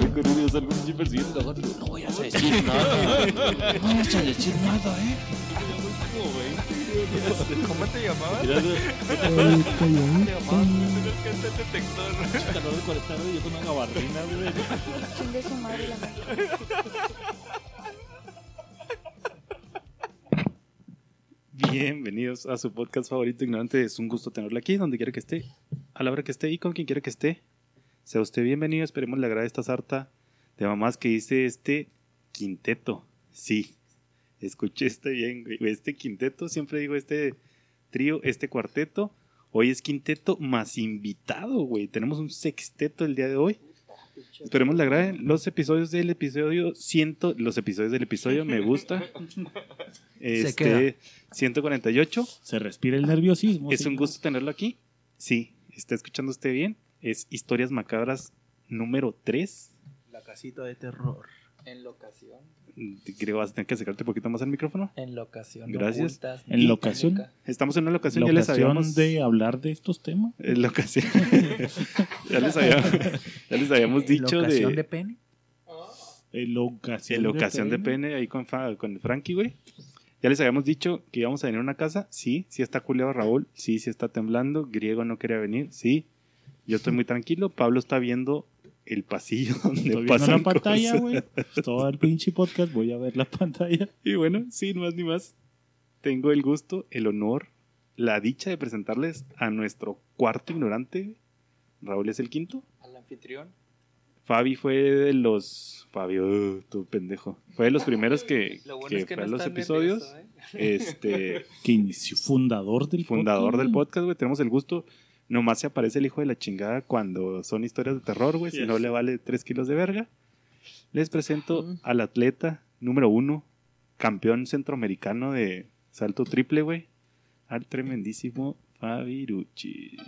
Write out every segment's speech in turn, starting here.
un salgo un persiguiendo la No voy a decir nada. No voy a decir nada, eh. ¿Cómo te llamabas? ¿Cómo te llamabas? ¿Qué es el detector? calor de 40 grados y yo con una gabardina, güey. Chingue su madre la. Bienvenidos a su podcast favorito, Ignorante. Es un gusto tenerlo aquí, donde quiera que esté, a la hora que esté y con quien quiera que esté. Sea usted bienvenido, esperemos le agrade esta sarta de mamás que dice este quinteto. Sí, escuché este bien, güey. Este quinteto, siempre digo este trío, este cuarteto. Hoy es quinteto más invitado, güey. Tenemos un sexteto el día de hoy. Esperemos le agraden los episodios del episodio ciento, los episodios del episodio me gusta. Este, queda. 148. Se respira el nerviosismo. Es un gusto tenerlo aquí. Sí, está escuchando usted bien. Es Historias Macabras número 3. La casita de terror. En locación. Creo vas a tener que acercarte un poquito más al micrófono. En locación. Gracias. ocultas, En locación. nunca. Estamos en una locación, ya les habíamos... de hablar de estos temas. En locación. ya, les habíamos, ya les habíamos dicho ¿Locación de... de pene? En la ocasión, En la ocasión de pene ahí con, con Frankie, güey. Ya les habíamos dicho que íbamos a venir a una casa. Sí, sí está culeado Raúl. Sí, sí está temblando. Griego no quería venir. Sí. Yo estoy muy tranquilo. Pablo está viendo el pasillo donde Estoy viendo pasan la pantalla, cosas. güey. Todo el pinche podcast voy a ver la pantalla. Y bueno, sin más ni más, tengo el gusto, el honor, la dicha de presentarles a nuestro cuarto ignorante. Raúl es el quinto. Al anfitrión. Fabi fue de los. Fabio, uh, tu pendejo. Fue de los primeros que, Lo bueno que es que fue no los episodios. nervioso, ¿eh? Este. Que inició, fundador del fundador podcast. del podcast, güey. Tenemos el gusto. Nomás se aparece el hijo de la chingada cuando son historias de terror, güey. Si no le vale 3 kilos de verga. Les presento al atleta número uno, campeón centroamericano de salto triple, güey. Al tremendísimo Fabiruchis.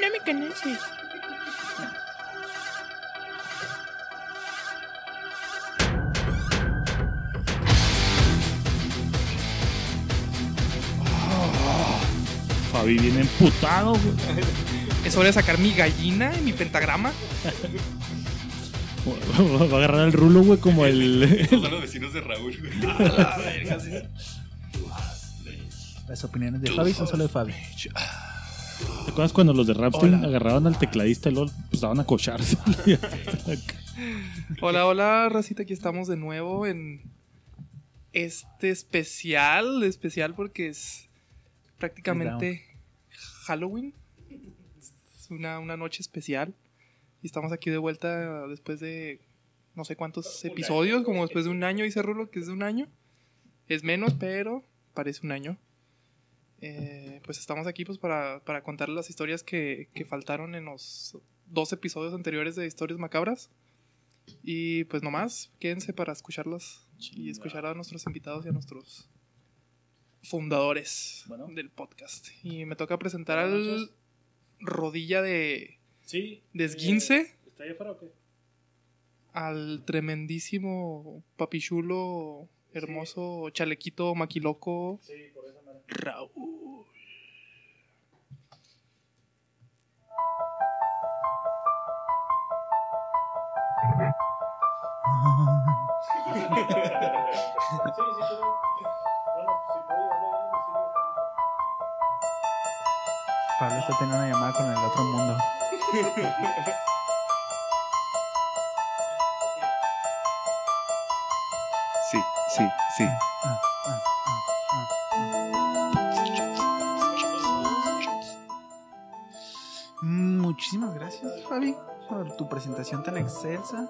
No me conoces. Fabi viene emputado, güey. Es hora de sacar mi gallina y mi pentagrama. Va a agarrar el rulo, güey, como el. Son los vecinos de Raúl, güey. Las opiniones de Fabi son solo de Fabi. ¿Te acuerdas cuando los de Rapstein agarraban al tecladista y luego empezaban a cocharse? Hola, hola, racita, aquí estamos de nuevo en este especial, especial porque es prácticamente Halloween. Es una, una noche especial. Y estamos aquí de vuelta después de no sé cuántos episodios, como después de un año, dice Rulo, que es de un año. Es menos, pero parece un año. Eh, pues estamos aquí pues para, para contar las historias que, que faltaron en los dos episodios anteriores de Historias Macabras. Y pues nomás, quédense para escucharlas y escuchar a nuestros invitados y a nuestros fundadores Bueno. del podcast. Y me toca presentar al rodilla de, Sí. de esguince, ¿Está ahí afuera o qué? al tremendísimo papichulo, hermoso chalequito maquiloco, Sí, por esa manera. Raúl. Pablo está teniendo una llamada con el otro mundo. Sí, sí, sí. Ah, ah, ah, ah, ah. Muchísimas gracias, Fabi, por tu presentación tan excelsa.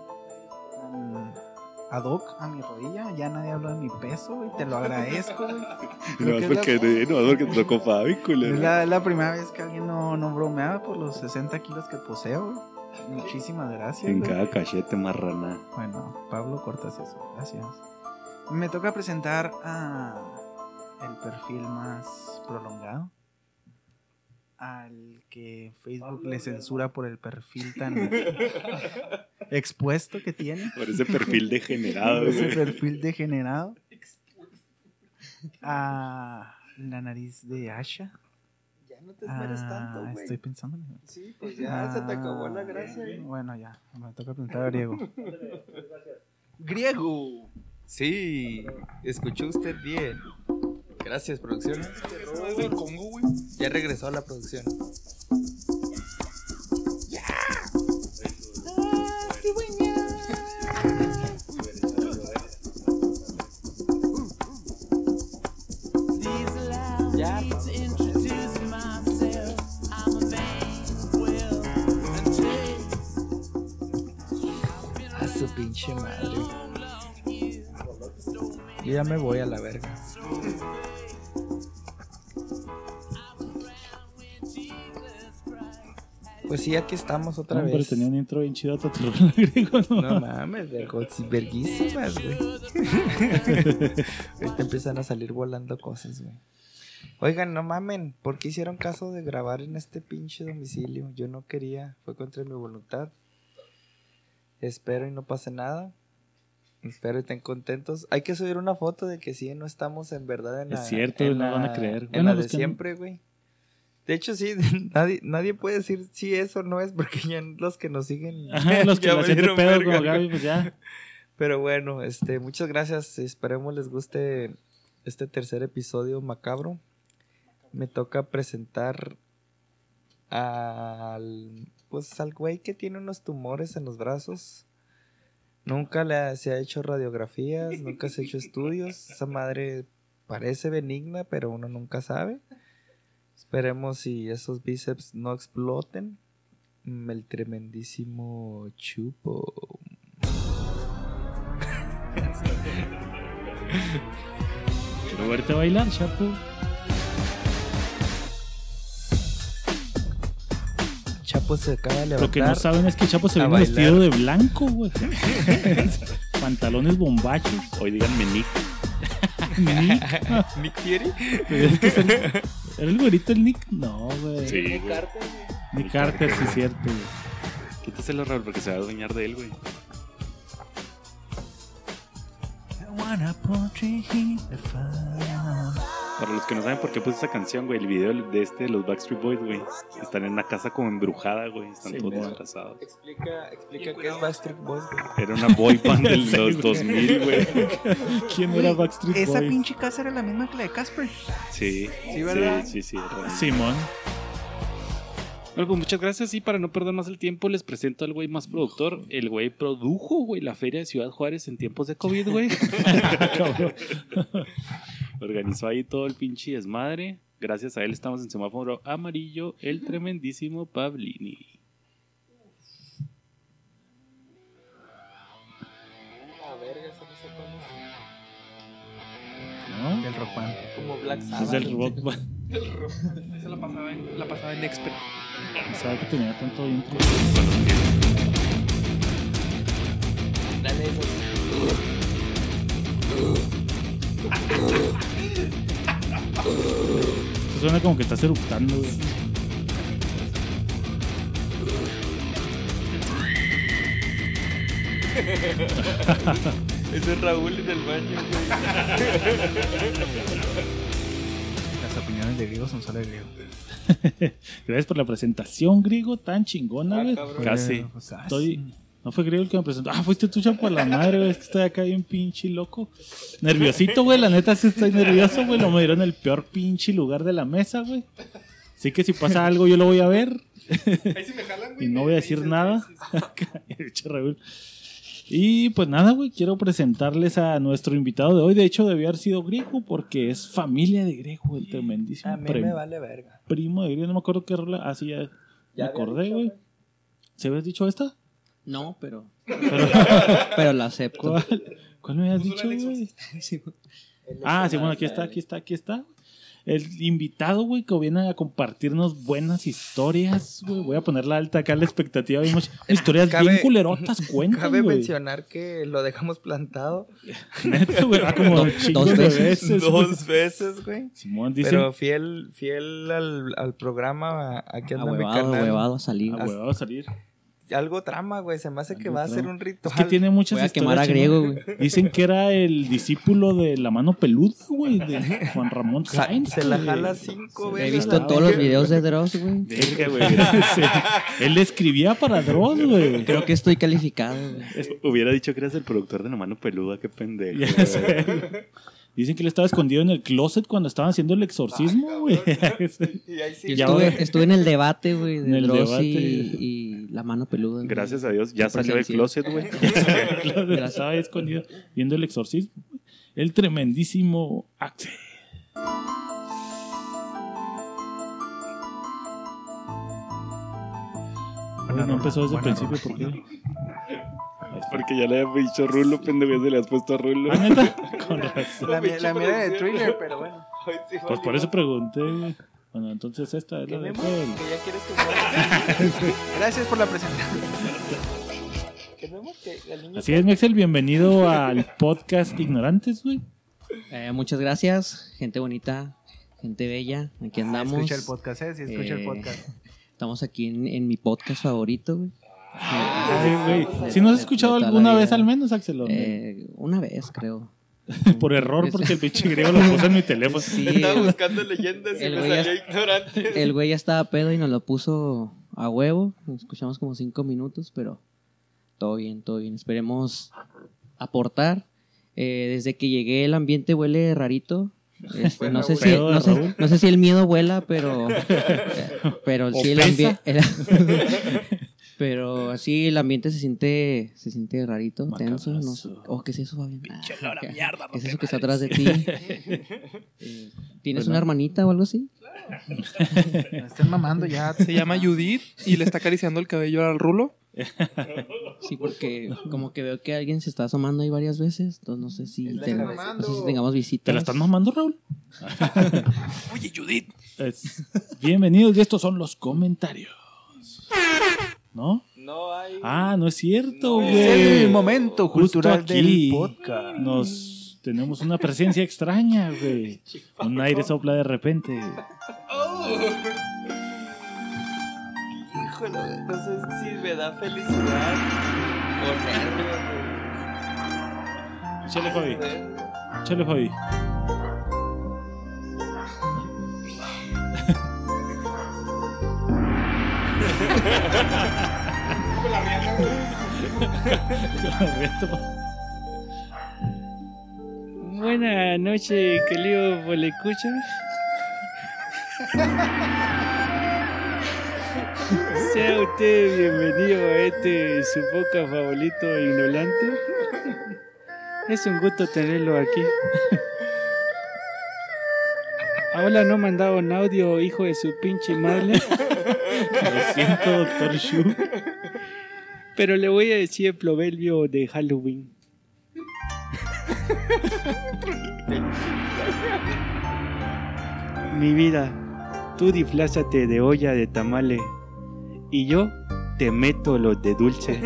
Ad hoc a mi rodilla. Ya nadie habla de mi peso, güey. Te lo agradezco, güey. No, es porque, la- no, porque te tocó Fabi, culero. Es la, la primera vez que alguien no, no bromeaba por los 60 kilos que poseo, güey. Muchísimas gracias. En cada cachete marrana. Bueno, Pablo, cortas eso. Gracias. Me toca presentar a el perfil más prolongado. Al que Facebook le censura por el perfil tan expuesto que tiene. Por ese perfil degenerado, Ese güey. perfil degenerado. a la nariz de Asha. Ya no te esperes Ah, tanto, güey. Estoy pensando. Sí, pues ya se te acabó la Ah, gracia. Bueno, ya, me toca preguntar a griego. ¡Griego! Sí, escuchó usted bien. Gracias, producción. Es del Congo, güey. Ya regresó a la producción. Ya. A su pinche madre. Yo ya me voy a la verga. Sí, aquí estamos otra No, pero vez. tenía un intro bien chido griego, ¿no? No mames, verguísimas, güey. Ahorita empiezan a salir volando cosas, güey. Oigan, no mamen, ¿por qué hicieron caso de grabar en este pinche domicilio? Yo no quería, fue contra mi voluntad. Espero y no pase nada. Espero y estén contentos. Hay que subir una foto de que sí, no estamos en verdad en Es la. cierto, en no la- van a creer. En Bueno, la de siempre, güey. De hecho, sí, nadie, nadie puede decir si eso no es porque ya los que nos siguen. Ajá, los que ya pedo verga, como. Gaby, pues ya. Pero bueno, este, muchas gracias. Esperemos les guste este tercer episodio macabro. Me toca presentar al pues al güey que tiene unos tumores en los brazos. Nunca le se ha hecho radiografías, nunca se ha hecho estudios. Esa madre parece benigna, pero uno nunca sabe. Esperemos si esos bíceps no exploten. Mm, El tremendísimo chupo. Quiero verte bailar, chapo. Chapo se acaba de levantar. Lo que no saben es que Chapo se viene vestido de blanco, güey. Pantalones bombachos. Hoy díganme Nick. Nick. Nick Fury. ¿Era el güerito el Nick? No, güey. Sí, güey. Nick Carter, sí, es cierto, güey. Quítaselo, Raúl, porque se va a adueñar de él, güey. Para los que no saben por qué puse esa canción, güey, el video de este de los Backstreet Boys, güey, están en una casa como embrujada, güey, están Sí, todos disfrazados. Explica, explica qué es Backstreet Boys, güey. Era una boy band de Sí, los güey. 2000, güey. ¿Quién era Backstreet Esa Boys? pinche casa era la misma que la de Casper. Sí, Sí, ¿verdad? Sí, sí, sí. era- Simón. Bueno, pues muchas gracias y para no perder más el tiempo les presento al güey más productor. El güey produjo, güey, la feria de Ciudad Juárez en tiempos de COVID, güey. Organizó ahí todo el pinche desmadre. Gracias a él estamos en semáforo amarillo, el tremendísimo Pablini. La verga, eso no sé cómo. ¿No? Del rock band. Como Black Es Sabbath. del rock band. Esa la pasaba en, la pasaba en Expert. Pensaba que tenía tanto intro. Dale eso. Suena como que estás eructando, güey. Ese es Raúl en el baño, güey. Las opiniones de griego son solo de griego. Gracias por la presentación, griego, tan chingona, Ah, güey. pues, casi. Estoy. No fue griego el que me presentó. Ah, fuiste tú, chapo, a la madre, güey. Es que estoy acá bien pinche loco. Nerviosito, güey. La neta, sí estoy nervioso, güey. Lo me dieron en el peor pinche lugar de la mesa, güey. Así que si pasa algo, yo lo voy a ver. Ahí sí me jalan, güey. Y no me- voy a me decir nada. Y pues nada, güey, quiero presentarles a nuestro invitado de hoy. De hecho, debió haber sido griego porque es familia de griego, el tremendísimo A mí me vale verga. primo de griego. No me acuerdo qué rola. Ah, sí, ya, me Ya había acordé, güey. ¿Se habías dicho esta? No, pero. pero la acepto. ¿Cuál, ¿Cuál me habías dicho, güey? Sí. Ah, sí, bueno, aquí está, aquí está, aquí está. El invitado, güey, que viene a compartirnos buenas historias, güey. Voy a ponerla alta acá la expectativa. Vimos historias Cabe- bien culerotas, cuentan, Cabe güey. mencionar que lo dejamos plantado Neta, güey, va como Dos- chingos dos veces. veces, güey. dos veces, güey. Simón dice, Pero fiel, fiel al, al programa, aquí anda mi canal. ahuevado a salir. a huevo a salir. Algo trama, güey. Se me hace que va a ser un Es ritual. que tiene muchas Voy a quemar a historias griego, güey. Dicen que era el discípulo de la mano peluda, güey, de Juan Ramón Sainz. se la güey. jala cinco He veces. visto todos los videos de Dross, güey. Verga, güey. Sí. Él escribía para Dross, güey. Creo que estoy calificado, güey. Hubiera dicho que eras el productor de la mano peluda, qué pendejo. Ya güey. sé. Dicen que él estaba escondido en el closet cuando estaban haciendo el exorcismo, güey. Y ahí sí. Estuve, güey. estuve en el debate, güey, En de el Dross debate. y, y la mano peluda. Gracias a Dios, ya salió del closet, güey. estaba ahí escondido viendo el exorcismo. El tremendísimo Axel. Bueno, no empezó desde el principio, ¿por qué? Porque ya le había dicho Rulo, pendejo, ya se le has puesto a Rulo. ¿Ah? Con razón. La, mi- la mira de thriller, pero bueno. Pues por eso pregunté, güey. Bueno, entonces esta es ¿Qué la de. Que ya quieres que. Gracias por la presentación. ¿Qué Memo? Que el niño Así es, Mexel, bienvenido al podcast Ignorantes, güey. Eh, muchas gracias, gente bonita, gente bella. Aquí andamos. Escucha el podcast, ¿eh? Sí, escucha el Eh, podcast. Estamos aquí en, en mi podcast favorito, güey. Ay, güey. Si no has escuchado alguna vez al menos, Axel. Eh, una vez, creo. por error, porque el pinche griego lo puso en mi teléfono. Sí, Estaba el- buscando leyendas y el me güey ya- salió ignorante. el güey ya estaba pedo y nos lo puso a huevo. Nos escuchamos como cinco minutos, pero todo bien, todo bien. Esperemos aportar. Eh, desde que llegué el ambiente huele rarito. Este, no, sé si, no, sé, Raúl. no sé si el miedo vuela, pero pero sí el ambiente pero sí el ambiente se siente se siente rarito, tenso, no sé. Oh, ¿qué es eso, Fabián? Ah, ¿qué- mierda, ¿Qué es eso que está atrás de ti? Eh, ¿Tienes Bueno. una hermanita o algo así? Me están mamando ya. Se llama Judith y le está acariciando el cabello al Rulo. Sí, porque como que veo que alguien se está asomando ahí varias veces, entonces no sé si, no sé si tengamos visitas. ¿Te la están mamando, Raúl? Oye, Judith. Es- Bienvenidos y estos son los comentarios. ¿No? No hay. Ah, no es cierto, No. güey. Es el momento Justo cultural aquí del podcast. Nos tenemos una presencia extraña, güey. Un aire sopla de repente. Híjole, no sé si me da felicidad o nervios. Échale, Fabi. Échale, Fabi. Buenas noches, querido Bolecucha. Sea usted bienvenido a este su boca favorito ignorante. Es un gusto tenerlo aquí. Ahora no mandado un audio, hijo de su pinche madre. Lo siento, doctor Shu. Pero le voy a decir el proverbio de Halloween. Mi vida, tú disflázate de olla de tamale y yo te meto los de dulce.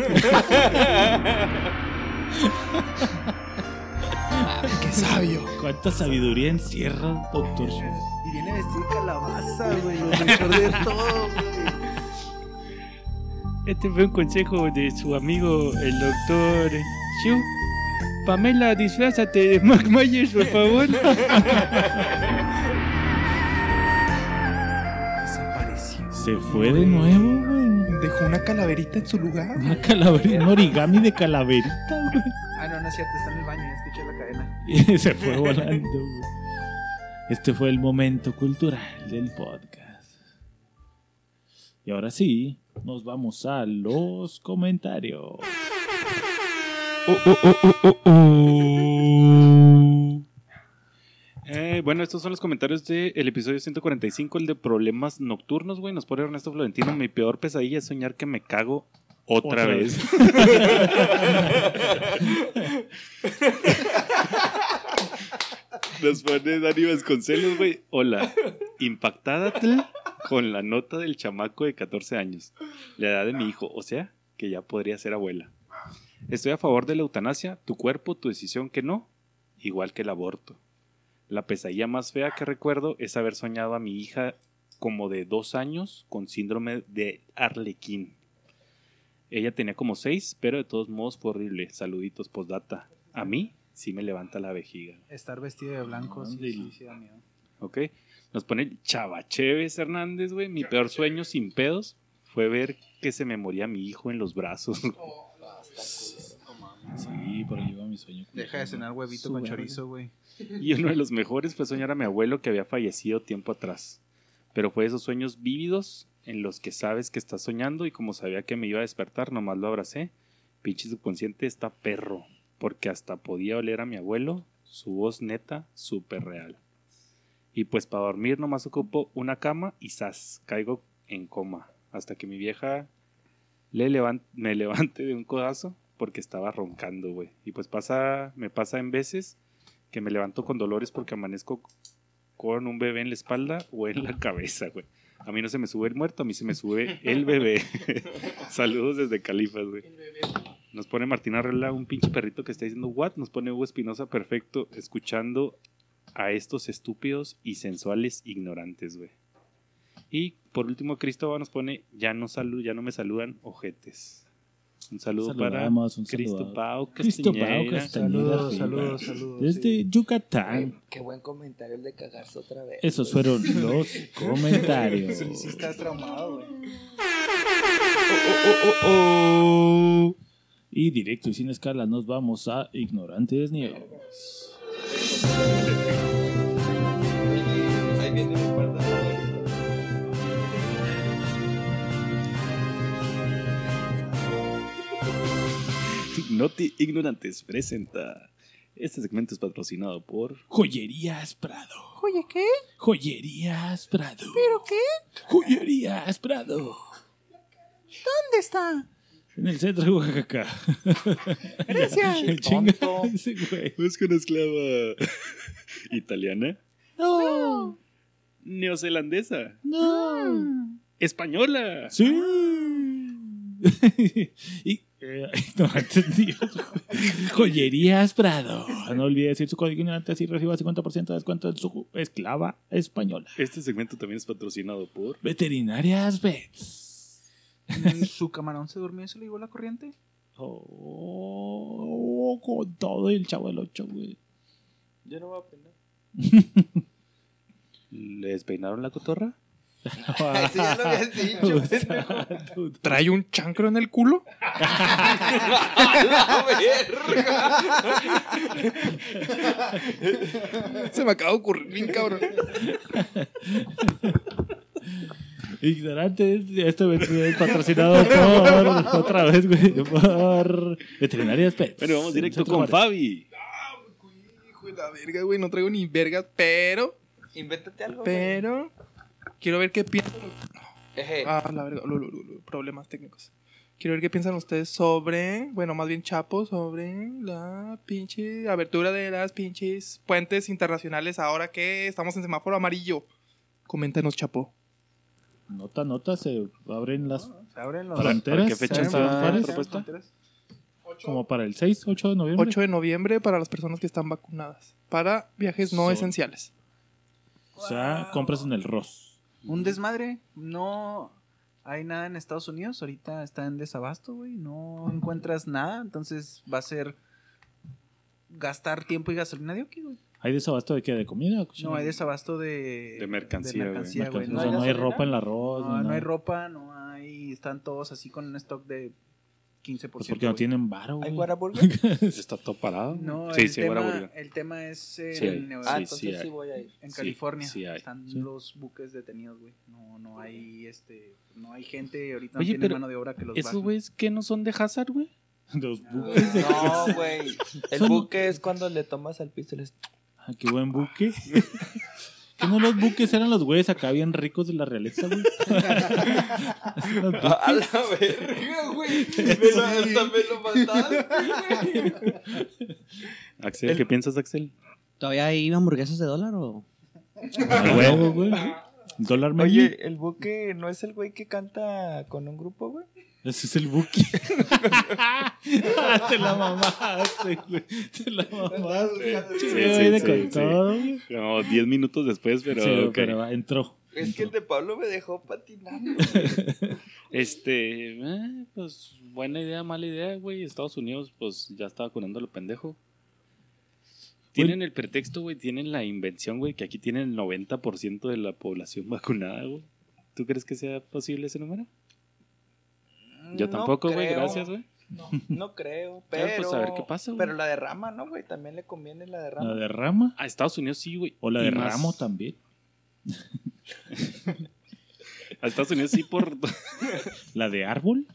Qué sabio. ¿Cuánta sabiduría encierra, doctor Viene vestido de calabaza, güey. Lo mejor de todo, güey. Este fue un consejo de su amigo el doctor Shu. Pamela, disflázate de Mac Myers, por favor. Desapareció. Se fue de nuevo, güey. Dejó una calaverita en su lugar. Una calaverita, un origami de calaverita, güey. Ah, no, no es cierto. Está en el baño. Ya escuché la cadena. Y se fue volando, güey. Este fue el momento cultural del podcast. Y ahora sí, nos vamos a los comentarios. Eh, bueno, estos son los comentarios del episodio 145, el de problemas nocturnos, güey. Nos pone Ernesto Florentino. Mi peor pesadilla es soñar que me cago otra, Otra vez. Nos pone Dani Vasconcelos, güey. Hola. Impactada con la nota del chamaco de 14 años. La edad de mi hijo, o sea, que ya podría ser abuela. Estoy a favor de la eutanasia. Tu cuerpo, tu decisión que no. Igual que el aborto. La pesadilla más fea que recuerdo es haber soñado a mi hija como de dos años con síndrome de Arlequín. Ella tenía como seis, pero de todos modos fue horrible. Saluditos, postdata. A mí sí me levanta la vejiga. Estar vestido de blanco, sí, sí, sí da miedo. ¿Ok? Nos pone Chavacheves Hernández, güey. Mi peor sueño sin pedos fue ver que se me moría mi hijo en los brazos. Sí, por ahí va mi sueño. Deja de cenar huevito con chorizo, güey. Y uno de los mejores fue soñar a mi abuelo que había fallecido tiempo atrás. Pero fue esos sueños vívidos en los que sabes que estás soñando y como sabía que me iba a despertar, nomás lo abracé. Pinche subconsciente está perro, porque hasta podía oler a mi abuelo, su voz neta, súper real. Y pues para dormir nomás ocupo una cama y zas, caigo en coma, hasta que mi vieja le levan- me levante de un codazo porque estaba roncando, güey. Y pues pasa, me pasa en veces que me levanto con dolores porque amanezco con un bebé en la espalda o en la cabeza, güey. A mí no se me sube el muerto, a mí se me sube el bebé. Saludos desde Califas, güey. Nos pone Martín Arrela, un pinche perrito que está diciendo, what? Nos pone Hugo Espinosa, perfecto, escuchando a estos estúpidos y sensuales ignorantes, güey. Y por último, Cristóbal nos pone, ya no, salu ya no me saludan, ojetes. Un saludo para Saludamos, un Cristo. Pau Cristo Pau Castañeda. Saludos, saludos, saludos. Desde sí. Yucatán. Qué buen comentario el de cagarse otra vez. Esos fueron los comentarios. Sí, sí estás traumado, güey. Y directo y sin escala nos vamos a Ignorantes Niegos. Ahí viene mi parte favorita. Noti Ignorantes presenta. Este segmento es patrocinado por. Joyerías Prado. Oye, ¿qué? Joyerías Prado. ¿Pero qué? Joyerías Prado. ¿Dónde está? En el centro de Oaxaca. Gracias. Ese güey. ¿Es una esclava italiana? No. Neozelandesa. No. Española. Sí. y eh, ignorantes Niegos. Joyerías Prado. No olvide decir su código ignorante así reciba 50% de descuento en su esclava española. Este segmento también es patrocinado por. Veterinarias Vets. ¿Su camarón se durmió y se le llegó la corriente? Oh, con todo el chavo del 8, güey. Yo no voy a opinar. ¿Les peinaron la cotorra? Ese ya lo habías dicho. ¿Trae un chancro en el culo? ¡A la verga! Se me acaba de ocurrir bien, cabrón. Ignorantes, este es patrocinado por, otra vez, güey, por Veterinarias Pets. Bueno, vamos directo con. Fabi. Hijo de la verga, güey. No traigo ni vergas, pero. Invéntate algo. güey. Pero. Quiero ver qué piensan. Ah, la verga. lo, lo, lo, lo, problemas técnicos. Quiero ver qué piensan ustedes sobre. Bueno, más bien Chapo, sobre la pinche abertura de las pinches puentes internacionales ahora que estamos en semáforo amarillo. Coméntanos, Chapo. Nota, nota, se abren las Se abren los... ¿Para, ¿Fronteras? para qué fecha ¿Saben está fronteras? propuesta? como para el 6, 8 de noviembre. 8 de noviembre para las personas que están vacunadas. Para viajes no Son- esenciales. O sea, compras en el ROS. Un desmadre. No hay nada en Estados Unidos. Ahorita está en desabasto, güey. No encuentras nada. Entonces va a ser gastar tiempo y gasolina de aquí, güey. ¿Hay desabasto de qué? ¿De comida? No hay desabasto de, De mercancía, güey. mercancía, güey. o No, sea, hay no hay ropa en el arroz. No, no hay ropa, no hay. Están todos así con un stock de 15%. Pues porque no güey. tienen varo, ¿Hay güey. Guaraburger? ¿Está todo parado? No, sí, el, sí, tema, el tema es en, Sí hay. Nueva- Ah, Sí, entonces sí sí, hay. voy a ir. en California. sí hay. Están Sí. los buques detenidos, güey. No, no hay este, no hay gente ahorita Oye, no tienen pero mano de obra que los ¿Esos güeyes que no son de Hazard, güey? Los buques de No, güey. El buque es cuando le tomas al piso y les... Ah, qué buen buque. ¿Que no los buques eran los güeyes acá bien ricos de la realeza, güey? A la verga, güey. Me lo, hasta me lo mataste, güey. Axel, ¿qué piensas, Axel? ¿Todavía hay hamburguesas de dólar o...? A huevo, güey. Dólar medio. Oye, el buque no es el güey que canta con un grupo, güey. Ese es el buque. te la mamaste, güey. Te la mamaste. Sí, Sí, sí, sí, con sí. No, 10 minutos después, pero. Sí, ok. pero entró. Es que el de Pablo me dejó patinando. Este, eh, pues buena idea, mala idea, güey. Estados Unidos, pues ya está vacunando a lo pendejo. Tienen el pretexto, güey, tienen la invención, güey, que aquí tienen el 90% de la población vacunada, güey. ¿Tú crees que sea posible ese número? Yo No tampoco, güey, creo. gracias, güey. No, no creo, pero... pues, a ver qué pasa, güey. Pero la derrama, ¿no, güey? También le conviene la derrama. ¿La de rama? A Estados Unidos sí, güey. ¿O la de más- ramo también? A Estados Unidos sí por, ¿La de árbol?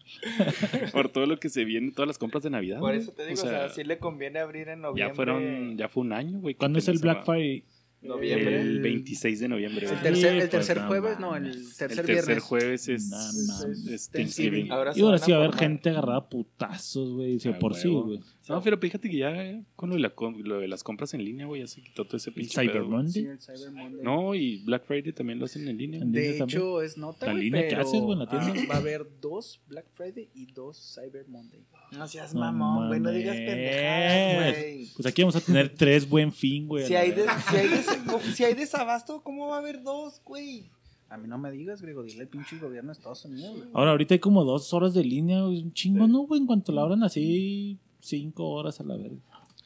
por todo lo que se viene, todas las compras de Navidad. Por eso te digo, o sea, sí le conviene abrir en noviembre. ya fueron, ya fue un año, güey. ¿Cuándo es el Black Friday? Noviembre. El 26 de noviembre. El tercer, el pues, tercer no jueves, no, el tercer, el tercer viernes. jueves es, es- es Thanksgiving. Ahora Y ahora sí va a haber gente agarrada a putazos, güey. Si Ah, por sí, güey. No, pero fíjate que ya con lo de, la lo de las compras en línea, güey, ya se quitó todo ese El pinche Cyber pedo, güey. Sí, Monday. el Cyber Monday. No, y Black Friday también lo hacen en línea. En De línea también. hecho, es nota, La línea que pero, haces, güey, en la tienda. ah, va a haber dos Black Friday y dos Cyber Monday. No seas No mamón, güey, no digas pendejadas, güey. Pues aquí vamos a tener tres buen fin, güey. Si hay, de- verga. si, hay des- si hay desabasto, ¿cómo va a haber dos, güey? A mí no me digas, Griego, dile al pinche gobierno de Estados Unidos, güey. Ahora, ahorita hay como dos horas de línea, güey. Un chingo, ¿no, güey? En cuanto la abran así, cinco horas a la verga.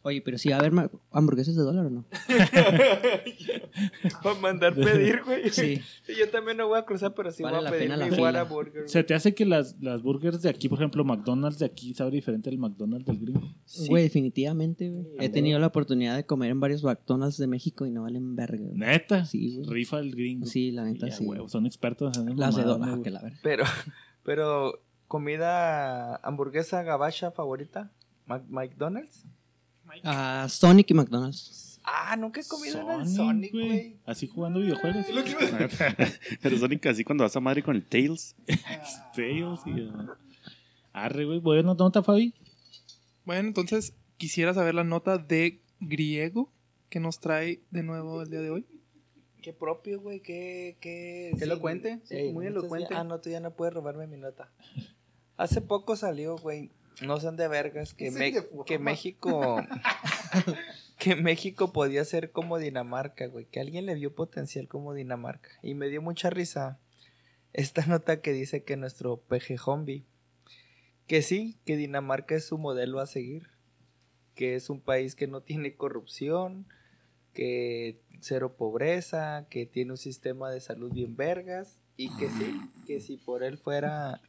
Oye, pero si va a haber hamburguesas de dólar o no. Para mandar pedir, güey. Sí. Yo también no voy a cruzar, pero sí Vale voy la a pedir pena la mi fila. Whataburger. ¿Se te hace que las, las burgers de aquí, por ejemplo, McDonald's de aquí sabe diferente del McDonald's del gringo? Güey, definitivamente, güey. He tenido la oportunidad de comer en varios McDonald's de México y no valen verga. güey. Neta. Sí, güey. Rifa el gringo. Sí, la neta, sí. son expertos en Las de dólar, que la verga. Pero, pero, comida hamburguesa gabacha favorita, McDonald's. Ah, Sonic y McDonald's. Ah, nunca he comido en el Sonic, güey. Así jugando videojuegos. Pero Sonic así cuando vas a madre con el Tails. Tails y, uh, Arre, güey. Buena nota, Fabi. Bueno, entonces quisiera saber la nota de griego que nos trae de nuevo el día de hoy. Qué propio, güey, qué... Qué, Qué elocuente, sí, muy elocuente. ya- ah, no, tú ya no puedes robarme mi nota. Hace poco salió, güey, no son de vergas, que, Me- que México... que México podía ser como Dinamarca, güey. Que alguien le vio potencial como Dinamarca. Y me dio mucha risa esta nota que dice que nuestro peje Hombi, que sí, que Dinamarca es su modelo a seguir. Que es un país que no tiene corrupción, que cero pobreza, que tiene un sistema de salud bien vergas. Y que sí, que si por él fuera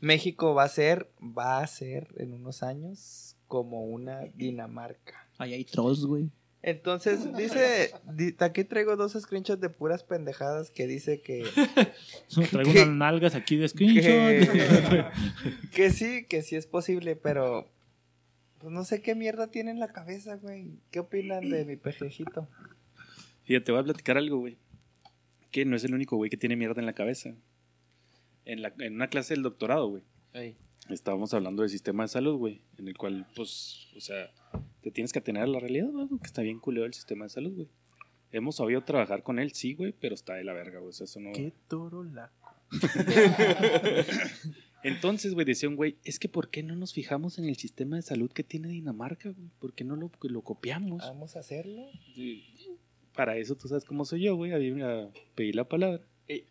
México va a ser, va a ser en unos años como una Dinamarca. Ahí hay trolls, güey. Entonces, dice, di- aquí traigo dos screenshots de puras pendejadas que dice que, Traigo unas nalgas aquí de screenshot. que, que sí, que sí es posible, pero pues no sé qué mierda tiene en la cabeza, güey. ¿Qué opinan de mi pejejito? Fíjate, voy a platicar algo, güey. Que no es el único güey que tiene mierda en la cabeza. En, la, en una clase del doctorado, güey. Estábamos hablando del sistema de salud, güey. En el cual, pues, o sea, te tienes que atener a la realidad, güey. Que está bien culero el sistema de salud, güey. Hemos sabido trabajar con él, sí, güey, pero está de la verga, güey. O sea, eso no. Qué toro la... Entonces, güey, decía un güey, es que ¿por qué no nos fijamos en el sistema de salud que tiene Dinamarca, güey? ¿Por qué no lo, lo copiamos? Vamos a hacerlo. Sí. Para eso tú sabes cómo soy yo, güey, a, mí a pedir la palabra. Eh,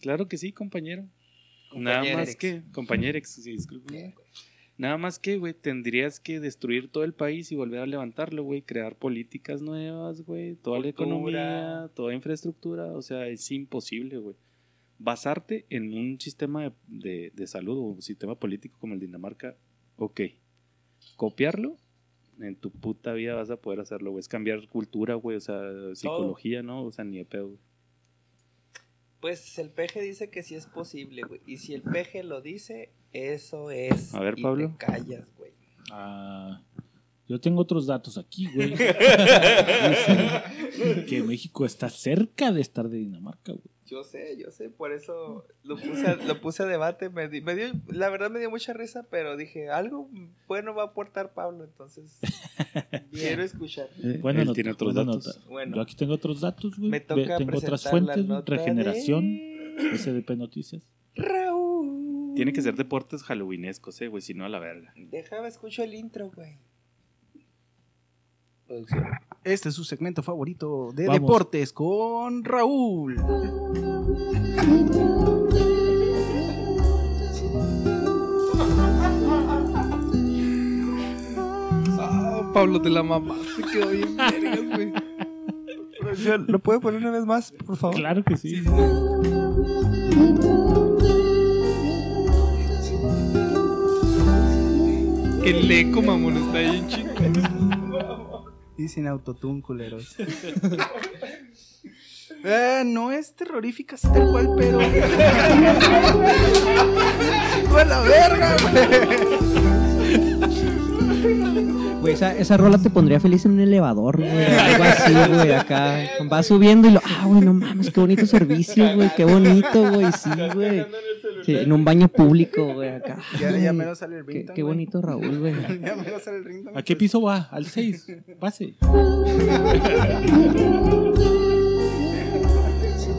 Claro que sí, compañero. Nada más que, compañerex, sí, disculpe. Nada más que, güey, tendrías que destruir todo el país y volver a levantarlo, güey, crear políticas nuevas, güey, toda la economía, toda infraestructura, o sea, es imposible, güey. Basarte en un sistema de, de- de salud o un sistema político como el Dinamarca, ok. Copiarlo, en tu puta vida vas a poder hacerlo, güey. Es cambiar cultura, güey, o sea, psicología, ¿no? O sea, ni de pedo, güey. Pues el peje dice que sí es posible, güey. Y si el peje lo dice, eso es. A ver, y Pablo. Te callas, güey. Ah, yo tengo otros datos aquí, güey. México está cerca de estar de Dinamarca, güey. Yo sé, yo sé, por eso lo puse a, lo puse a debate. Me, di- me dio, la verdad me dio mucha risa, pero dije, algo bueno va a aportar Pablo, entonces quiero escuchar. Buena Él nota, tiene otros datos. nota. Bueno. Yo aquí tengo otros datos, güey. Me toca Tengo otras presentar la fuentes, nota regeneración, de SDP Noticias. Raúl. Tiene que ser deportes halloweenescos, eh, güey, si no a la verga. Déjame escucho el intro, güey. Producción. Este es su segmento favorito de Vamos. deportes con Raúl. Ah, Pablo, te la mamá. Te quedó bien vergas, güey. ¿Lo puede poner una vez más, por favor? Claro que sí. El eco, mamón, está bien chido. Y sin autotune, culeros. Eh, no es terrorífica así tal cual, pero. ¡Fue la verga, Güey, esa, esa rola te pondría feliz en un elevador, güey. Algo así, güey, acá. Vas subiendo y lo. Ah, güey, no mames, qué bonito servicio, güey. Qué bonito, güey. Sí, güey. Sí, en un baño público, güey, acá. Ya, ya mero sale el Qué, ringtone. qué güey. bonito Raúl, güey. Ya mero sale el ringtone. ¿A qué piso va? Al 6. Pase.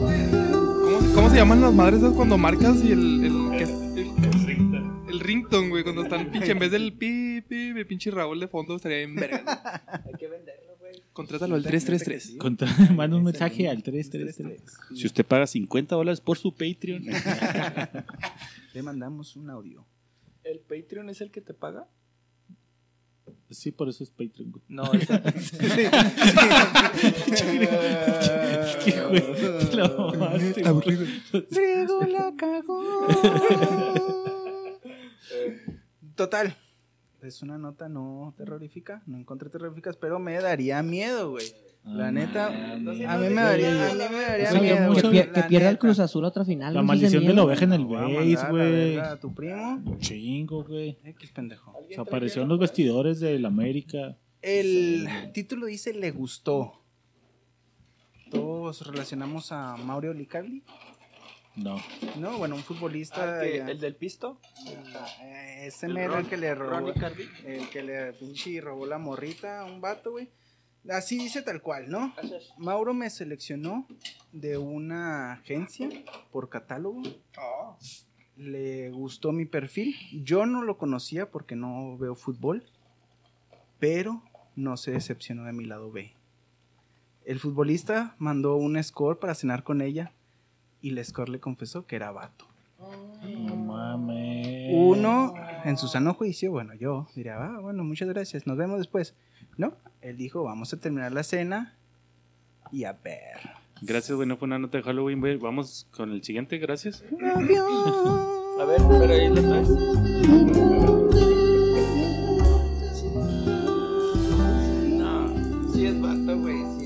¿Cómo, cómo se llaman las madres esas cuando marcas y el. El, que- el, el ringtone, güey, cuando están pinche. En vez del pi, pi, el pinche Raúl de fondo estaría bien verga. Hay que venderlo, güey. Contrátalo al 333. Contra- Manda un mensaje al 333. Si usted paga 50 dólares por su Patreon, Le mandamos un audio. ¿El Patreon es el que te paga? Sí, por eso es Patreon. güey. No, es que, güey, la mamaste. Riego la cagó. Total. Es una nota no terrorífica. No encontré terroríficas, pero me daría miedo, güey. La Ah, neta, mames. a mí me daría, a mí me daría Eso que miedo. mucho- Que, la pierda el neta. Cruz Azul otra final. La maldición de la oveja en el base, la güey. a tu primo. Un Chingo, güey. X pendejo. Se apareció en los vestidores del América. El título dice le gustó. Todos relacionamos a Mauro Licardi, No. ¿no? Bueno, un futbolista. Ah, ¿el que- ya- ¿El del pisto? Eh, Ese mero el que le robó. Ronnie Cardi. El que le pinche robó la morrita a un vato, güey. Así dice tal cual, ¿no? Mauro me seleccionó de una agencia por catálogo. Le gustó mi perfil. Yo no lo conocía porque no veo fútbol, pero no se decepcionó de mi lado B. El futbolista mandó un score para cenar con ella y el score le confesó que era vato. No mames. Uno, en su sano juicio, bueno, yo diría, ah, bueno, muchas gracias, nos vemos después. No, él dijo, vamos a terminar la cena y a ver. gracias, güey, no fue una nota de Halloween, güey. Vamos con el siguiente, gracias. A ver, pero ahí lo traes. No, sí es vato, güey. Sí, sí es vato.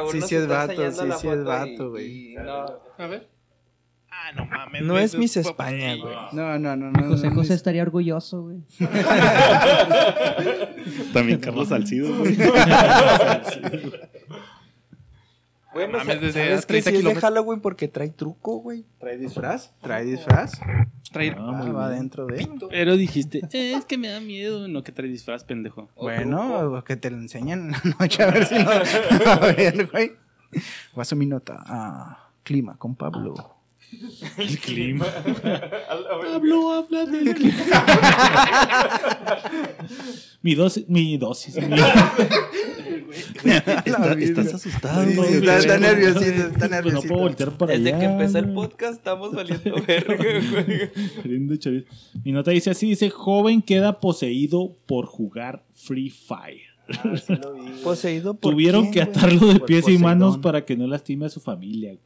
Raúl Sí, sí es vato, sí, sí es vato, güey. y no. A ver. Ah, no mames. No es Miss. España, güey. No, no, no, no. José no, José estaría orgulloso, güey. También Carlos Salcido, güey. Bueno, mames, desde ¿sabes a que 30 sí es de. Halloween porque trae truco, güey? ¿Trae disfraz? ¿Trae disfraz? Ah, muy Ah, va dentro de él. Pero dijiste, "Eh, es que me da miedo. No, que trae disfraz, pendejo. Bueno, que te lo enseñen en la noche a ver si no. A ver, güey. Paso mi nota. Ah, clima con Pablo. El clima. Pablo habla del clima. mi dosis. Mi dosis. mi- Está- estás asustado, Sí, está, está nerviosito, está Pues no nerviosito. puedo voltear para Desde allá. que empezó el podcast estamos valiendo verga. Mi nota dice así: dice, joven queda poseído por jugar Free Fire. Poseído por Tuvieron quién, que atarlo de pies y manos para que no lastime a su familia.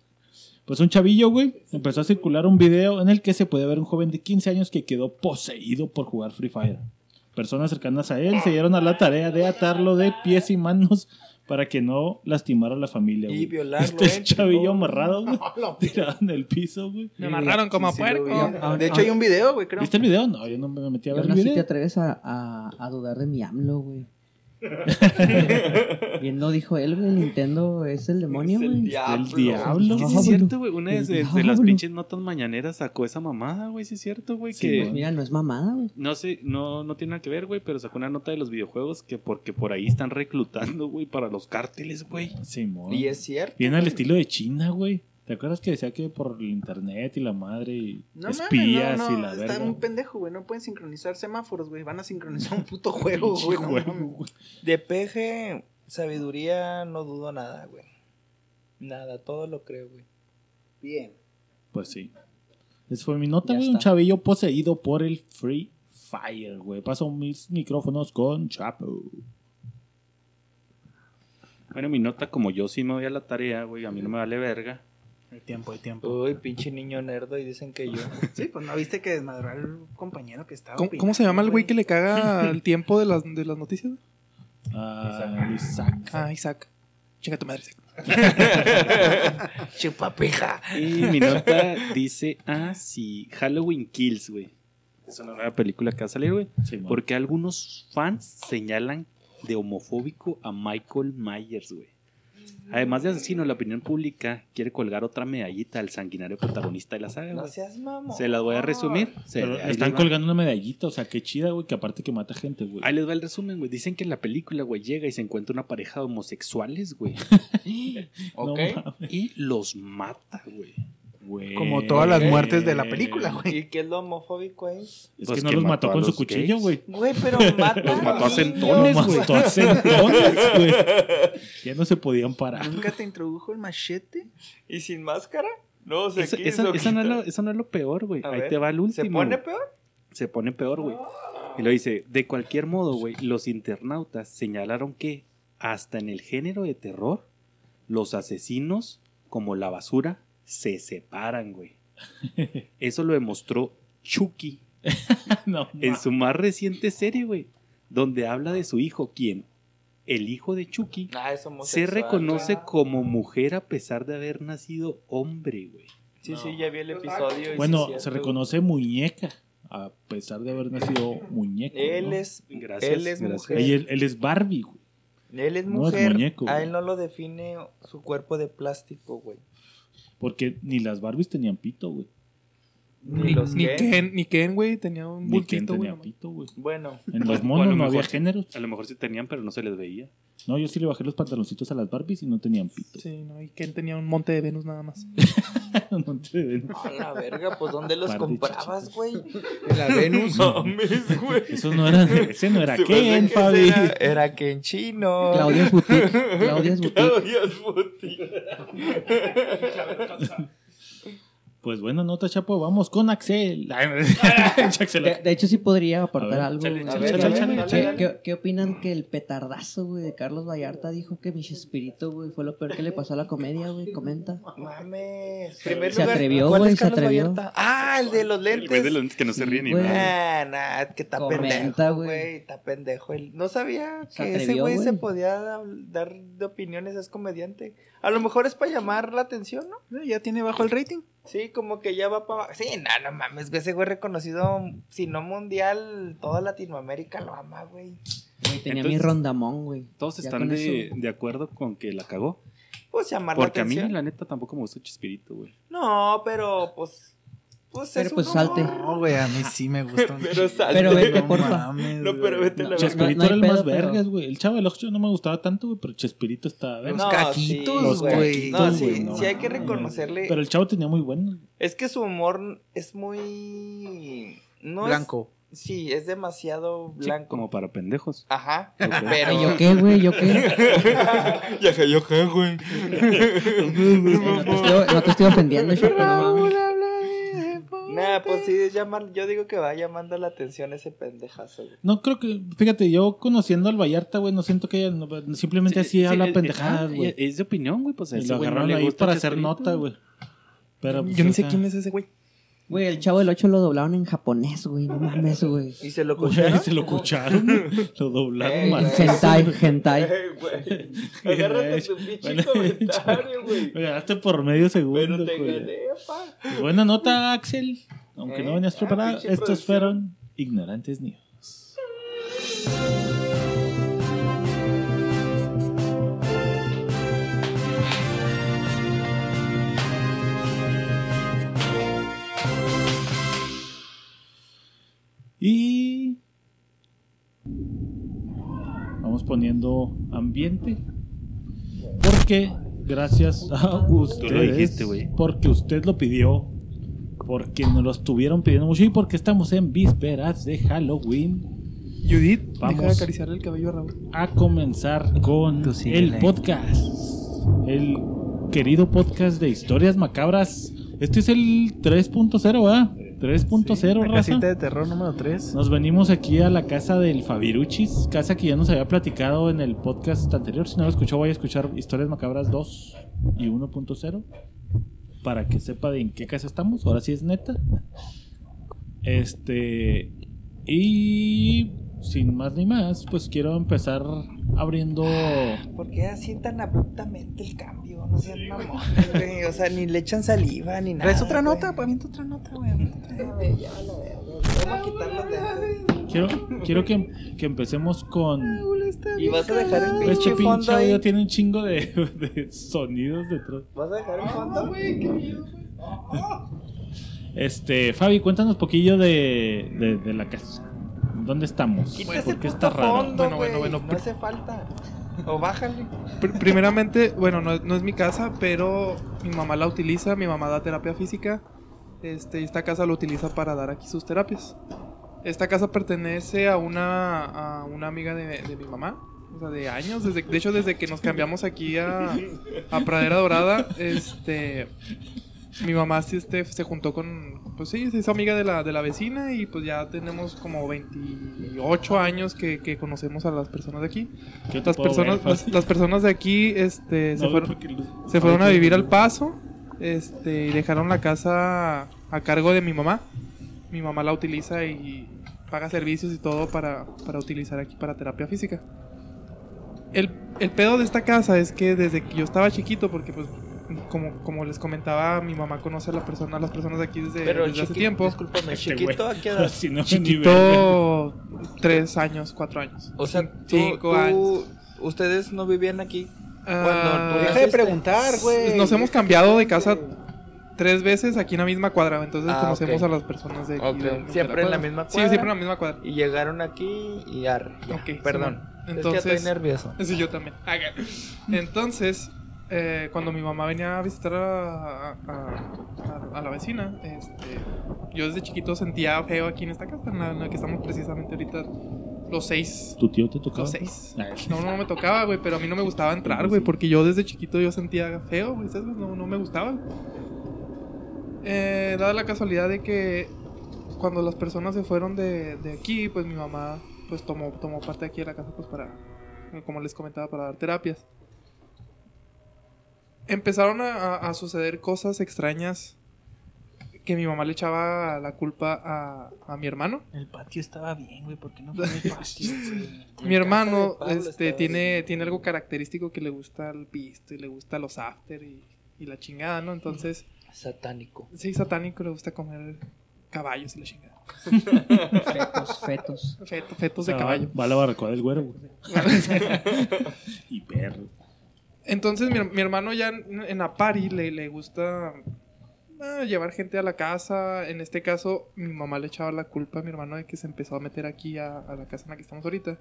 Pues un chavillo, güey, empezó a circular un video en el que se puede ver un joven de 15 años que quedó poseído por jugar Free Fire. Personas cercanas a él se dieron a la tarea de atarlo de pies y manos para que no lastimara a la familia. Y güey. violarlo, Este ¿eh? chavillo amarrado, güey, tirado en el piso, güey. Me amarraron como a Sí, puerco. vi. De hecho, hay un video, güey, creo. ¿Viste el video? No, yo no me metí a Y ver aún el así te video. atreves a, a, a dudar de mi AMLO, güey. Bien lo dijo él, güey. Nintendo es el demonio, Es el güey. diablo. El diablo. Sí, sí, es cierto, güey. Una de, El de- de las pinches notas mañaneras sacó esa mamada, güey. Sí, es cierto, güey. Sí, que güey. Mira, no es mamada, güey. no sé, no, no tiene nada que ver, güey. Pero sacó una nota de los videojuegos que porque por ahí están reclutando, güey, para los cárteles, güey. Simón. Y es cierto. Viene al estilo de China, güey. ¿Te acuerdas que decía que por el internet y la madre y No espías no, no, y la está verga? un pendejo, güey. No pueden sincronizar semáforos, güey. Van a sincronizar un puto juego, güey. De peje, sabiduría, no dudo nada, güey. Nada, todo lo creo, güey. Bien. Pues sí. Esa fue mi nota, güey. Un está. chavillo poseído por el Free Fire, güey. Paso mis micrófonos con Chapo. Bueno, mi nota, como yo sí me voy a la tarea, güey, a mí no me vale verga. Hay tiempo, hay tiempo. Uy, pinche niño nerdo y dicen que yo. Sí, pues no viste que desmadró al compañero que estaba. ¿Cómo, cómo se llama el güey que le caga el tiempo de las, de las noticias? Ah, Isaac. Ah, Isaac. Chinga tu madre, Isaac. Chupapija. Y mi nota dice, ah, sí, Halloween Kills, güey. Es una nueva película que va a salir, güey. Sí. Porque algunos fans señalan de homofóbico a Michael Myers, güey. Además de asesino, la opinión pública quiere colgar otra medallita al sanguinario protagonista de la saga, No seas mamón. Se las voy a resumir. Se- Pero ahí están colgando una medallita, o sea, qué chida, güey, que aparte que mata gente, güey. Ahí les va el resumen, güey. Dicen que en la película, güey, llega y se encuentra una pareja de homosexuales, güey. Ok. No y los mata, güey. Güey. Como todas las muertes de la película, güey. ¿Y qué es lo homofóbico ahí? Es Pues que no que los mató con su cuchillo, güey. Güey, pero mata. Los mató a centones, Los güey. mató a centones, güey. Ya no se podían parar. ¿Nunca te introdujo el machete? ¿Y sin máscara? No, se Esa, esa- esa no es lo, eso no es lo peor, güey. Ahí ver, te va el último. ¿Se pone peor? Se pone peor, güey. Y lo dice, de cualquier modo, güey, los internautas señalaron que hasta en el género de terror, los asesinos, como la basura, se separan, güey. Eso lo demostró Chucky No, en su más reciente serie, güey, donde habla de su hijo, quien, el hijo de Chucky, Ah, es se reconoce como mujer a pesar de haber nacido hombre, güey. Sí, sí, ya vi el episodio. Bueno, se reconoce muñeca, a pesar de haber nacido muñeco. Él ¿no? es, Gracias, él es gracias. mujer. Él, es Barbie, güey. Él es No es mujer. muñeco, a él no lo define su cuerpo de plástico, güey. Porque ni las Barbies tenían pito, güey. Ni los Ni Ken. Ken, ni Ken, güey, tenía un Ni Ken bultito, güey. tenía pito, güey. Bueno, En los monos lo no había mejor- géneros. A lo mejor sí tenían, pero no se les veía. No, yo sí le bajé los pantaloncitos a las Barbies y no tenían pito. Sí, no, y Ken tenía un monte de Venus nada más. No te ven. a la verga, pues ¿dónde los comprabas, güey? En la Venus. Mames, güey. Eso no era, ese no era Ken, Fabi. Era, era Ken chino. Claudia's Boutique. Claudia's Boutique. Claudia's Boutique. Pues bueno, nota chapo, vamos con Axel. De, de hecho, sí podría aportar algo. ¿Qué- échale, qué- échale. ¿Qué, qué opinan que el petardazo, güey, de Carlos Vallarta dijo que mi Chespirito, güey, fue lo peor que le pasó a la comedia, güey? Comenta. Mames. Primer Se lugar, atrevió, ¿cuál güey, es se Carlos atrevió. Vallarta? Ah, el de los El güey lentes. de los que no se ríe ni nada. Ah, nah, que está Comenta, pendejo, güey. Está pendejo. No sabía Se que ese güey se podía da- dar de opiniones, es comediante. A lo mejor es para llamar la atención, ¿no? Ya tiene bajo el rating. Sí, como que ya va para Sí, no, no mames, güey. Ese güey reconocido, si no mundial, toda Latinoamérica lo ama, güey. Güey, tenía Entonces, mi rondamón, güey. Todos están de, eso- de acuerdo con que la cagó. Pues llamar Porque la a mí, atención. la neta, tampoco me gustó Chispirito, güey. No, pero pues. Pues Pero, pues, salte. No, güey, a mí sí me gusta Pero salte. Pero vete, No porfa. mames, No, pero vete No, la Chespirito no era el pedo, más pero- vergas, güey. El chavo del 8 no me gustaba tanto, güey, pero Chespirito estaba verga. Los No, caquitos, güey. No, sí, no sí hay que reconocerle. Pero el chavo tenía muy bueno. Es que su humor es muy. No es- Blanco. sí, es demasiado Sí, blanco. como para pendejos. Ajá. Pero. ¿Yo qué, güey? ¿Yo qué? ya que yo qué, güey. No te estoy, no te estoy ofendiendo, no mames. Nah, pues sí, es llamar, yo digo que va llamando la atención ese pendejazo, güey. No creo que, fíjate, yo conociendo al Vallarta, güey, no siento que ella no- simplemente así Sí, habla sí, pendejadas, ah, güey. Es de opinión, güey. Pues a Y ese lo güey no agarraron le ahí gusta para hacer nota, güey. Pero, pues, Yo ni o sé sea, quién es ese güey. Güey, el chavo del 8 lo doblaron en japonés, güey. No mames, güey. Y se lo güey, cocharon. se lo escucharon, lo doblaron Eh, mal. Hentai, hentai. Eh, güey. Agárrate tu pinche comentario, güey. Me ganaste por medio segundo, Pero te güey. gané, pa. Buena nota, Axel. Aunque Eh, no venías ah, preparado, estos producción. fueron ignorantes news. Y vamos poniendo ambiente porque gracias a ustedes. lo dijiste, güey. Porque usted lo pidió. Porque nos lo estuvieron pidiendo mucho y porque estamos en vísperas de Halloween. Judith, Vamos. deja de acariciarle el cabello a Raúl. a comenzar con el podcast. El querido podcast de historias macabras. Este es el 3.0, ¿verdad? 3.0, La raza. casita de terror número 3. Nos venimos aquí a la casa del Fabiruchis, casa que ya nos había platicado en el podcast anterior. Si no lo escuchó, vaya a escuchar Historias Macabras 2 y 1.0 para que sepa de en qué casa estamos. Ahora sí es neta. Este. Y sin más ni más, pues quiero empezar abriendo. ¿Por qué así tan abruptamente el cambio? No sean mamones, güey. O sea, ni le echan saliva ni nada. ¿Traes otra güey. nota? Pues avienta otra nota, güey. A ver, ya, la. Vamos a dedos. Quiero, quiero que, que empecemos con. Y vas a dejar el Este pinche pinche fondo audio ahí. tiene un chingo de, de sonidos detrás. ¿Vas a dejar el fondo? güey, qué miedo. Este, Fabi, cuéntanos poquillo de, de, de la casa. ¿Dónde estamos? ¿Por qué está raro? fondo, Bueno, bueno, güey. bueno. No hace falta. O bájale. Pr- Primeramente, bueno, no, no es mi casa, pero mi mamá la utiliza, mi mamá da terapia física. Este, esta casa lo utiliza para dar aquí sus terapias. Esta casa pertenece a una, a una amiga de, de mi mamá, o sea, de años. Desde, de hecho, desde que nos cambiamos aquí a, a Pradera Dorada, este, mi mamá sí, este, se juntó con, pues sí, es amiga de la, de la vecina y pues ya tenemos como 28 años que, que conocemos a las personas de aquí. ¿Qué te Las personas, las, las personas de aquí este, se, No, fueron, porque los- se fueron a vivir al paso este, y dejaron la casa a cargo de mi mamá. Mi mamá la utiliza y paga servicios y todo para, para utilizar aquí para terapia física. El, el pedo de esta casa es que desde que yo estaba chiquito, porque pues como, como les comentaba, mi mamá conoce a, la persona, a las personas de aquí desde, Pero desde hace tiempo. discúlpame, Este chiquito. ¿a qué edad? Si no. Chiquito, tres años, cuatro años. O sea, tú, cinco tú- años. ustedes no vivían aquí. Ah, Cuando tú Deja de preguntar, güey. Nos hemos cambiado de casa tres veces aquí en la misma cuadra, entonces Ah, conocemos a las personas de aquí. Ok. de- de ¿Siempre en la cuadra. misma Sí, cuadra? siempre en la misma cuadra. Y llegaron aquí y arre. ya, Ok, perdón. Simón. es que Entonces- estoy nervioso. Sí, yo también. Entonces, eh, cuando mi mamá venía a visitar a, a- a- a la vecina, este, yo desde chiquito sentía feo aquí en esta casa, en la, en la que estamos precisamente ahorita los seis. ¿Tu tío te tocaba? Los seis. Ah, No, no, me tocaba, güey, pero a mí no me gustaba entrar, güey, porque yo desde chiquito yo sentía feo, güey. No, no me gustaba. Eh, dada la casualidad de que cuando las personas se fueron de, de aquí, pues mi mamá pues tomó, tomó parte aquí de la casa pues para, como les comentaba, para dar terapias. Empezaron a, a- suceder cosas extrañas que mi mamá le echaba la culpa a, a mi hermano. El patio estaba bien, güey. ¿Por qué no fue el patio? Mi hermano este, tiene, tiene algo característico que le gusta el pisto y le gusta los after y, y la chingada, ¿no? Entonces, Satánico. sí, satánico, le gusta comer caballos y la chingada. Fetos, fetos. Feto- fetos o sea, de caballo. Va a la barracuda del güero, güey. y perro. Entonces mi, mi hermano ya en, party le, le gusta ah, llevar gente a la casa. En este caso, mi mamá le echaba la culpa a mi hermano de que se empezó a meter aquí a, a la casa en la que estamos ahorita.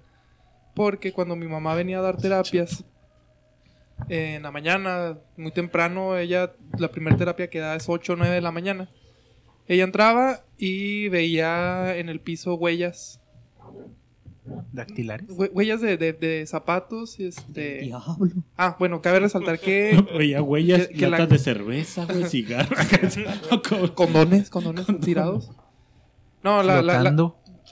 Porque cuando mi mamá venía a dar terapias, en la mañana, muy temprano, ella, la primera terapia que da es 8 o 9 de la mañana. Ella entraba y veía en el piso huellas, Dactilares. hue- huellas de, de- de zapatos. y Este... Diablo. Ah, bueno, cabe resaltar que Veía huellas, Que- que latas la- de cerveza, güey, cigarro. Condones, condones tirados. No, la, la-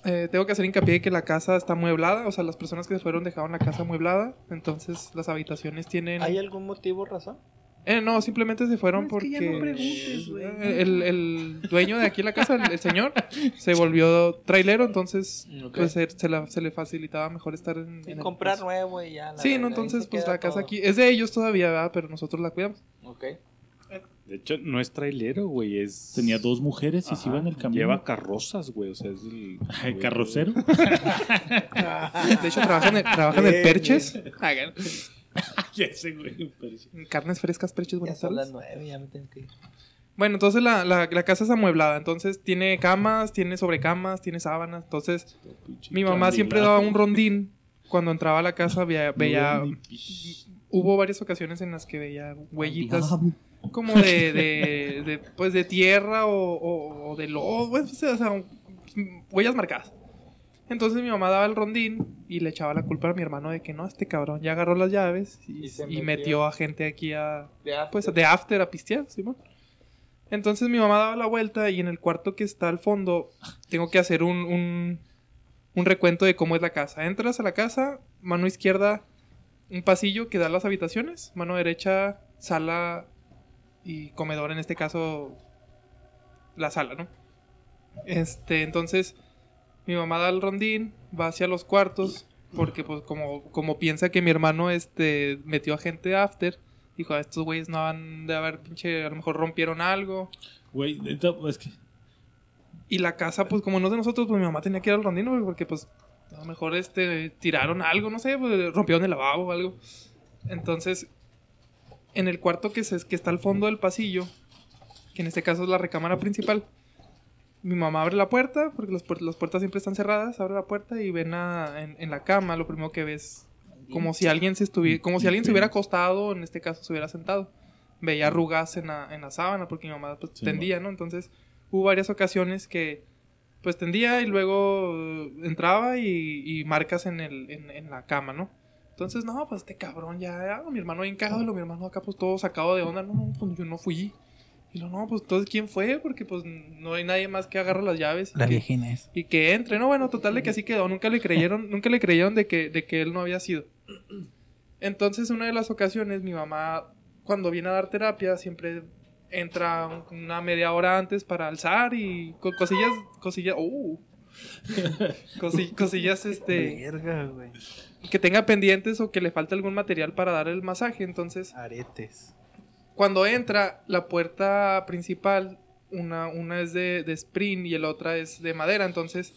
eh, tengo que hacer hincapié de que la casa está mueblada. O sea, las personas que se fueron dejaron la casa mueblada. Entonces, las habitaciones tienen. ¿Hay algún motivo, razón? Eh, no, simplemente se fueron No, es que porque. ya no preguntes, güey. el, el dueño de aquí en la casa, el, el señor, se volvió trailero. Entonces, Ok. pues se, se la- se le facilitaba mejor estar en. Y en el- comprar nuevo y ya. la Sí, no, entonces, se pues la casa todo. aquí. Es de ellos todavía, ¿verdad? Pero nosotros la cuidamos. Ok. De hecho, no es trailero, güey. Es... Tenía dos mujeres y se Ajá, iban en el camino. Lleva carrozas, güey. O sea, es el. Ay, carrocero. De hecho, trabajan en, trabajan en perches. Ya sé, güey. Carnes frescas, Ya buenas son las nueve, ya me tengo que ir. Bueno, entonces la, la, la casa es amueblada. Entonces tiene camas, tiene sobrecamas, tiene sábanas. Entonces mi mamá siempre daba un rondín cuando entraba a la casa veía, veía hubo varias ocasiones en las que veía huellitas como de, de, de, pues de tierra o, o- o de lodo, o sea, huellas marcadas. Entonces mi mamá daba el rondín y le echaba la culpa a mi hermano de que no, este cabrón ya agarró las llaves y, Y se y metió. a gente aquí a, De after. pues de after a pistear, Simón. Entonces mi mamá daba la vuelta y en el cuarto que está al fondo tengo que hacer un, un, un recuento de cómo es la casa. Entras a la casa, mano izquierda, un pasillo que da a las habitaciones, mano derecha, sala y comedor, en este caso, la sala, ¿no? Este, entonces, mi mamá da el rondín, va hacia los cuartos, porque pues como, como piensa que mi hermano este metió a gente after, dijo, "Ah, estos güeyes no van de haber pinche, a lo mejor rompieron algo. Güey, es que. Y la casa, pues como no es de nosotros, pues mi mamá tenía que ir al rondín, güey, porque pues a lo mejor este tiraron algo, no sé, pues, rompieron el lavabo o algo. Entonces, en el cuarto que, se, que está al fondo del pasillo, que en este caso es la recámara principal, mi mamá abre la puerta, porque las, puer- las puertas siempre están cerradas, abre la puerta y ven a- en, en la cama, lo primero que ves, como si alguien se estuviera, como si alguien se hubiera acostado, en este caso se hubiera sentado. Veía arrugas en la, en la sábana, porque mi mamá pues, Sí, tendía, ¿no? Entonces, hubo varias ocasiones que pues tendía y luego eh, entraba y, y marcas en, el, en, en la cama, ¿no? Entonces, no, pues este cabrón ya, ya, mi hermano bien cagado, mi hermano acá pues todo sacado de onda, no, no, pues yo no fui. Y lo, no, pues entonces, ¿quién fue? Porque pues no hay nadie más que agarre las llaves. La vieja Inés. y que entre, no, bueno, total de que así quedó, nunca le creyeron, nunca le creyeron de que, de que él no había sido. Entonces, una de las ocasiones, mi mamá, cuando viene a dar terapia, siempre entra un- una media hora antes para alzar y co- cosillas, cosillas, uh, Cosi- cosillas, este, Verga, güey. que tenga pendientes o que le falte algún material para dar el masaje. Entonces, Aretes. Cuando entra, la puerta principal, una, una es de, de sprint y la otra es de madera, entonces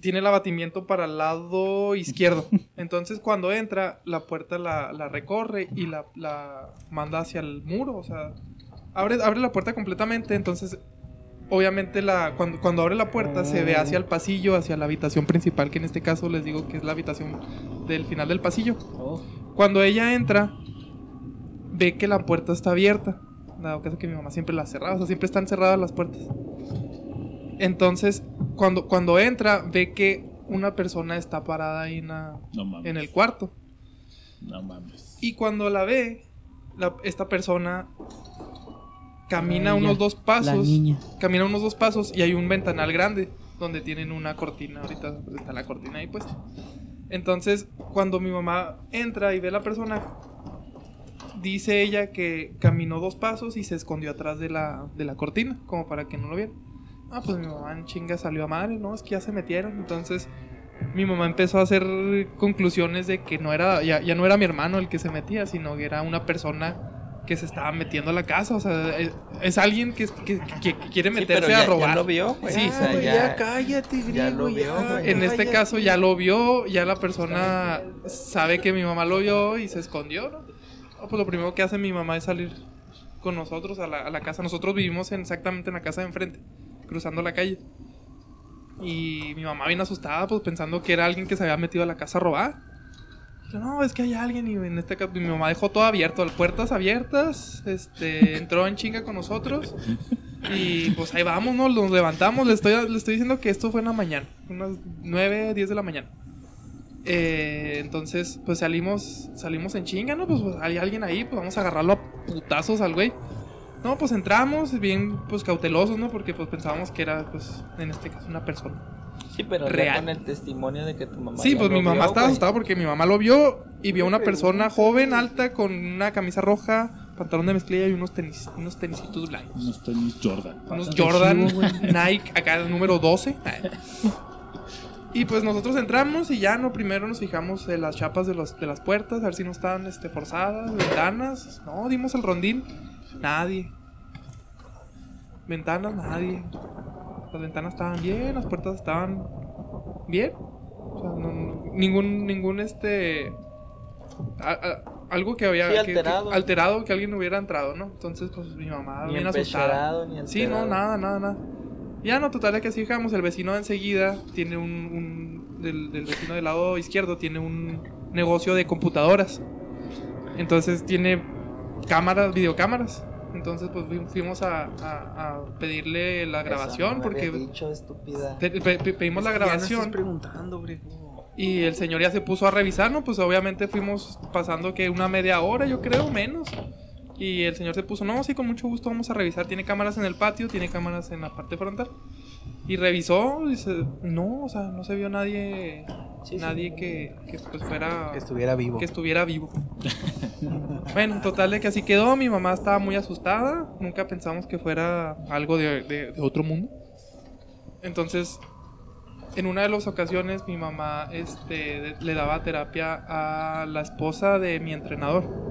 tiene el abatimiento para el lado izquierdo. Entonces cuando entra, la puerta la, la recorre y la, la manda hacia el muro, o sea, abre, abre la puerta completamente, entonces obviamente la, cuando, cuando abre la puerta se ve hacia el pasillo, hacia la habitación principal, que en este caso les digo que es la habitación del final del pasillo. Cuando ella entra, ve que la puerta está abierta. Dado caso que mi mamá siempre la cerraba, o sea, siempre están cerradas las puertas. Entonces, cuando, cuando entra, ve que una persona está parada ahí en, la- No en el cuarto. No mames. Y cuando la ve, la- esta persona camina Ella, unos dos La pasos. niña. Camina unos dos pasos y hay un ventanal grande donde tienen una cortina. Ahorita está la cortina ahí puesta. Entonces, cuando mi mamá entra y ve a la persona, dice ella que caminó dos pasos y se escondió atrás de la, de la cortina, como para que no lo vieran. Ah, pues mi mamá en chinga salió a madre, ¿no? Es que ya se metieron. Entonces, mi mamá empezó a hacer conclusiones de que no era, ya, ya no era mi hermano el que se metía, sino que era una persona que se estaba metiendo a la casa. O sea, es, es alguien que, que- que- que quiere Sí, meterse pero ya, a robar. ya lo vio, güey. Sí, o sea, güey, ya, ya cállate, griego. ya lo vio, güey. En este cállate. caso ya lo vio, ya la persona sabe que mi mamá lo vio y se escondió, ¿no? Pues lo primero que hace mi mamá es salir con nosotros a la, casa. Nosotros vivimos en- exactamente en la casa de enfrente, cruzando la calle. Y mi mamá bien asustada, pues pensando que era alguien que se había metido a la casa a robar. Y no, es que hay alguien y en este caso mi mamá dejó todo abierto, las puertas abiertas, este, entró en chinga con nosotros. Y pues ahí vamos, ¿no? Nos levantamos. Le estoy, le estoy diciendo que esto fue en la mañana. Unas 9, 10 de la mañana. Eh, entonces, pues salimos salimos en chinga, ¿no? Pues, pues, hay alguien ahí, pues vamos a agarrarlo a putazos al güey. No, pues entramos bien, pues cautelosos, ¿no? Porque pues pensábamos que era, pues, en este caso, una persona. Sí, pero Real. con el testimonio de que tu mamá. Sí, pues mi mamá vio, estaba güey. asustada porque mi mamá lo vio y vio una persona joven, alta, con una camisa roja, pantalón de mezclilla y unos tenis, unos tenisitos blancos. Unos tenis Jordan. Unos Jordan Nike, acá el número 12. Y pues nosotros entramos y ya no, primero nos fijamos en las chapas de, los, de las puertas, a ver si no estaban este, forzadas, ventanas. No, dimos el rondín. Nadie. Ventanas, nadie. Las ventanas estaban bien, las puertas estaban bien. O sea, no- no- ningún, ningún este... a- a- algo que había Sí, que- que- alterado. alterado que alguien hubiera entrado, ¿no? Entonces, pues mi mamá Ni bien asustada. ni Sí, no, alterado. nada, nada, nada. Ya no, total, es que así fijamos. El vecino de enseguida tiene un, un- del, del vecino del lado izquierdo tiene un negocio de computadoras. Entonces tiene cámaras, videocámaras. Entonces pues fu- fuimos a, a- a pedirle la grabación no porque dicho, estúpida. pe- pe- pe- pedimos la grabación preguntando, Grego. y el señor ya se puso a revisar, ¿no? Pues obviamente fuimos pasando que una media hora, yo creo, menos. Y el señor se puso, no, sí, con mucho gusto vamos a revisar. Tiene cámaras en el patio, tiene cámaras en la parte frontal. Y revisó, dice, no, o sea, no se vio nadie, Sí, sí. nadie que, que, pues fuera, Que estuviera vivo. que estuviera vivo. bueno, total de que así quedó. Mi mamá estaba muy asustada. Nunca pensamos que fuera algo de, de- de otro mundo. Entonces, en una de las ocasiones, mi mamá este, le daba terapia a la esposa de mi entrenador.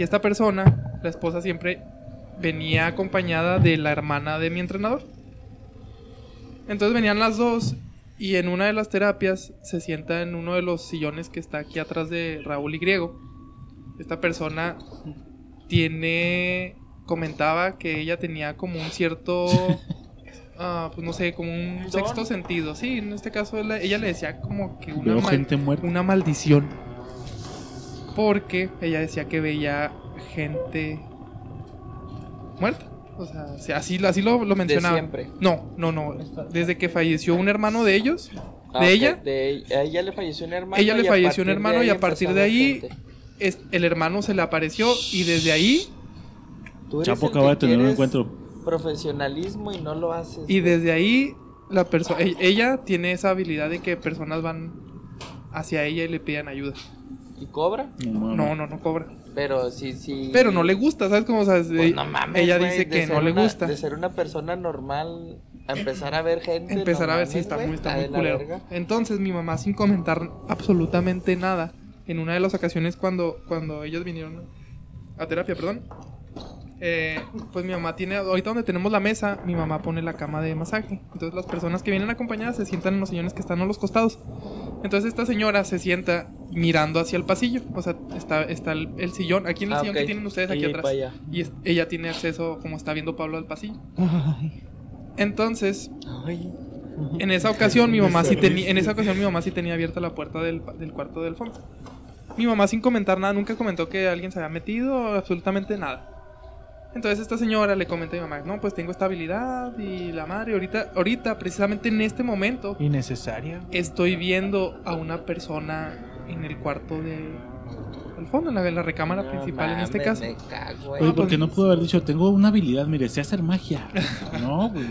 Y esta persona, la esposa siempre venía acompañada de la hermana de mi entrenador. Entonces venían las dos y en una de las terapias se sienta en uno de los sillones que está aquí atrás de Raúl y Griego. Esta persona tiene comentaba que ella tenía como un cierto ah, pues no sé, como un sexto sentido. Sí, en este caso ella, le decía como que una, mal- una maldición. Porque ella decía que veía gente muerta. O sea, sí, así, así lo, lo mencionaba. siempre. No, no, no. Desde que falleció un hermano de ellos, Ah, de ella, de- a ella le falleció un hermano. Ella le y a falleció un partir hermano de y a ahí partir de ahí- es, el hermano se le apareció y desde ahí, Tú eres Chapo acaba de tener un encuentro. Profesionalismo y no lo haces. y desde ahí, la persona, ella tiene esa habilidad de que personas van hacia ella y le piden ayuda. ¿Y cobra? No, no, no cobra. Pero sí, sí. Pero no le gusta, ¿sabes cómo? O sea, Pues no mames, ella dice que no le gusta. De ser una persona normal a empezar a ver gente. empezar no a ver si mames, está muy, está muy culero. Entonces mi mamá sin comentar absolutamente nada, en una de las ocasiones cuando, cuando ellos vinieron a terapia, perdón, eh, pues mi mamá tiene, ahorita donde tenemos la mesa, mi mamá pone la cama de masaje. Entonces las personas que vienen acompañadas se sientan en los sillones que están a los costados. Entonces esta señora se sienta mirando hacia el pasillo. O sea, está, está el, el sillón, aquí en el Ah, sillón que tienen ustedes aquí Y atrás. Y es- ella tiene acceso, como está viendo Pablo, al pasillo. Ay. Entonces, Ay, en esa ocasión mi mamá sí tenía, en esa ocasión mi mamá sí tenía abierta la puerta del, del cuarto del fondo. Mi mamá sin comentar nada, nunca comentó que alguien se había metido, absolutamente nada. Entonces esta señora le comenta a mi mamá, no, pues tengo esta habilidad y la madre, ahorita, ahorita, precisamente en este momento, Innecesaria. estoy viendo a una persona en el cuarto de, del fondo, en la, en la recámara no principal en este caso. Me cago, Oye, güey. ¿por qué no pudo haber dicho, tengo una habilidad, mire, sé hacer magia? No, güey.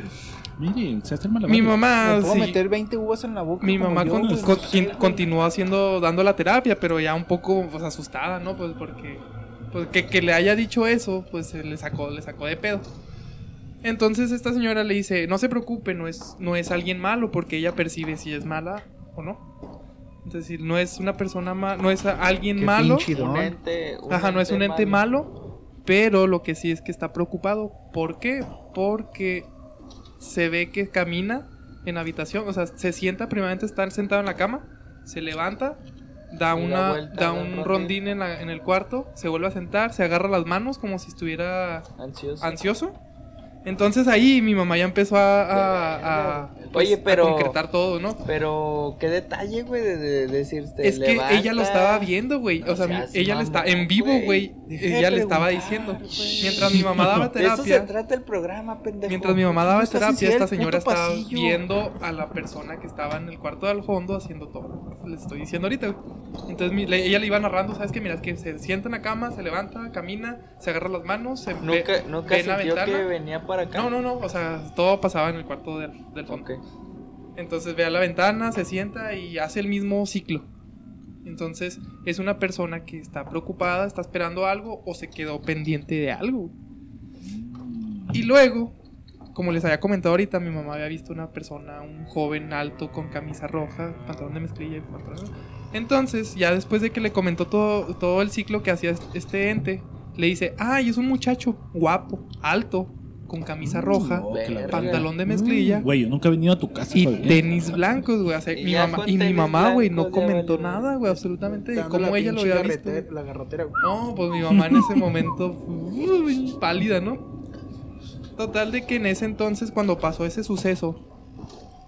Mire, sé hacer malabares. Mi mamá, Me puedo sí, meter 20 uvas en la boca. Mi mamá yo, con- güey, con- no sé, quien- güey. continuó haciendo, dando la terapia, pero ya un poco pues, asustada, ¿no? Pues porque pues, que, que le haya dicho eso, pues le sacó, le sacó de pedo. Entonces esta señora le dice, no se preocupe, no es, no es alguien malo, porque ella percibe si es mala o no. Es decir, no es una persona mala, no es a- alguien Qué malo. Un ente, un Ajá, no es un ente malo, pero lo que sí es que está preocupado. ¿Por qué? Porque se ve que camina en la habitación, o sea, se sienta, primeramente está sentado en la cama, se levanta, da una vuelta, da un rondín rondín. en, la- en el cuarto, se vuelve a sentar, se agarra las manos como si estuviera Ansioso. ansioso. Entonces ahí mi mamá ya empezó a, a- a, pues, Oye, a pero- concretar todo, ¿no? Pero qué detalle, güey, de, de decirte. Es que ella lo estaba viendo, güey. No O sea, seas ella le está en vivo, güey. Ella le estaba diciendo. Mientras mi mamá daba De eso se terapia, trata el programa, pendejo. mientras mi mamá daba ¿Qué estás terapia, esta señora estaba pasillo. viendo a la persona que estaba en el cuarto del fondo haciendo todo. Les estoy diciendo ahorita, güey. Entonces mi- le- ella le iba narrando, ¿sabes qué? Mira, es que se sienta en la cama, se levanta, camina, se agarra las manos, se ve, Nunca, nunca ve en la ventana. que venía para acá. No, no, no, o sea, todo pasaba en el cuarto del, del fondo. Entonces ve a la ventana, se sienta y hace el mismo ciclo. Entonces es una persona que está preocupada, está esperando algo o se quedó pendiente de algo. Y luego, como les había comentado ahorita, mi mamá había visto una persona, un joven alto con camisa roja, pantalón de mezclilla y pantalón. Entonces, ya después de que le comentó todo, todo el ciclo que hacía este ente, le dice, ay, es un muchacho guapo, alto, con camisa roja, Oh, Verga. pantalón de mezclilla. Güey, yo nunca he venido a tu casa. Y Fabián. tenis blancos, güey. o sea, Y mi ya mamá, con y mi tenis mamá, güey, no blancos ya comentó valió. nada, güey, absolutamente de Dando cómo la ella lo pinche había visto. garrete- La garrotera, güey. No, pues mi mamá en ese momento, uy, pálida, ¿no? Total de que en ese entonces, cuando pasó ese suceso,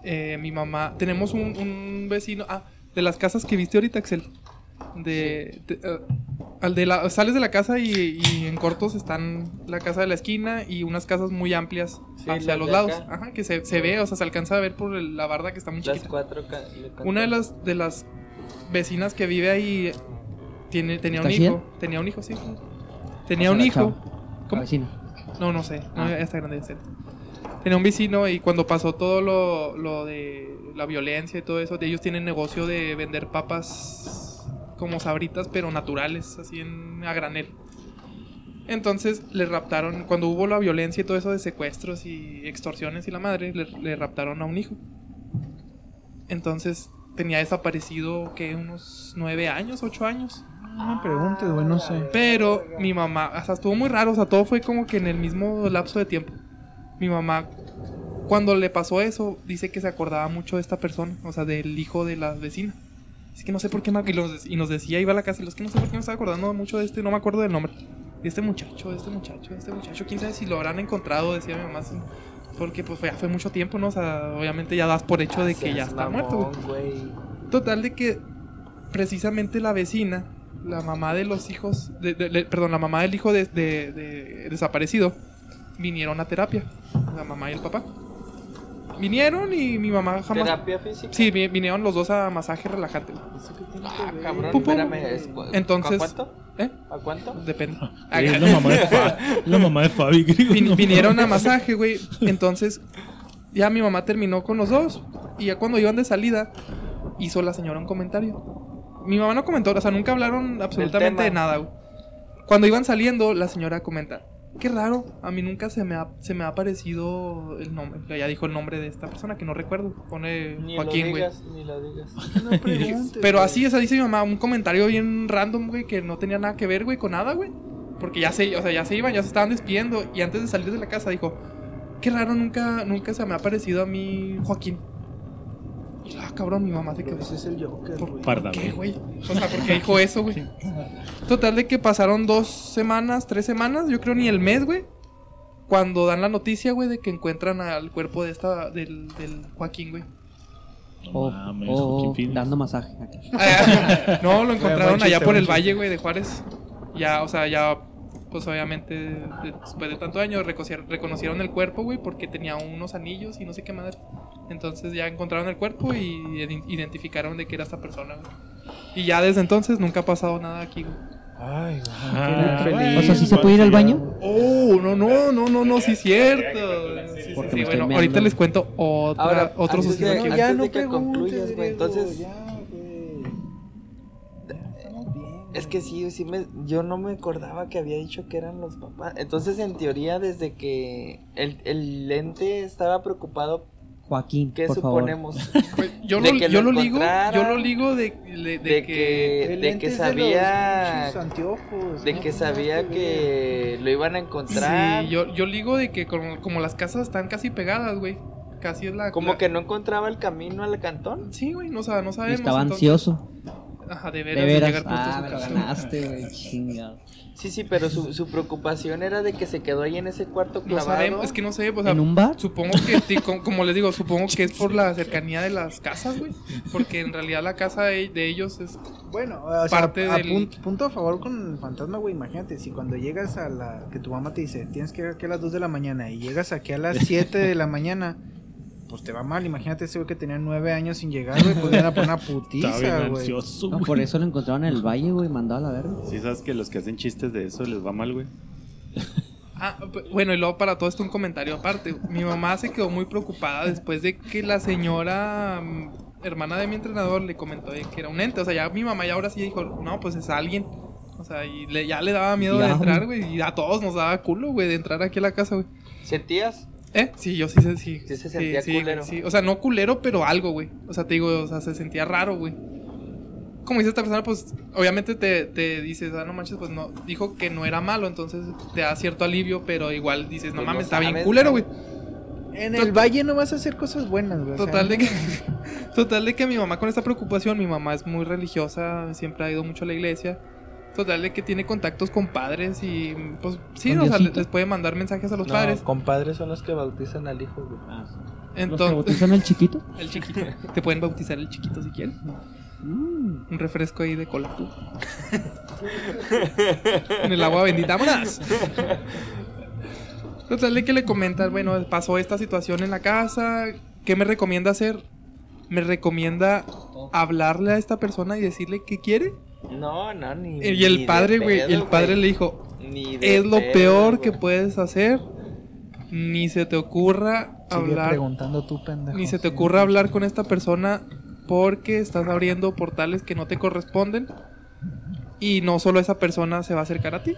eh, mi mamá, tenemos un, un vecino, ah, de las casas que viste ahorita, Axel. De, de, eh, al de la, sales de la casa y, y en cortos están la casa de la esquina y unas casas muy amplias Sí, hacia los lados. acá. Ajá, que se, se ve, o sea, se alcanza a ver por el- la barda que está muy Las chiquita. cuatro. Una de las, de las vecinas que vive ahí tiene, tenía un ¿Está hijo. chida? Tenía un hijo, sí. Tenía O sea, un hijo. ¿Cómo? No, no sé. No, Ah. ya está grande, ya. Tenía un vecino y cuando pasó todo lo, lo de la violencia y todo eso, de ellos tienen negocio de vender papas como sabritas, pero naturales, así en, a granel. Entonces le raptaron, cuando hubo la violencia y todo eso de secuestros y extorsiones y la madre, le, le raptaron a un hijo. Entonces tenía desaparecido, que Unos nueve años, ocho años. No me preguntes, güey, no sé. Pero mi mamá, o sea, estuvo muy raro, o sea, todo fue como que en el mismo lapso de tiempo. Mi mamá, cuando le pasó eso, dice que se acordaba mucho de esta persona, o sea, del hijo de la vecina. Es que no sé por qué me y, los- y nos decía, iba a la casa y los que no sé por qué me estaba acordando mucho de este, no me acuerdo del nombre. De este muchacho, de este muchacho, de este muchacho. Quién sabe si lo habrán encontrado, decía mi mamá. Porque pues fue, ya fue mucho tiempo, ¿no? O sea, obviamente ya das por hecho de que ya está muerto. Total de que precisamente la vecina, la mamá de los hijos, de- de- de- perdón, la mamá del hijo de- desaparecido, vinieron a terapia, la mamá y el papá. Vinieron y mi mamá jamás... ¿Terapia física? Sí, vi- vinieron los dos a masaje relajante. güey. Ah, cabrón, Pum, pum. espérame. es- Entonces- ¿A cuánto? ¿Eh? ¿A cuánto? Depende. Es la mamá de Fabi. La mamá de Fabi, griego. Vin- no vinieron a mames. masaje, güey. Entonces, ya mi mamá terminó con los dos. Y ya cuando iban de salida, hizo la señora un comentario. Mi mamá no comentó, o sea, nunca hablaron absolutamente tema. de nada, güey. Cuando iban saliendo, la señora comenta. Qué raro, a mí nunca se me ha, se me ha parecido el nombre. Ya dijo el nombre de esta persona que no recuerdo. Pone Ni Joaquín, lo güey. digas, ni lo digas. No preguntes. Pero así, o sea, dice mi mamá, un comentario bien random, güey, que no tenía nada que ver, güey, con nada, güey. Porque ya se, o sea, ya se iban, ya se estaban despidiendo. Y antes de salir de la casa dijo, qué raro, nunca, nunca se me ha parecido a mí Joaquín. Y ah, cabrón, mi mamá se quedó. Ese es el Joker, ¿Por güey. Parda, qué, güey. O sea, ¿por qué dijo eso, güey? Total de que pasaron dos semanas, tres semanas, yo creo ni el mes, güey. Cuando dan la noticia, güey, de que encuentran al cuerpo de esta, del, del Joaquín, güey. No O, mames, o Joaquín Phoenix. dando masaje. Ah, no, lo encontraron allá por el valle, güey, de Juárez. Ya, o sea, ya, pues obviamente, de- después de tantos años reconocieron el cuerpo, güey, porque tenía unos anillos y no sé qué madre. Entonces ya encontraron el cuerpo y iden- identificaron de que era esta persona, güey. Y ya desde entonces nunca ha pasado nada aquí, güey. Ay, güey. Ah. O sea, ¿sí se puede ir al baño? Oh, no, no, no, no, no, sí es cierto. Sí, bueno, ahorita les cuento otra, Ahora, otro suceso aquí. ya no que concluyas, güey, entonces- Es que sí, sí me, yo no me acordaba que había dicho que eran los papás. Entonces, en teoría, desde que el, el ente estaba preocupado, Joaquín, ¿qué por favor. suponemos? Güey, Yo, de lo, que yo lo ligo, yo lo ligo de, de- de de que... que, de que de sabía, anteojos, de no que sabía que lo iban a encontrar. Sí, yo, yo ligo de que como, como las casas están casi pegadas, güey. Casi es la... Como la- que no encontraba el camino al cantón. Sí, güey, no, no Y sabemos. estaba entonces- ansioso. Ajá, de De veras, de veras. llegar pronto a Ah, me ganaste, güey. Chingado. Sí, sí, pero su, su preocupación era de que se quedó ahí en ese cuarto No clavado. sabemos, es que no sé, o sea, ¿En un bar? supongo que, como les digo, supongo que es por la cercanía de las casas, güey. Porque en realidad la casa de, de ellos es... Bueno, o sea, Parte a del- pun- punto a favor con el fantasma, güey. Imagínate, si cuando llegas a la. que tu mamá te dice, tienes que ir aquí a las 2 de la mañana y llegas aquí a las 7 de la mañana, pues te va mal. Imagínate ese güey que tenía 9 años sin llegar, güey. Pues era por una putiza, bien güey. ansioso, No, por eso lo encontraron en el valle, güey, mandado a la verga. Sí, sabes que los que hacen chistes de eso les va mal, güey. Ah, bueno, y luego para todo esto un comentario aparte. Mi mamá se quedó muy preocupada después de que la señora mm, hermana de mi entrenador le comentó de que era un ente. O sea, ya mi mamá ya ahora sí dijo, no, pues es alguien. O sea, y le- ya le daba miedo de entrar, güey. Y a todos nos daba culo, güey, de entrar aquí a la casa, güey. ¿Sentías? ¿Eh? Sí, yo sí, sí. Sí, Sí se sentía culero. sí. O sea, no culero, pero algo, güey. O sea, te digo, o sea, se sentía raro, güey. Como dice esta persona, pues obviamente te, te dices, ah, no manches, pues no, dijo que no era malo, entonces te da cierto alivio, pero igual dices, no Pues mames, no está bien culero, güey. En el valle no vas a hacer cosas buenas, güey. o sea, Total de que total de que mi mamá con esta preocupación, mi mamá es muy religiosa, siempre ha ido mucho a la iglesia. Total de que tiene contactos con padres y pues sí, ¿Con o sea, les puede mandar mensajes a los No, padres. compadres son los que bautizan al hijo, güey. Ah, sí. ¿Los que Entonces, bautizan el chiquito? el chiquito. Te pueden bautizar el chiquito si quieren. Mm. Un refresco ahí de cola. tú. en el agua bendita. ¡Vámonos! Total de que le comentas, bueno, pasó esta situación en la casa. ¿Qué me recomienda hacer? Me recomienda hablarle a esta persona y decirle qué quiere. No, no, ni. Y el padre, güey, el padre le dijo, Ni de es lo pedo, peor que puedes hacer. Ni se te ocurra Sigue hablar preguntando tú, pendejo. ni se te Sí. ocurra hablar con esta persona porque estás abriendo portales que no te corresponden y no solo esa persona se va a acercar a ti.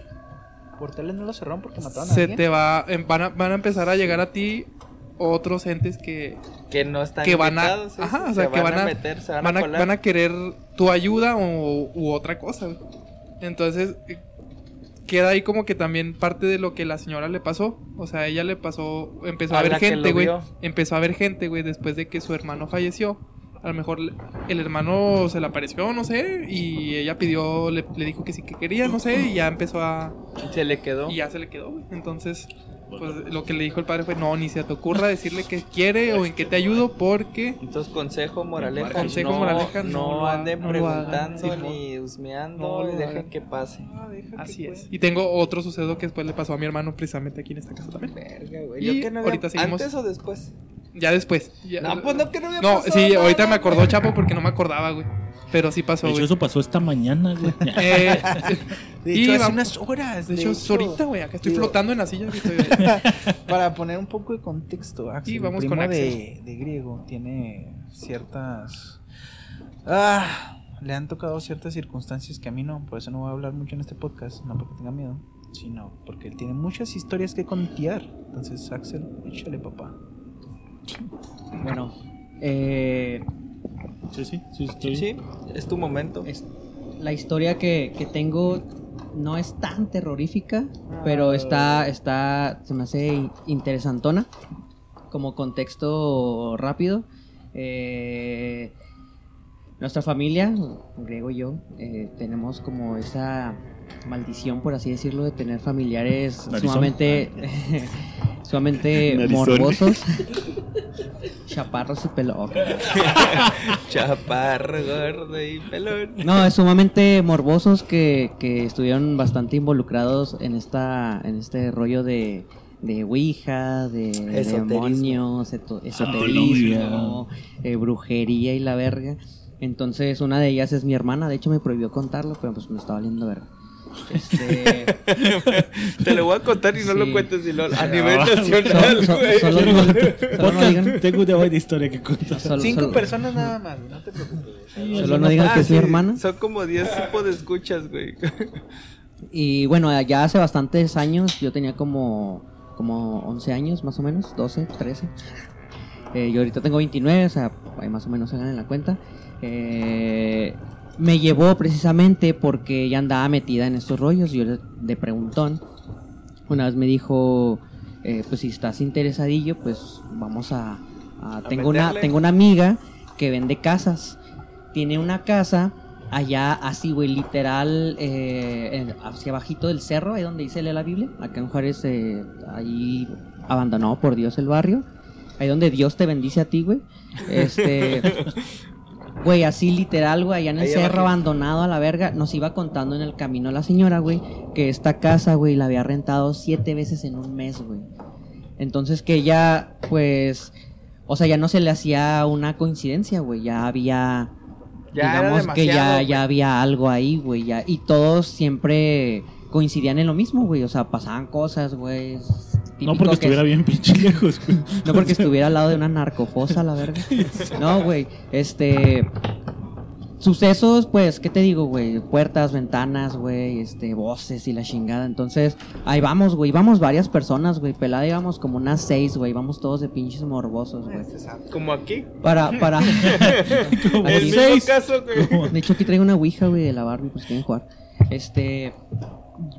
Portales no lo cerraron porque mataron a Se alguien. te va em, van a, van a empezar a llegar a ti otros entes que Que no están que van a- sí, ajá, o sea, se que van a- meter, se van, van a, colar. van a querer tu ayuda o, u otra cosa. Entonces eh, queda ahí como que también parte de lo que la señora le pasó. O sea, ella le pasó, empezó a, A ver gente, güey. Empezó a ver gente, güey, después de que su hermano falleció. A lo mejor el hermano se le apareció, no sé, y ella pidió, le, le dijo que sí que quería, no sé, y ya empezó a... Se le quedó. Y ya se le quedó, güey. Entonces, pues lo que le dijo el padre fue, no, ni se te ocurra decirle qué quiere o en qué te ayudo, porque... Entonces, consejo, moraleja. Consejo, no, moraleja, no no, anden no lo hagan, preguntando ni husmeando y dejen que pase. Así es. Y tengo otro suceso que después le pasó a mi hermano precisamente aquí en esta casa también. Verga, güey. Y Yo que no había- ahorita seguimos. ¿Antes o después? Ya después. ya- No, pues no, que no había No, pasado sí, nada, ahorita me acordó Chapo porque no me acordaba, güey. Pero sí pasó, De hecho, güey. eso pasó esta mañana, güey. Eh, De y hecho, hace vamos- unas horas. de hecho, es ahorita, güey. Acá estoy digo- flotando en la silla. güey, estoy- Para poner un poco de contexto, Axel, Y vamos el con primo Axel. de, de griego tiene ciertas... Ah, le han tocado ciertas circunstancias que a mí no, por eso no voy a hablar mucho en este podcast, no porque tenga miedo, sino porque él tiene muchas historias que contar. Entonces, Axel, échale papá. Bueno, eh, Sí, sí, sí, estoy. Sí, es tu momento. es- la historia que, que tengo no es tan terrorífica, pero está, está, se me hace in- interesantona. Como contexto rápido, eh, nuestra familia, Griego y yo, eh, tenemos como esa maldición, por así decirlo, de tener familiares Narizón. sumamente, sumamente Narizón. morbosos, chaparros y pelos. Chaparro, gordo y pelón. No, es sumamente morbosos que, que estuvieron bastante involucrados en esta en este rollo de, de Ouija, de demonios, eto- esoterismo, eh, brujería y la verga. Entonces, una de ellas es mi hermana. De hecho, me prohibió contarlo, pero pues me está valiendo verga. Este, Te lo voy a contar y no Sí. lo cuentes a nivel nacional, güey. solo, no, solo no Podcast, digan, tengo una buena historia que contar. solo- Cinco solo- personas nada más, no te preocupes. solo no digan Ah, que es mi sí, hermana. Son como 10 tipos de escuchas, güey. Y bueno, ya hace bastantes años, yo tenía como, como 11 años más o menos, 12, 13. Eh, yo ahorita tengo 29, o sea, ahí más o menos se ganan la cuenta. Eh, me llevó precisamente porque ella andaba metida en estos rollos. Yo le- de preguntón, una vez me dijo, eh, pues si estás interesadillo, pues vamos a... a- tengo, una, tengo una amiga que vende casas. Tiene una casa allá así, güey, literal, eh, hacia abajito del cerro, ahí donde dice la Biblia. Acá en Juárez, eh, ahí abandonado por Dios el barrio. Ahí donde Dios te bendice a ti, güey. Este... Güey, así literal, güey, allá en el Ahí cerro abajo. abandonado a la verga. Nos iba contando en el camino la señora, güey, que esta casa, güey, la había rentado siete veces en un mes, güey. Entonces que ella, pues, o sea, ya no se le hacía una coincidencia, güey, ya había, Ya digamos que ya, ya había algo ahí, güey, ya, y todos siempre coincidían en lo mismo, güey, o sea, pasaban cosas, güey. No porque que- estuviera bien pinche lejos, güey. no porque estuviera al lado de una narcofosa, la verga. No, güey. Este. Sucesos, pues, ¿qué te digo, güey? Puertas, ventanas, güey, este, voces y la chingada. Entonces, ahí vamos, güey. Vamos varias personas, güey. Pelada íbamos como unas seis, güey. Vamos todos de pinches morbosos, güey. Como aquí. Para, para. El Aquí- mismo caso, güey. de hecho, aquí traigo una ouija, güey, de la Barbie, pues quieren jugar. Este.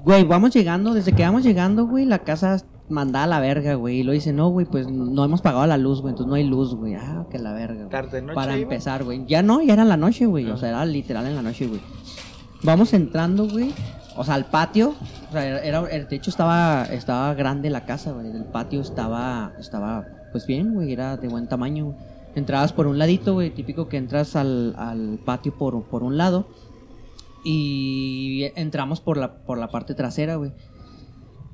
Güey, vamos llegando, desde que vamos llegando, güey, la casa mandada a la verga, güey. Y lo dice, no, güey, pues no hemos pagado la luz, güey, entonces no hay luz, güey. Ah, que la verga. güey. Tarde noche. Para iba. empezar, güey. Ya no, ya era en la noche, güey. Ah. O sea, era literal en la noche, güey. Vamos entrando, güey. O sea, al patio. O sea, era, de hecho estaba, estaba grande la casa, güey. El patio estaba, estaba pues bien, güey, era de buen tamaño, güey. Entrabas por un ladito, güey, típico que entras al, al patio por, por un lado. Y entramos por la, por la parte trasera, güey.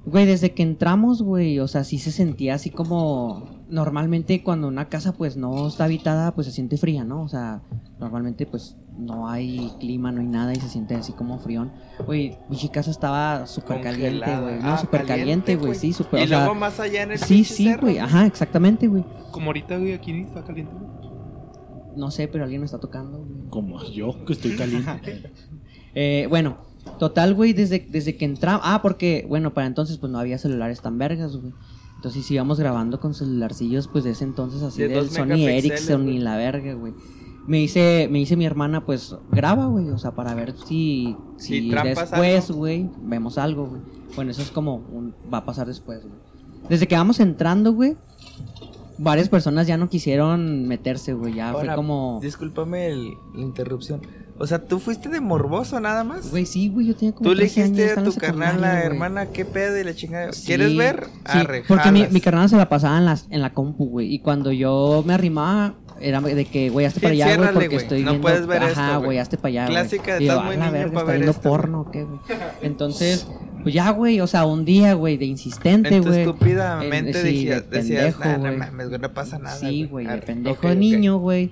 Güey, desde que entramos, güey, o sea, sí se sentía así como... Normalmente cuando una casa pues no está habitada, pues se siente fría, ¿no? O sea, normalmente pues no hay clima, no hay nada y se siente así como frión. Güey, mi casa estaba súper caliente, güey. No, Ah, súper caliente, güey, sí, súper... Y o sea, luego más allá en el Sí, sí, güey, ajá, exactamente, güey. Como ahorita, güey, aquí está caliente. güey. No sé, pero alguien me está tocando, güey. Como yo, que estoy caliente. Eh, bueno, total, güey, desde, desde que entramos. Ah, porque, bueno, para entonces, pues no había celulares tan vergas, güey. Entonces sí íbamos grabando con celularcillos, pues de ese entonces, así De del Sony Ericsson y la verga, güey. Me dice, me dice mi hermana, pues graba, güey, o sea, para ver si, si después, güey, vemos algo, güey. Bueno, eso es como, un- va a pasar después, güey. Desde que vamos entrando, güey, varias personas ya no quisieron meterse, güey. Ya Ahora, fue como, Discúlpame el- la interrupción. O sea, ¿tú fuiste de morboso nada más? güey, sí, güey, yo tenía como Tú le 13 años, dijiste a tu carnal, la güey. hermana, qué pedo y la chingada. Sí, ¿Quieres ver? Sí, Arre, porque mi, mi carnal se la pasaba en, las, en la compu, güey. Y cuando yo me arrimaba, era de que, güey, hazte Sí, para allá, güey, porque güey. estoy No viendo... puedes ver Ajá, güey. güey, hazte para allá, güey. Clásica de estás "A muy niño verga, para ver viendo esto". porno, ¿o ¿qué, güey? Entonces, pues ya, güey, o sea, un día, güey, de insistente, En tu güey. estúpida en- mente decías, de decías pendejo, "Nah, no güey. mames, güey, no pasa nada. Sí, güey, de pendejo niño, güey.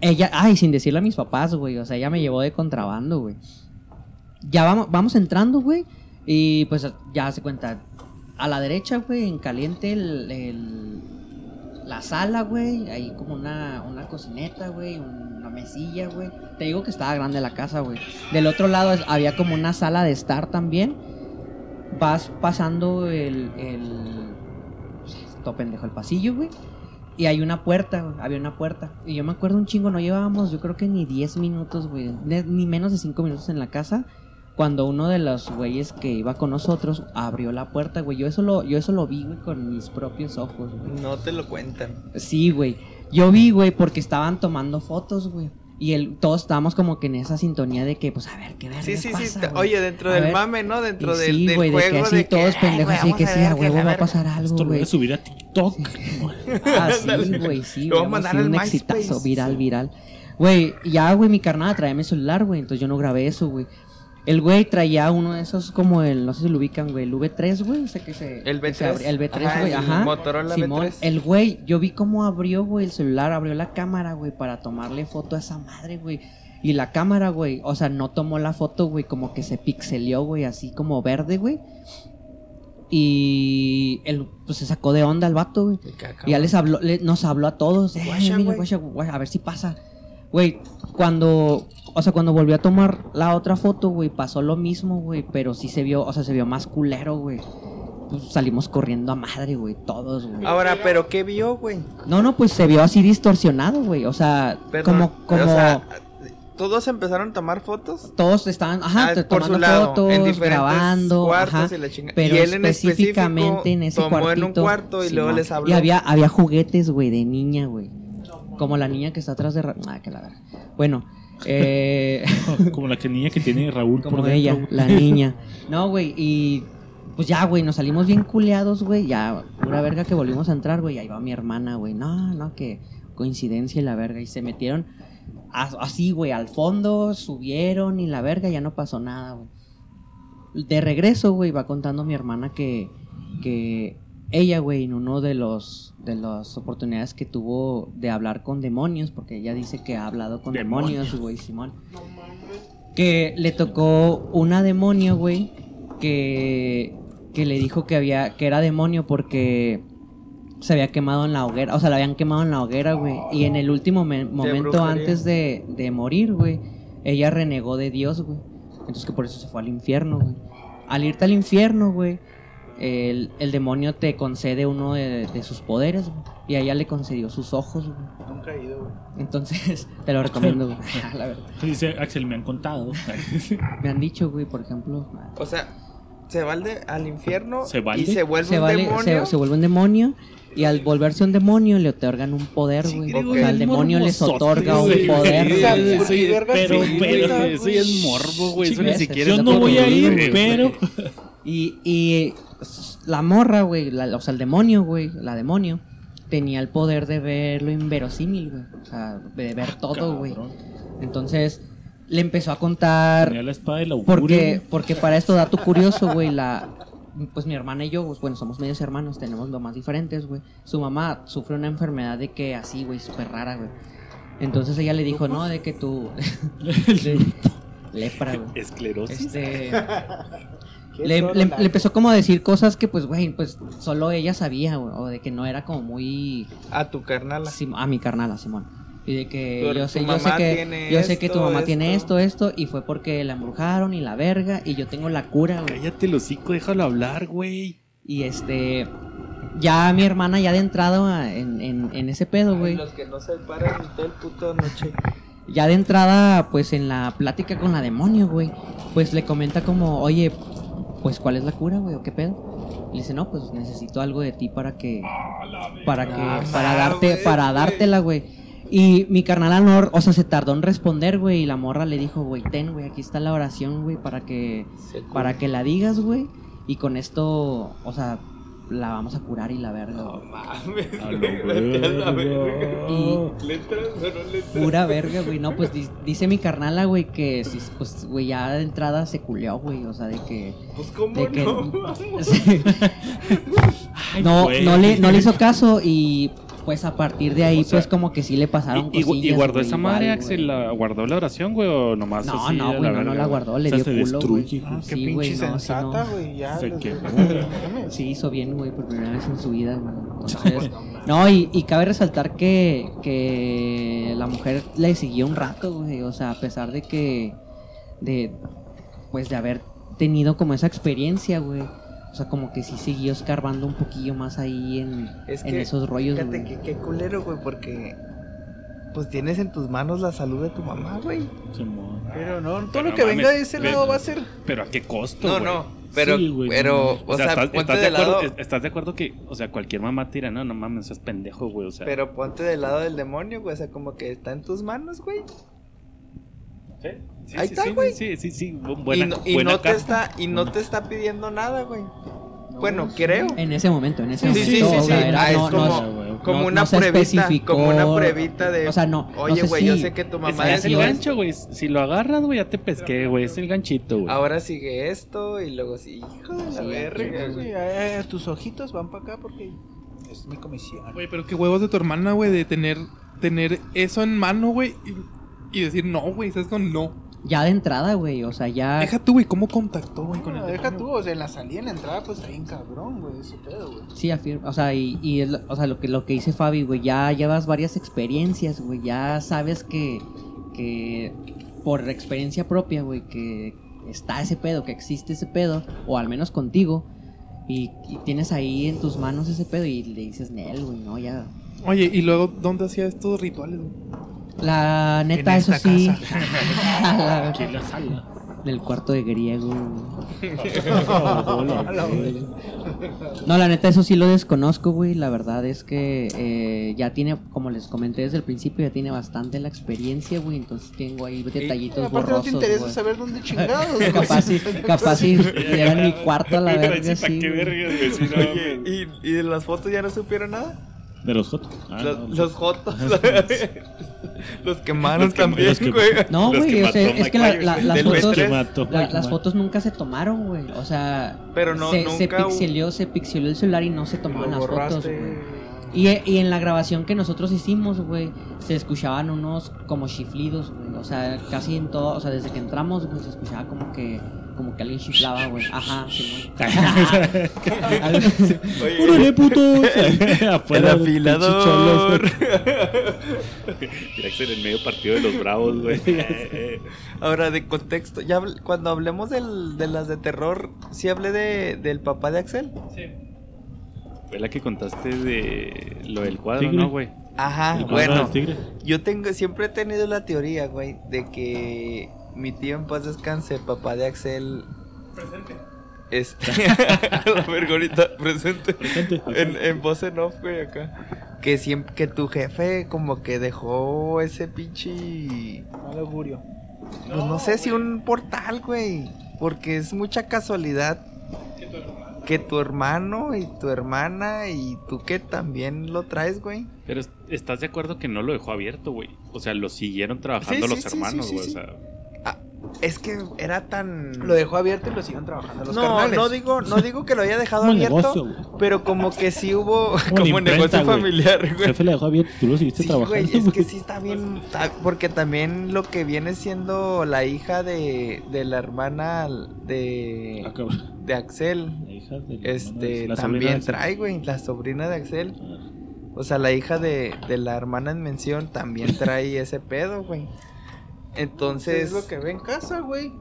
Ella, ay, sin decirle a mis papás, güey. O sea, ella me llevó de contrabando, güey. Ya vamos, vamos entrando, güey. Y pues ya se cuenta. A la derecha, güey, en caliente el, la sala, güey. Ahí como una, una cocineta, güey. Una mesilla, güey. Te digo que estaba grande la casa, güey. Del otro lado había como una sala de estar también. Vas pasando el. el pues, todo pendejo el pasillo, güey. Y hay una puerta, güey. Había una puerta. Y yo me acuerdo un chingo, no llevábamos, yo creo que ni 10 minutos, güey. Ni menos de 5 minutos en la casa. Cuando uno de los güeyes que iba con nosotros abrió la puerta, güey. Yo eso lo, yo eso lo vi, güey, con mis propios ojos, güey. No te lo cuentan. Sí, güey. Yo vi, güey, porque estaban tomando fotos, güey. Y el, todos estábamos como que en esa sintonía de que, pues, a ver, qué verga Sí, sí, sí. pasa, te- güey? Oye, dentro A del ver. mame, ¿no? Dentro Y del, sí, del güey, de juego que así todos "Ay, pendejos, así vamos que sí, ver a huevo va a verga". pasar algo, Esto lo voy güey. a subir a TikTok. Ah, sí, güey, sí. Lo voy a mandar un exitazo, viral, viral. Güey, ya, güey, mi carnal traía mi celular, güey, entonces yo no grabé eso, güey. El güey traía uno de esos como el, no sé si lo ubican, güey, el V3, güey, ese que se... El que se V3. abre- el V3, Ajá, güey, el ajá. Motorola Simón, V3. el güey, yo vi cómo abrió, güey, el celular, abrió la cámara, güey, para tomarle foto a esa madre, güey. Y la cámara, güey, o sea, no tomó la foto, güey, como que se pixelió, güey, así como verde, güey. Y él, pues se sacó de onda el vato, güey. Y ya les habló, le- nos habló a todos. Eh, mira, güey. guacha, guacha, a ver si pasa. Güey, cuando, o sea, cuando volvió a tomar la otra foto, güey, pasó lo mismo, güey, pero sí se vio, o sea, se vio más culero, güey. Pues salimos corriendo a madre, güey, todos, güey. Ahora, ¿pero qué vio, güey? No, no, pues se vio así distorsionado, güey. O sea, Perdón, como, como O sea, ¿todos empezaron a tomar fotos? todos estaban, ajá, Ah, tomando su lado, fotos, en grabando, ajá. y la Pero y él en específicamente en ese tomó en un cuarto y luego les habló. Y había, había juguetes, güey, de niña, güey. Como la niña que está atrás de... Ra- Ah, que la verga. Bueno, eh... Como la que niña que tiene Raúl como por dentro. ella, güey. la niña. No, güey, y... Pues ya, güey, nos salimos bien culeados, güey. Ya, pura verga que volvimos a entrar, güey. Ahí va mi hermana, güey. No, no, que coincidencia y la verga. Y se metieron así, güey, al fondo, subieron y la verga, ya no pasó nada, güey. De regreso, güey, va contando mi hermana que, que ella, güey, en uno de los de las oportunidades que tuvo de hablar con demonios, porque ella dice que ha hablado con demonios, güey, Simón. Que le tocó una demonio, güey, que, que le dijo que había que era demonio porque se había quemado en la hoguera, o sea, la habían quemado en la hoguera, güey. Y en el último me- momento antes de, de morir, güey, ella renegó de Dios, güey. Entonces que por eso se fue al infierno, güey. Al irte al infierno, güey, el, el demonio te concede uno de, de sus poderes, güey. Y a ella le concedió sus ojos, güey. Nunca he ido, güey. Entonces, te lo recomiendo, güey. La verdad. Dice Axel, me han contado. Me han dicho, güey, por ejemplo, O sea, se va al, de- al infierno ¿Se y se vuelve se, un vale- demonio. se, se vuelve un demonio y al volverse un demonio le otorgan un poder, güey. O sea, al demonio les otorga un poder. Sí, sea, güey. ¿por qué sí, verga pero, pero, eso ya es morbo, güey. Eso ni siquiera Yo no voy a ir, güey. pero. Y, y la morra, güey, la- o sea, el demonio, güey, la demonio, tenía el poder de ver lo inverosímil, güey. O sea, de ver todo, güey. Entonces, le empezó a contar Tenía la espada del augurio. porque, porque para esto, dato curioso, güey, la... Pues mi hermana y yo, pues, bueno, somos medios hermanos, tenemos lo más diferentes, güey. Su mamá sufre una enfermedad de que así, güey, súper rara, güey. Entonces ella le dijo, no, de que tú... de- lepra, güey. Esclerosis. Este... Le, le- le empezó como a decir cosas que, pues, güey, pues solo ella sabía, güey. O de que no era como muy... A tu carnal. Sim- a mi carnala, Simón. Y de que Pero yo sé, yo sé que yo sé que tu esto, mamá tiene esto. esto, y fue porque la embrujaron y la verga, y yo tengo la cura, güey. Cállate el hocico, déjalo hablar, güey. Y este, ya mi hermana ya de entrada en, en, en ese pedo, güey. Los que no se paran todo el puto noche. Ya de entrada, pues en la plática con la demonio, güey, pues le comenta como, oye, pues ¿cuál es la cura, güey? ¿O qué pedo? Y le dice, no, pues necesito algo de ti para que, para que, Ah, para darte, para dártela, güey. Y mi carnal Anor, o sea, se tardó en responder, güey, y la morra le dijo, güey, ten, güey, aquí está la oración, güey, para que, para que la digas, güey, y con esto, o sea, la vamos a curar y la verga, No güey. mames, A lo güey, vete a la verga. Y- ¿Letras o no letras? Pura verga, güey. No, pues di- dice mi carnala, güey, que pues, güey, ya de entrada se culeó, güey. O sea, de que. Pues cómo De que no. Sí. Ay, no, güey. no, le, no le hizo caso y pues a partir de ahí, O sea, pues como que sí le pasaron ¿Y, y, cosillas. y guardó güey, esa igual, madre, güey. Axel? ¿La, ¿Guardó la oración, güey? ¿O nomás No, así no, güey, no, no la guardó, le O sea, dio se culo, güey. destruye, Ah, güey. qué Sí, pinche güey, no, sensata, no. güey. Ya. Se les- quemó. Sí, hizo bien, güey, por primera vez en su vida, güey. Entonces, no, y, y cabe resaltar que, que la mujer le siguió un rato, güey. O sea, a pesar de que, de, pues de haber tenido como esa experiencia, güey. O sea, como que sí siguió escarbando un poquillo más ahí en, Es en que, esos rollos, Fíjate güey. que qué culero, güey, porque pues tienes en tus manos la salud de tu mamá, güey. Pero no, todo Pero lo que no venga de ese lado va a ser. ¿Pero a qué costo, No, güey? no, pero, Sí, güey, pero, no, o sea, ¿estás, ponte estás de de acuerdo, lado, ¿Estás de acuerdo que, o sea, cualquier mamá tira, no, no mames, seas pendejo, güey, o sea... pero ponte del lado del demonio, güey, o sea, como que está en tus manos, güey. Sí, sí, Ahí sí, está, sí, güey. Sí, sí, sí, bu- buena, y no, y buena no te está, y no Buena. te está pidiendo nada, güey. Bueno, creo. En ese momento, en ese Sí, sí, momento. sí, sí. era- Ah, es como, no- como no- una pruebita, como una pruebita de, O sea, no. no oye, sé güey, si- yo sé que tu mamá es es, el gancho, güey. Si lo agarras, güey, ya te pesqué, güey. Es el ganchito, güey. ahora sigue esto y luego sí, hijo de la Sí, verga, Sí, güey. eh, tus ojitos van para acá porque es mi comisión. Güey, pero qué huevos de tu hermana, güey, de tener, tener eso en mano, güey, y, y decir no, güey, ¿sabes con no? Ya de entrada, güey. O sea, ya. Deja tú, güey, ¿cómo contactó, güey, con el deja demonio? tú, o sea, en la salida, en la entrada, pues está bien cabrón, güey, ese pedo, güey. Sí, afirma. O sea, y, y es lo- o sea, lo que lo que dice Fabi, güey, ya llevas varias experiencias, güey. Ya sabes que, que por experiencia propia, güey, que está ese pedo, que existe ese pedo, o al menos contigo, y, y tienes ahí en tus manos ese pedo y le dices, Nel, güey, no, ya. Oye, y luego, ¿dónde hacía estos rituales, güey? La neta, En eso esta sí. casa. Aquí en la sala. Del cuarto de griego. A la. No, la neta, eso sí lo desconozco, güey. La verdad es que eh, ya tiene, como les comenté desde el principio, ya tiene bastante la experiencia, güey. Entonces tengo ahí detallitos Aparte no borrosos, te interesa güey. saber dónde chingados, güey. Capaz si, capaz si era en mi cuarto a la verga, ¿Para sí, güey. Oye. ¿y, y de las fotos ya no supieron nada? De los Jotos. Ah, los, no, los jotos. los quemaron Los que- también, los que- güey. No, Los güey, que o sea, es que la- la- las fotos... B3. que mató la- las fotos nunca se tomaron, güey. O sea, Pero no- se, se nunca pixeleó, se pixeló el celular y no se tomaban Lo las fotos, güey. Y, y en la grabación que nosotros hicimos, güey, se escuchaban unos como chiflidos, güey. O sea, casi en todo, o sea, desde que entramos, güey, se escuchaba como que, como que alguien chiflaba, güey. Ajá, sí, ¡Órale! Afuera el afilador. cholos. Mira que ser el medio partido de los bravos, güey. Ahora, de contexto, ya cuando hablemos del, de las de terror, ¿sí hablé de, del papá de Axel? Fue la que contaste de lo del cuadro, Tigre. ¿no, güey? Ajá, bueno, tigre. yo tengo, siempre he tenido la teoría, güey, de que mi tío en paz descanse, papá de Axel... Presente. Este, la vergonita, presente. Presente. En, en voz en off, güey, acá. Que siempre, que tu jefe como que dejó ese pinche... Mal augurio. Pues no sé si un portal, güey. Porque es mucha casualidad que tu hermano y tu hermana y tú que también lo traes, güey. Pero es- estás de acuerdo que no lo dejó abierto, güey. O sea, lo siguieron trabajando Sí, sí, los sí, hermanos, sí, sí, güey. sí. O sea, Es que era tan... Lo dejó abierto y lo siguen trabajando los no, carnales. no digo, no digo que lo haya dejado abierto, negocio, pero como que sí hubo Como como imprenta, negocio güey. familiar, El güey. jefe le dejó abierto, tú lo seguiste Sí, trabajando. güey, es que sí está bien, ta- porque también lo que viene siendo la hija de, de la hermana de, Ah, de Axel, La hija este, de- la sobrina también de- trae, güey, la sobrina de Axel. Ah, O sea, la hija de, de la hermana en mención también trae ese pedo, güey. Entonces, es lo que ve en casa, güey.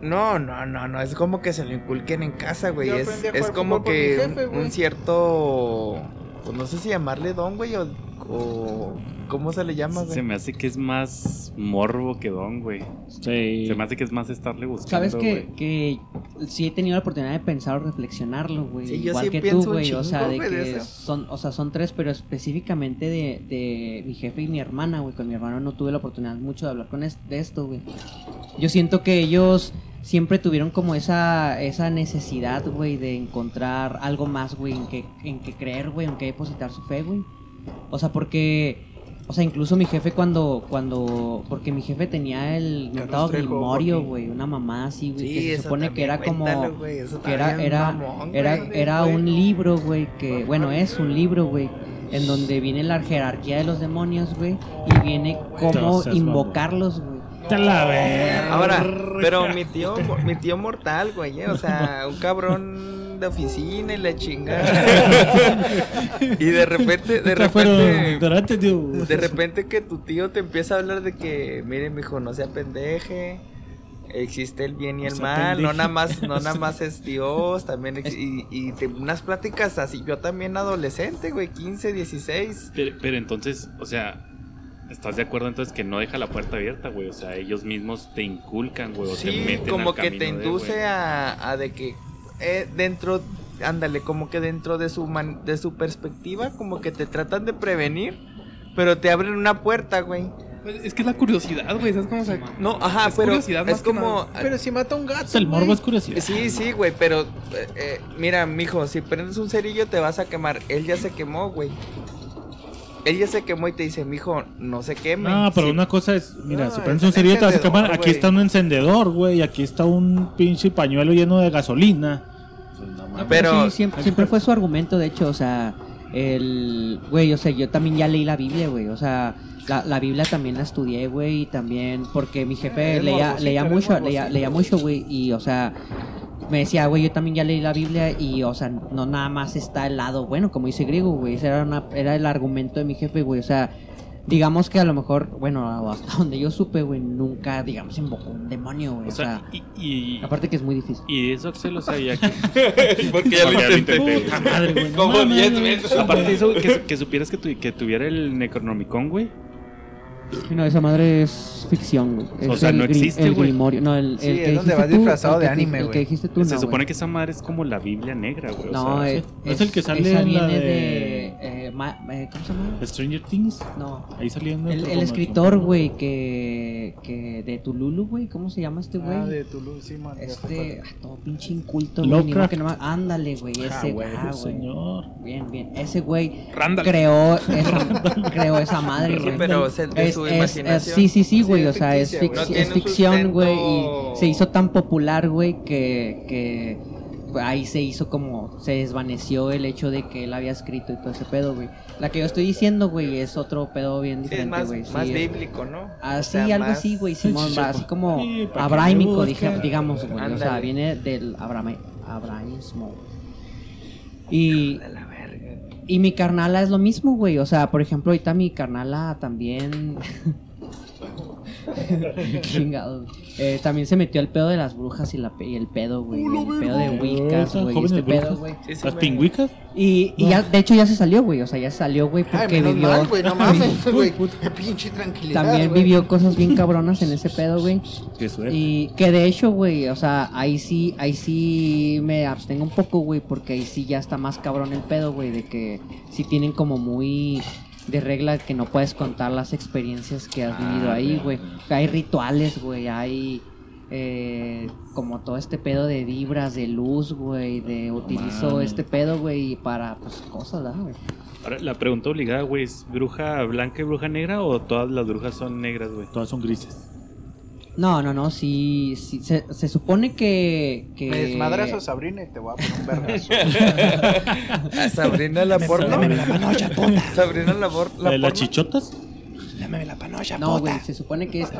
no, no, no, no, es como que se lo inculquen en casa, güey. Es, como que jefe, un, un cierto, pues no sé si llamarle don, güey, o, o ¿cómo se le llama, güey? se me hace que es más morbo que don, güey. Sí. Se me hace que es más estarle buscando, Sabes que, güey. que sí he tenido la oportunidad de pensar o reflexionarlo, güey. Sí, yo Igual sí que tú, güey. O sea, de güey, que son, o sea, son tres, pero específicamente de, de mi jefe y mi hermana, güey. Con mi hermano no tuve la oportunidad mucho de hablar con es- de esto, güey. Yo siento que ellos siempre tuvieron como esa, esa necesidad, güey, de encontrar algo más, güey, en que, en que creer, güey, en que depositar su fe, güey. O sea, porque, o sea, incluso mi jefe cuando, cuando, porque mi jefe tenía el mentado Grimorio, güey, una mamá así, güey, Sí, que se supone que era como, cuéntalo, que era, era, mamón, era, era un libro, güey, que, bueno, es un libro, güey, en donde viene la jerarquía de los demonios, güey, y viene cómo seas invocarlos, güey. Te la verga. Ahora, pero mi tío, mi tío mortal, güey, eh, o sea, un cabrón de oficina y la chingada. y de repente, de Te fueron repente, de repente que tu tío te empieza a hablar de que, mire, mijo, no sea pendeje. Existe el bien y el sea mal, no nada más, no nada más es Dios, también ex- y, y te- unas pláticas así, yo también adolescente, güey, 15, 16. Pero, pero entonces, o sea, ¿estás de acuerdo entonces que no deja la puerta abierta, güey? O sea, ellos mismos te inculcan, güey, o te Sí, meten como al que te de, induce a, a de que eh, dentro, ándale, como que dentro de su man- de su perspectiva, como que te tratan de prevenir, pero te abren una puerta, güey. Es que es la curiosidad, güey. ¿Sabes cómo se.? No, ajá, Es pero curiosidad es como Pero si mata a un gato. El morbo es curiosidad. Sí, sí, güey, pero eh, eh, mira, mijo, si prendes un cerillo te vas a quemar. Él ya se quemó, güey. Él ya se quemó y te dice, mijo, no se queme. No, pero Sí, una cosa es, mira, No, si es prendes un cerillo te vas a quemar. Aquí está un encendedor, güey. Aquí está un pinche pañuelo lleno de gasolina. No. Pero- sí, siempre, siempre fue su argumento, de hecho, o sea, el, güey, o sea, yo también ya leí la Biblia, güey, o sea, la, la Biblia también la estudié, güey, y también, porque mi jefe leía, leía mucho, leía, leía mucho, güey, y, o sea, me decía, güey, yo también ya leí la Biblia y, o sea, no nada más está el lado bueno, como dice griego, güey, ese era, una, era el argumento de mi jefe, güey, o sea, digamos que a lo mejor, bueno, hasta donde yo supe, güey, nunca, digamos, invocó un demonio, güey, O sea, y, y, aparte que es muy difícil. y eso Axel, o sea, ya que... Porque ya lo intenté. Puta madre, güey. no Como mames, 10 güey. veces. Aparte de eso, que, que supieras que, tu- que tuviera el Necronomicon, güey. No, esa madre es ficción, güey. O Es sea, el no existe, el güey. grimorio. No, el, Sí, el que es donde dijiste vas tú, disfrazado el de anime, El güey. que dijiste tú, Se no, supone güey. que esa madre es como la Biblia negra, güey. O No, sea, es, es el que sale esa en la viene de- de... eh, ma- eh, ¿Cómo se llama? Stranger Things. No. Ahí saliendo. El, el escritor, güey, que, que de Tululu, güey, ¿cómo se llama este güey? Ah, de Toulouse, sí, man. Este, ah, todo pinche inculto, güey. ni modo Lovecraft. que no me- Ándale, güey, Ah, ese güey, ah, güey. señor. Bien, bien. Ese güey creó esa, creó esa madre, Sí, güey. pero es el de Es- su es- imaginación. sí, sí, sí, güey. Sí, o sea, es, fic- No ficción, sustento- güey. Y se hizo tan popular, güey, que, que ahí se hizo como. Se desvaneció el hecho de que él había escrito y todo ese pedo, güey. La que yo estoy diciendo, güey, es otro pedo bien Sí, es diferente, más, güey. Sí, más es- bíblico, ¿no? Así, O sea, algo más- así, güey, Simón, va, así como Sí, digamos, güey. O sea, viene del abraham, abrahismo. Y, y mi carnala es lo mismo, güey. O sea, por ejemplo, ahorita mi carnala también. Chingado. Eh, también se metió el pedo de las brujas y, la, pe- y el pedo, güey. El pedo de Wiccas, Esas güey. jóvenes Este pedo, brujas. güey. ¿Las pingüicas? Y, y ya, de hecho, ya se salió, güey. O sea, ya salió, güey, Ay, porque menos vivió. mal, güey, no mames, güey. Qué pinche tranquilidad, También güey. vivió cosas bien cabronas en ese pedo, güey. Qué suerte. Y que de hecho, güey, o sea, ahí sí, ahí sí me abstengo un poco, güey, porque ahí sí ya está más cabrón el pedo, güey, de que sí tienen como muy de regla que no puedes contar las experiencias que has vivido ahí, güey. Hay rituales, güey, hay eh, como todo este pedo de vibras, de luz, güey, de utilizo este pedo, güey, para pues cosas, ¿verdad, güey? Ahora, la pregunta obligada, güey, ¿es bruja blanca y bruja negra o todas las brujas son negras, güey? Todas son grises. No, no, no, sí, sí se, se supone que... que... Me desmadras a Sabrina y te voy a poner un vergazo. A Sabrina la porno. Dame la panocha, puta. Sabrina la, por, ¿La la las chichotas? Dame la panocha, No, puta. güey, se supone que, es,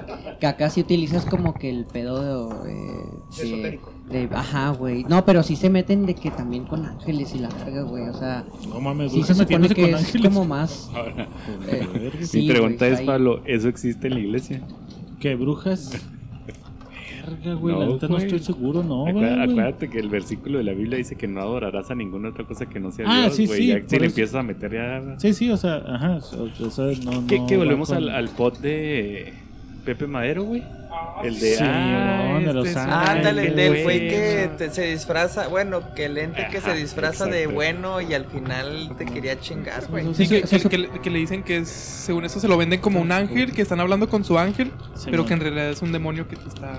que acá sí utilizas como que el pedo de... eh, de- Esotérico. de- ajá, güey. No, pero sí se meten de que también con ángeles y la verga, güey. O sea, No mames, sí se supone que con es ángeles. como más... Ahora, eh, sí, mi pregunta es, ahí- Pablo, ¿eso existe en la iglesia? ¿Qué, brujas? Verga, güey, la No, neta no estoy seguro, no, güey. acuérdate que el versículo de la Biblia dice que no adorarás a ninguna otra cosa que no sea Ah, Dios, sí, güey. sí, Ya si le empiezas a meter ya... Sí, sí, o sea, ajá, o, o sea, no, que, no que volvemos con- al, al pod de Pepe Madero, güey. El de... Sí, ah, de los este es un Ándale, ángel, del güey que te- se disfraza, bueno, que el ente que se disfraza de exacto. bueno y al final te quería chingar, güey. Sí, que, que- que le, que le dicen que es, según eso se lo venden como un ángel, que están hablando con su ángel, Sí, pero man. que en realidad es un demonio que te está...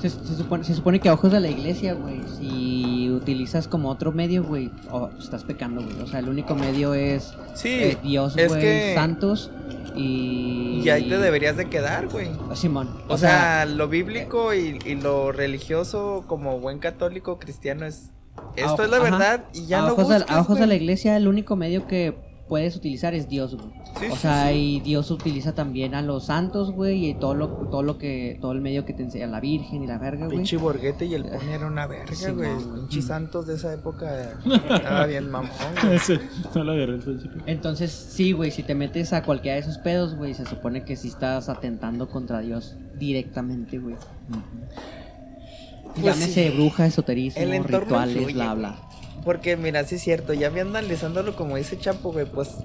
Se, se supone, se supone que a ojos de la iglesia, güey, si utilizas como otro medio, güey, oh, estás pecando, güey. O sea, el único medio es Sí, eh, Dios, güey, que- santos y... y ahí te deberías de quedar, güey. Simón. O sea, lo bíblico y, y lo religioso como buen católico cristiano es... Esto A- es la ajá. verdad y ya a, no busques, a ojos de la iglesia, el único medio que puedes utilizar es Dios, güey. Sí, o sí, sea, sí. y Dios utiliza también a los santos, güey, y todo lo, todo lo que, todo el medio que te enseña la Virgen y la verga, güey. Pinche borguete y el pone era una verga, Sí, güey. no. Pinches santos de esa época estaba bien mamón, güey. Ese, no lo agarré al principio. Entonces, sí, güey, si te metes a cualquiera de esos pedos, güey, se supone que sí estás atentando contra Dios directamente, güey. Pues Llámese sí. bruja, esoterismo, El rituales, influye, bla, güey. bla. Porque mira, sí es cierto, ya viendo analizándolo como dice Chapo, güey, pues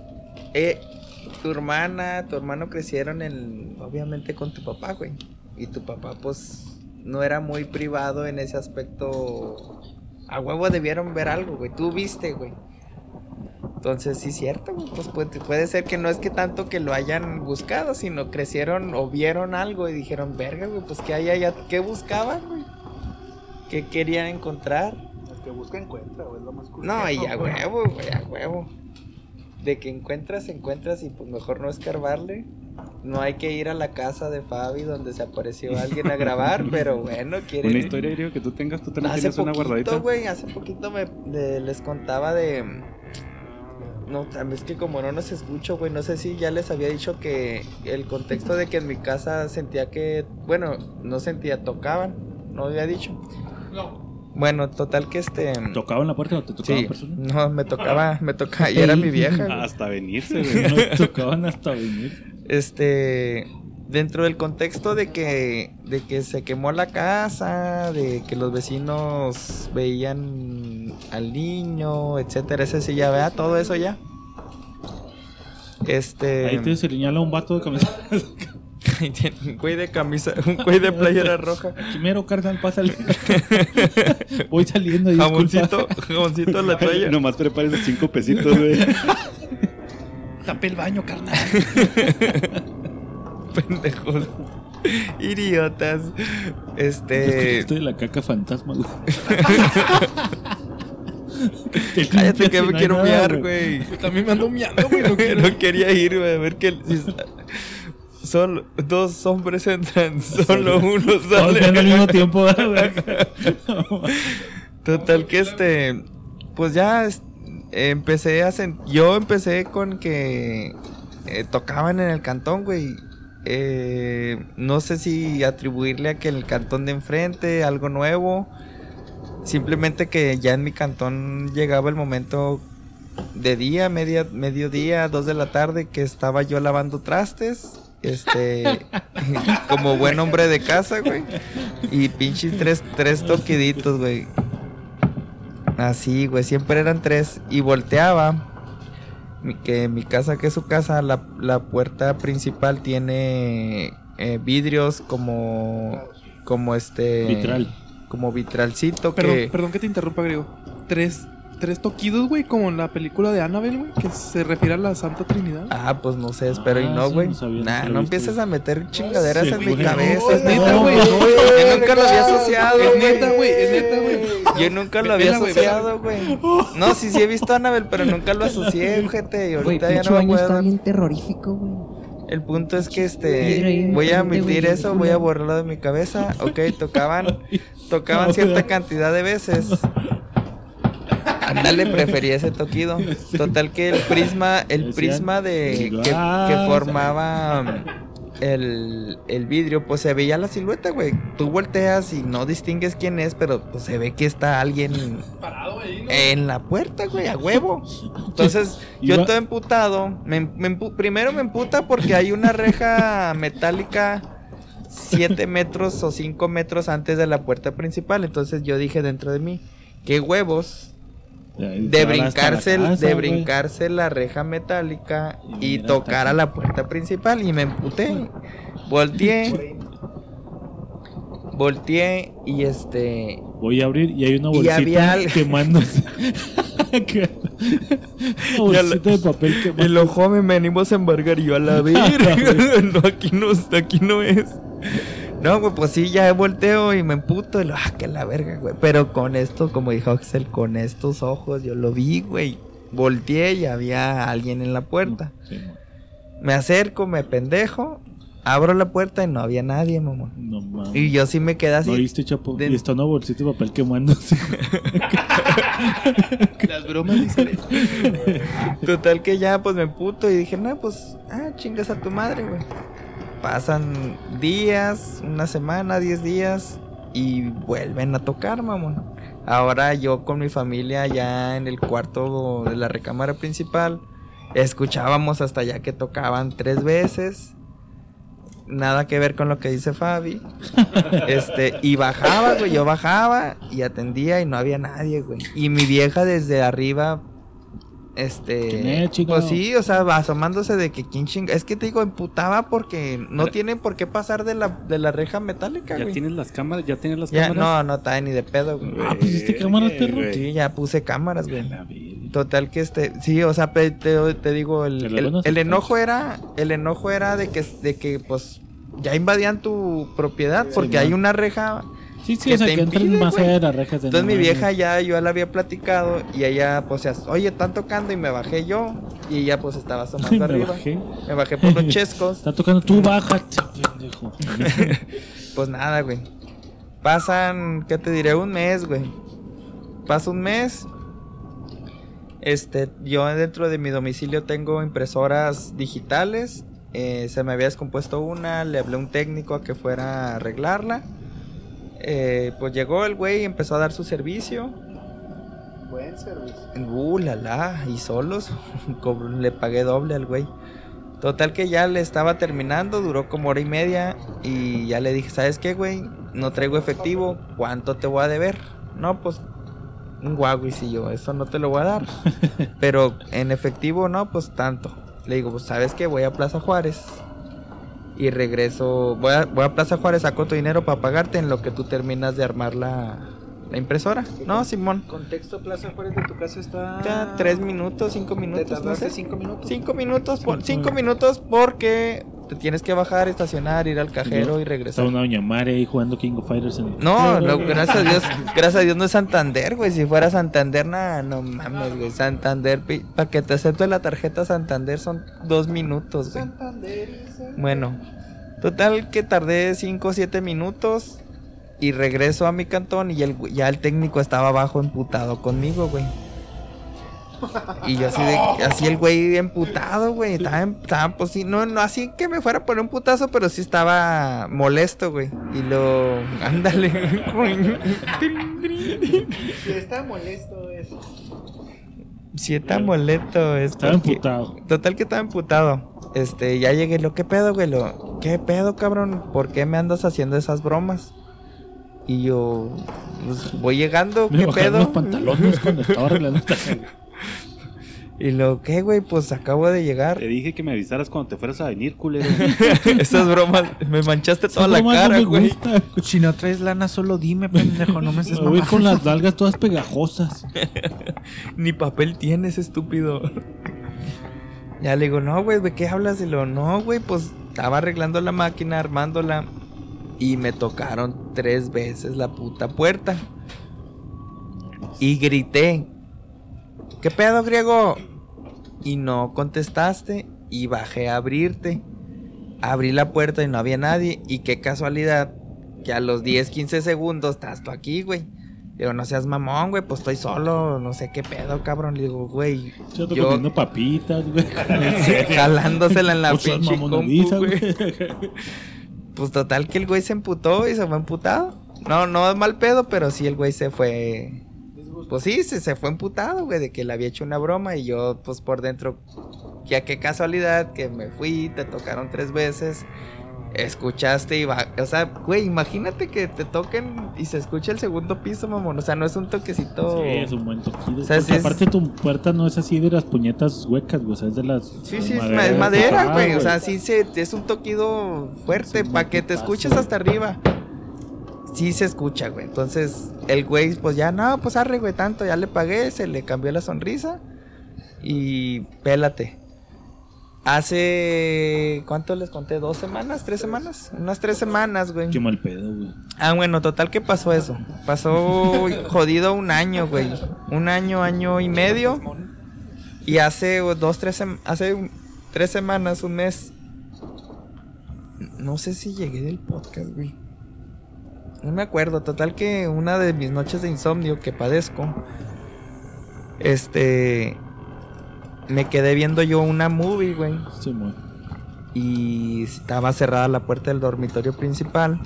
eh, tu hermana, tu hermano crecieron en, obviamente con tu papá, güey. Y tu papá, pues, no era muy privado en ese aspecto. A huevo debieron ver algo, güey. Tú viste, güey. Entonces, sí es cierto, güey. Pues puede, puede ser que no es que tanto que lo hayan buscado, sino crecieron o vieron algo y dijeron, verga, güey, pues que hay allá, ¿qué buscaban, güey? ¿Qué querían encontrar? Que busca encuentra, güey, es lo más cool. No, y a huevo, güey, a huevo. De que encuentras, encuentras y pues mejor no escarbarle. No hay que ir a la casa de Fabi donde se apareció alguien a grabar, pero bueno, quieren... Una historia, Irio, que tú tengas, tú también Hace tienes una guardadita. poquito, güey, hace poquito me de- les contaba de... No, también es que como no nos escucho, güey, no sé si ya les había dicho que el contexto de que en mi casa sentía que, bueno, no sentía, tocaban, no había dicho. No. Bueno, total que este... ¿Tocaban la puerta o te tocaban Sí, personas? no, me tocaba, me tocaba, y era mi vieja. güey. Hasta venirse, güey. No tocaban hasta venir. Este, dentro del contexto de que, de que se quemó la casa, de que los vecinos veían al niño, etcétera, ese sí ya vea, todo eso ya. Este, Ahí te señala un vato de camisa. tiene un güey de camisa, un güey de playera roja, Primero, carnal, pásale. Voy saliendo y jamoncito, jamoncito a la toalla. Nomás prepara esos cinco pesitos, güey. Tape el baño, carnal. pendejos. Idiotas. Este. Estoy de la caca fantasma, güey. Te Cállate que me no quiero nada, miar, güey. También me ando miando, güey. No. No quería ir, güey, a ver está- solo dos hombres entran, solo uno ven al sale. mismo tiempo. Total que este, pues ya empecé a yo empecé con que eh, tocaban en el cantón, güey. Eh, no sé si atribuirle a que el cantón de enfrente algo nuevo. Simplemente que ya en mi cantón llegaba el momento de día, media, mediodía, dos de la tarde, que estaba yo lavando trastes. Este, como buen hombre de casa, güey. Y pinches tres, tres toquiditos, güey. Así, güey, siempre eran tres. Y volteaba. Que mi casa, que es su casa, la, la puerta principal tiene eh, vidrios como. Como este. Vitral. Como vitralcito Perdón, que. perdón que te interrumpa, griego. Tres, tres toquidos, güey, como en la película de Annabelle, güey, que se refiere a la Santa Trinidad. Ah, pues no sé, espero y Ah, no, sí, güey. no nah, lo no empieces a meter chingaderas Sí, en mi cabeza. Es neta, güey. Yo nunca lo había asociado. Es güey. neta, güey, es neta, güey. Yo nunca lo había asociado, güey. No, sí, sí he visto a Annabelle, pero nunca lo asocié, gente. Y ahorita ya no me baño está acuerdo. bien terrorífico, güey. El punto es que este voy a güey, eso, voy a borrarlo de mi cabeza. Ok, tocaban, tocaban cierta cantidad de veces. Ándale, prefería ese toquido. Total que el prisma, el prisma de que, "Ah, que formaba el, el vidrio, pues se veía la silueta, güey. Tú volteas y no distingues quién es, pero pues se ve que está alguien Parado ahí, ¿no? en la puerta, güey, a huevo. Entonces, yo todo emputado. Me, me empu- primero me emputa porque hay una reja metálica 7 metros o 5 metros antes de la puerta principal. Entonces yo dije dentro de mí, qué huevos de brincarse, casa, de brincarse la reja metálica Y y tocar a la puerta principal. Y me emputé. Volteé. Volteé y este. Voy a abrir y hay una Y bolsita había quemándose. Que- una bolsita de papel quemándose. El ojo me venimos a embargar y yo a la verga. no, aquí no, aquí no es. No, güey, pues sí, ya volteo y me emputo. Y lo, ah, que la verga, güey. Pero con esto, como dijo Axel, con estos ojos, yo lo vi, güey. Volteé y había alguien en la puerta. Sí, no, Me acerco, me pendejo. Abro la puerta y no había nadie, mamá. no mames. Y yo sí me quedé así. ¿No viste, Chapo? de- Y está una bolsita de papel quemándose. Las bromas. Total que ya pues me puto y dije, no, pues, ah, chingas a tu madre, güey. Pasan días, una semana, diez días y vuelven a tocar, mamón. Ahora yo con mi familia ya en el cuarto de la recámara principal, escuchábamos hasta allá que tocaban tres veces. Nada que ver con lo que dice Fabi. Este, y bajaba, güey, yo bajaba y atendía y no había nadie, güey. Y mi vieja desde arriba este, ¿Quién es, pues sí, o sea, asomándose de que quién chinga. Es que te digo, emputaba porque no tienen por qué pasar de la, de la reja metálica, ¿Ya güey. tienes las cámaras? ¿Ya tienes las Ya, cámaras? no, no, está ni de pedo, güey. Ah, ¿pusiste cámaras, perro? güey. Sí, ya puse cámaras, güey. La verga. Total que este, sí, o sea, pe- te, te digo, el, Te lo el- van a el hacer enojo era, el enojo era de que, de que, pues, ya invadían tu propiedad porque hay una reja. Sí, sí, que o sea, te que impide, más allá de las rejas de Entonces mi vieja ya, yo la había platicado y ella, pues, ya, oye, están tocando y me bajé yo y ella, pues, estaba asomando Me arriba. bajé. Me bajé por los chescos. Está tocando tú, bájate, pendejo. Pues nada, güey. Pasan, ¿qué te diré? Un mes, güey. Pasa un mes. Este, yo dentro de mi domicilio tengo impresoras digitales. Eh, se me había descompuesto una, le hablé a un técnico a que fuera a arreglarla. Eh, pues llegó el güey y empezó a dar su servicio. Buen servicio. Uh, la la, y solos. Le pagué doble al güey. Total que ya le estaba terminando, duró como hora y media. Y ya le dije, ¿sabes qué, güey? No traigo efectivo, ¿cuánto te voy a deber? No, pues un Huawei, yo, eso no te lo voy a dar. Pero en efectivo, no, pues tanto. Le digo, pues sabes qué, voy a Plaza Juárez. Y regreso, voy a, voy a Plaza Juárez, saco tu dinero para pagarte en lo que tú terminas de armar la, la impresora. No, Simón. Contexto Plaza Juárez de tu casa está. Ya, tres minutos, cinco ¿Te minutos, no sé. cinco minutos? Cinco minutos, por, cinco minutos porque te tienes que bajar, estacionar, ir al cajero y Está regresar. una doña Mare ahí jugando King of Fighters en No, no, gracias a Dios, gracias a Dios no es Santander, güey. Si fuera Santander, nada, no mames, güey. Santander, para que te acepte la tarjeta Santander son dos minutos, güey. Bueno, total que tardé 5 o 7 minutos y regreso a mi cantón y el, ya el técnico estaba abajo emputado conmigo, güey. Y yo así de, así el güey emputado, güey. Estaba, estaba, pues sí, no, no así que me fuera a poner un putazo, pero sí estaba molesto, güey. Y lo, ándale. Si está molesto eso. Sí está molesto, es Estaba porque- emputado. Total que estaba emputado. Este, ya llegué, lo, ¿qué pedo, güey? Lo, ¿qué pedo, cabrón? ¿Por qué me andas haciendo esas bromas? Y yo, pues, voy llegando, Me ¿qué pedo? los pantalones cuando estaba arreglando esta. Y lo, ¿qué, güey? Pues acabo de llegar. Te dije que me avisaras cuando te fueras a venir, culero. Esas bromas, me manchaste toda la no cara, güey. gusta. Si no traes lana, solo dime, pendejo. No me estés Me voy con las nalgas todas pegajosas. Ni papel tienes, estúpido. Ya le digo, no, güey, ¿de qué hablas? Y lo, no, güey, pues estaba arreglando la máquina, armándola. Y me tocaron tres veces la puta puerta. Y grité, ¿qué pedo, griego? Y no contestaste. Y bajé a abrirte. Abrí la puerta y no había nadie. Y qué casualidad que a los 10, 15 segundos estás tú aquí, güey. Digo, no seas mamón, güey, pues estoy solo, no sé qué pedo, cabrón. Le digo, güey, Yo Yo- comiendo papitas, güey. jalándosela en la pinche compu, güey. Pues total que el güey se emputó y se fue emputado. No, no es mal pedo, pero sí el güey se fue. Pues sí, se, se fue emputado, güey, de que le había hecho una broma y yo, pues por dentro, ya qué casualidad que me fui, te tocaron tres veces, escuchaste y va. O sea, güey, imagínate que te toquen y se escucha el segundo piso, mamón. O sea, no es un toquecito. Sí, es un buen toquido. O sea, es- aparte tu puerta no es así de las puñetas huecas, güey. O sea, es de las. Sí, sí, es madera es güey. O sea, sí se, es un toquido fuerte Sí, para que te escuches hasta arriba. Sí se escucha, güey. Entonces, el güey, pues ya, no, pues arre, güey, tanto, ya le pagué, se le cambió la sonrisa. Y pélate. Hace, ¿cuánto les conté? ¿Dos semanas? ¿Tres semanas? Unas tres semanas, güey. Qué mal pedo, güey. Ah, bueno, total que pasó eso. Pasó jodido un año, güey. Un año, año y medio. Y hace dos, tres, hace un- tres semanas, un mes. No sé si llegué del podcast, güey. No me acuerdo. Total que una de mis noches de insomnio que padezco. Este. Me quedé viendo yo una movie, güey Sí, muy. y estaba cerrada la puerta del dormitorio principal.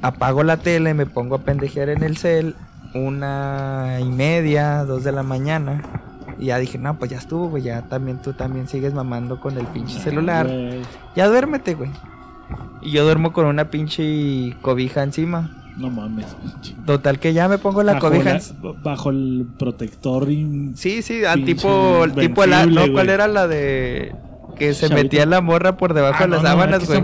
Apago la tele, me pongo a pendejear en el cel, una y media, dos de la mañana. Y ya dije, no, pues ya estuvo, güey, ya también tú también sigues mamando con el pinche celular. Güey, Ya duérmete, güey. Y yo duermo con una pinche cobija encima. No mames, pinche. Total que ya me pongo la bajo, cobija. la- bajo el protector y Sí, sí, al tipo, el tipo la, no, ¿cuál era la de que se metía la morra por debajo Ah, de las no, sábanas, güey?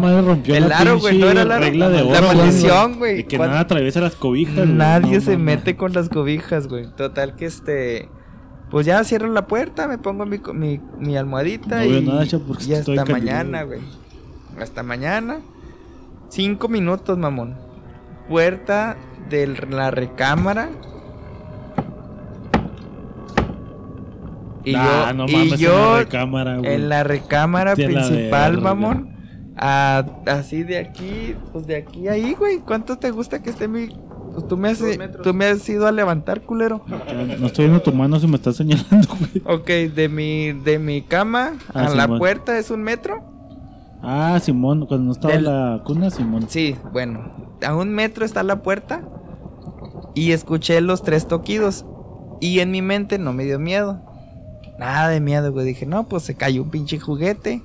El la aro, güey, no era aro. regla de La oro, maldición, güey. Y que Cuando- nada atraviesa las cobijas. Nadie No se mete con las cobijas, güey. Total que este. Pues ya cierro la puerta, me pongo mi, mi, mi almohadita y, nada, y hasta mañana, güey. Hasta mañana. Cinco minutos, mamón. Puerta de la recámara. Y Ah, yo, no y en yo la recámara, güey. en la recámara la principal, mamón. A- así de aquí, pues de aquí a ahí, güey. ¿Cuánto te gusta que esté mi... Pues tú me has, tú me has ido a levantar, culero. No estoy viendo tu mano si me estás señalando, güey. Ok, de mi, de mi cama Ah, a la Simón. puerta es un metro. Ah, Simón, cuando no estaba Del- la cuna, Simón. Sí, bueno, a un metro está la puerta. Y escuché los tres toquidos. Y en mi mente no me dio miedo. Nada de miedo, güey. Dije, no, pues se cayó un pinche juguete.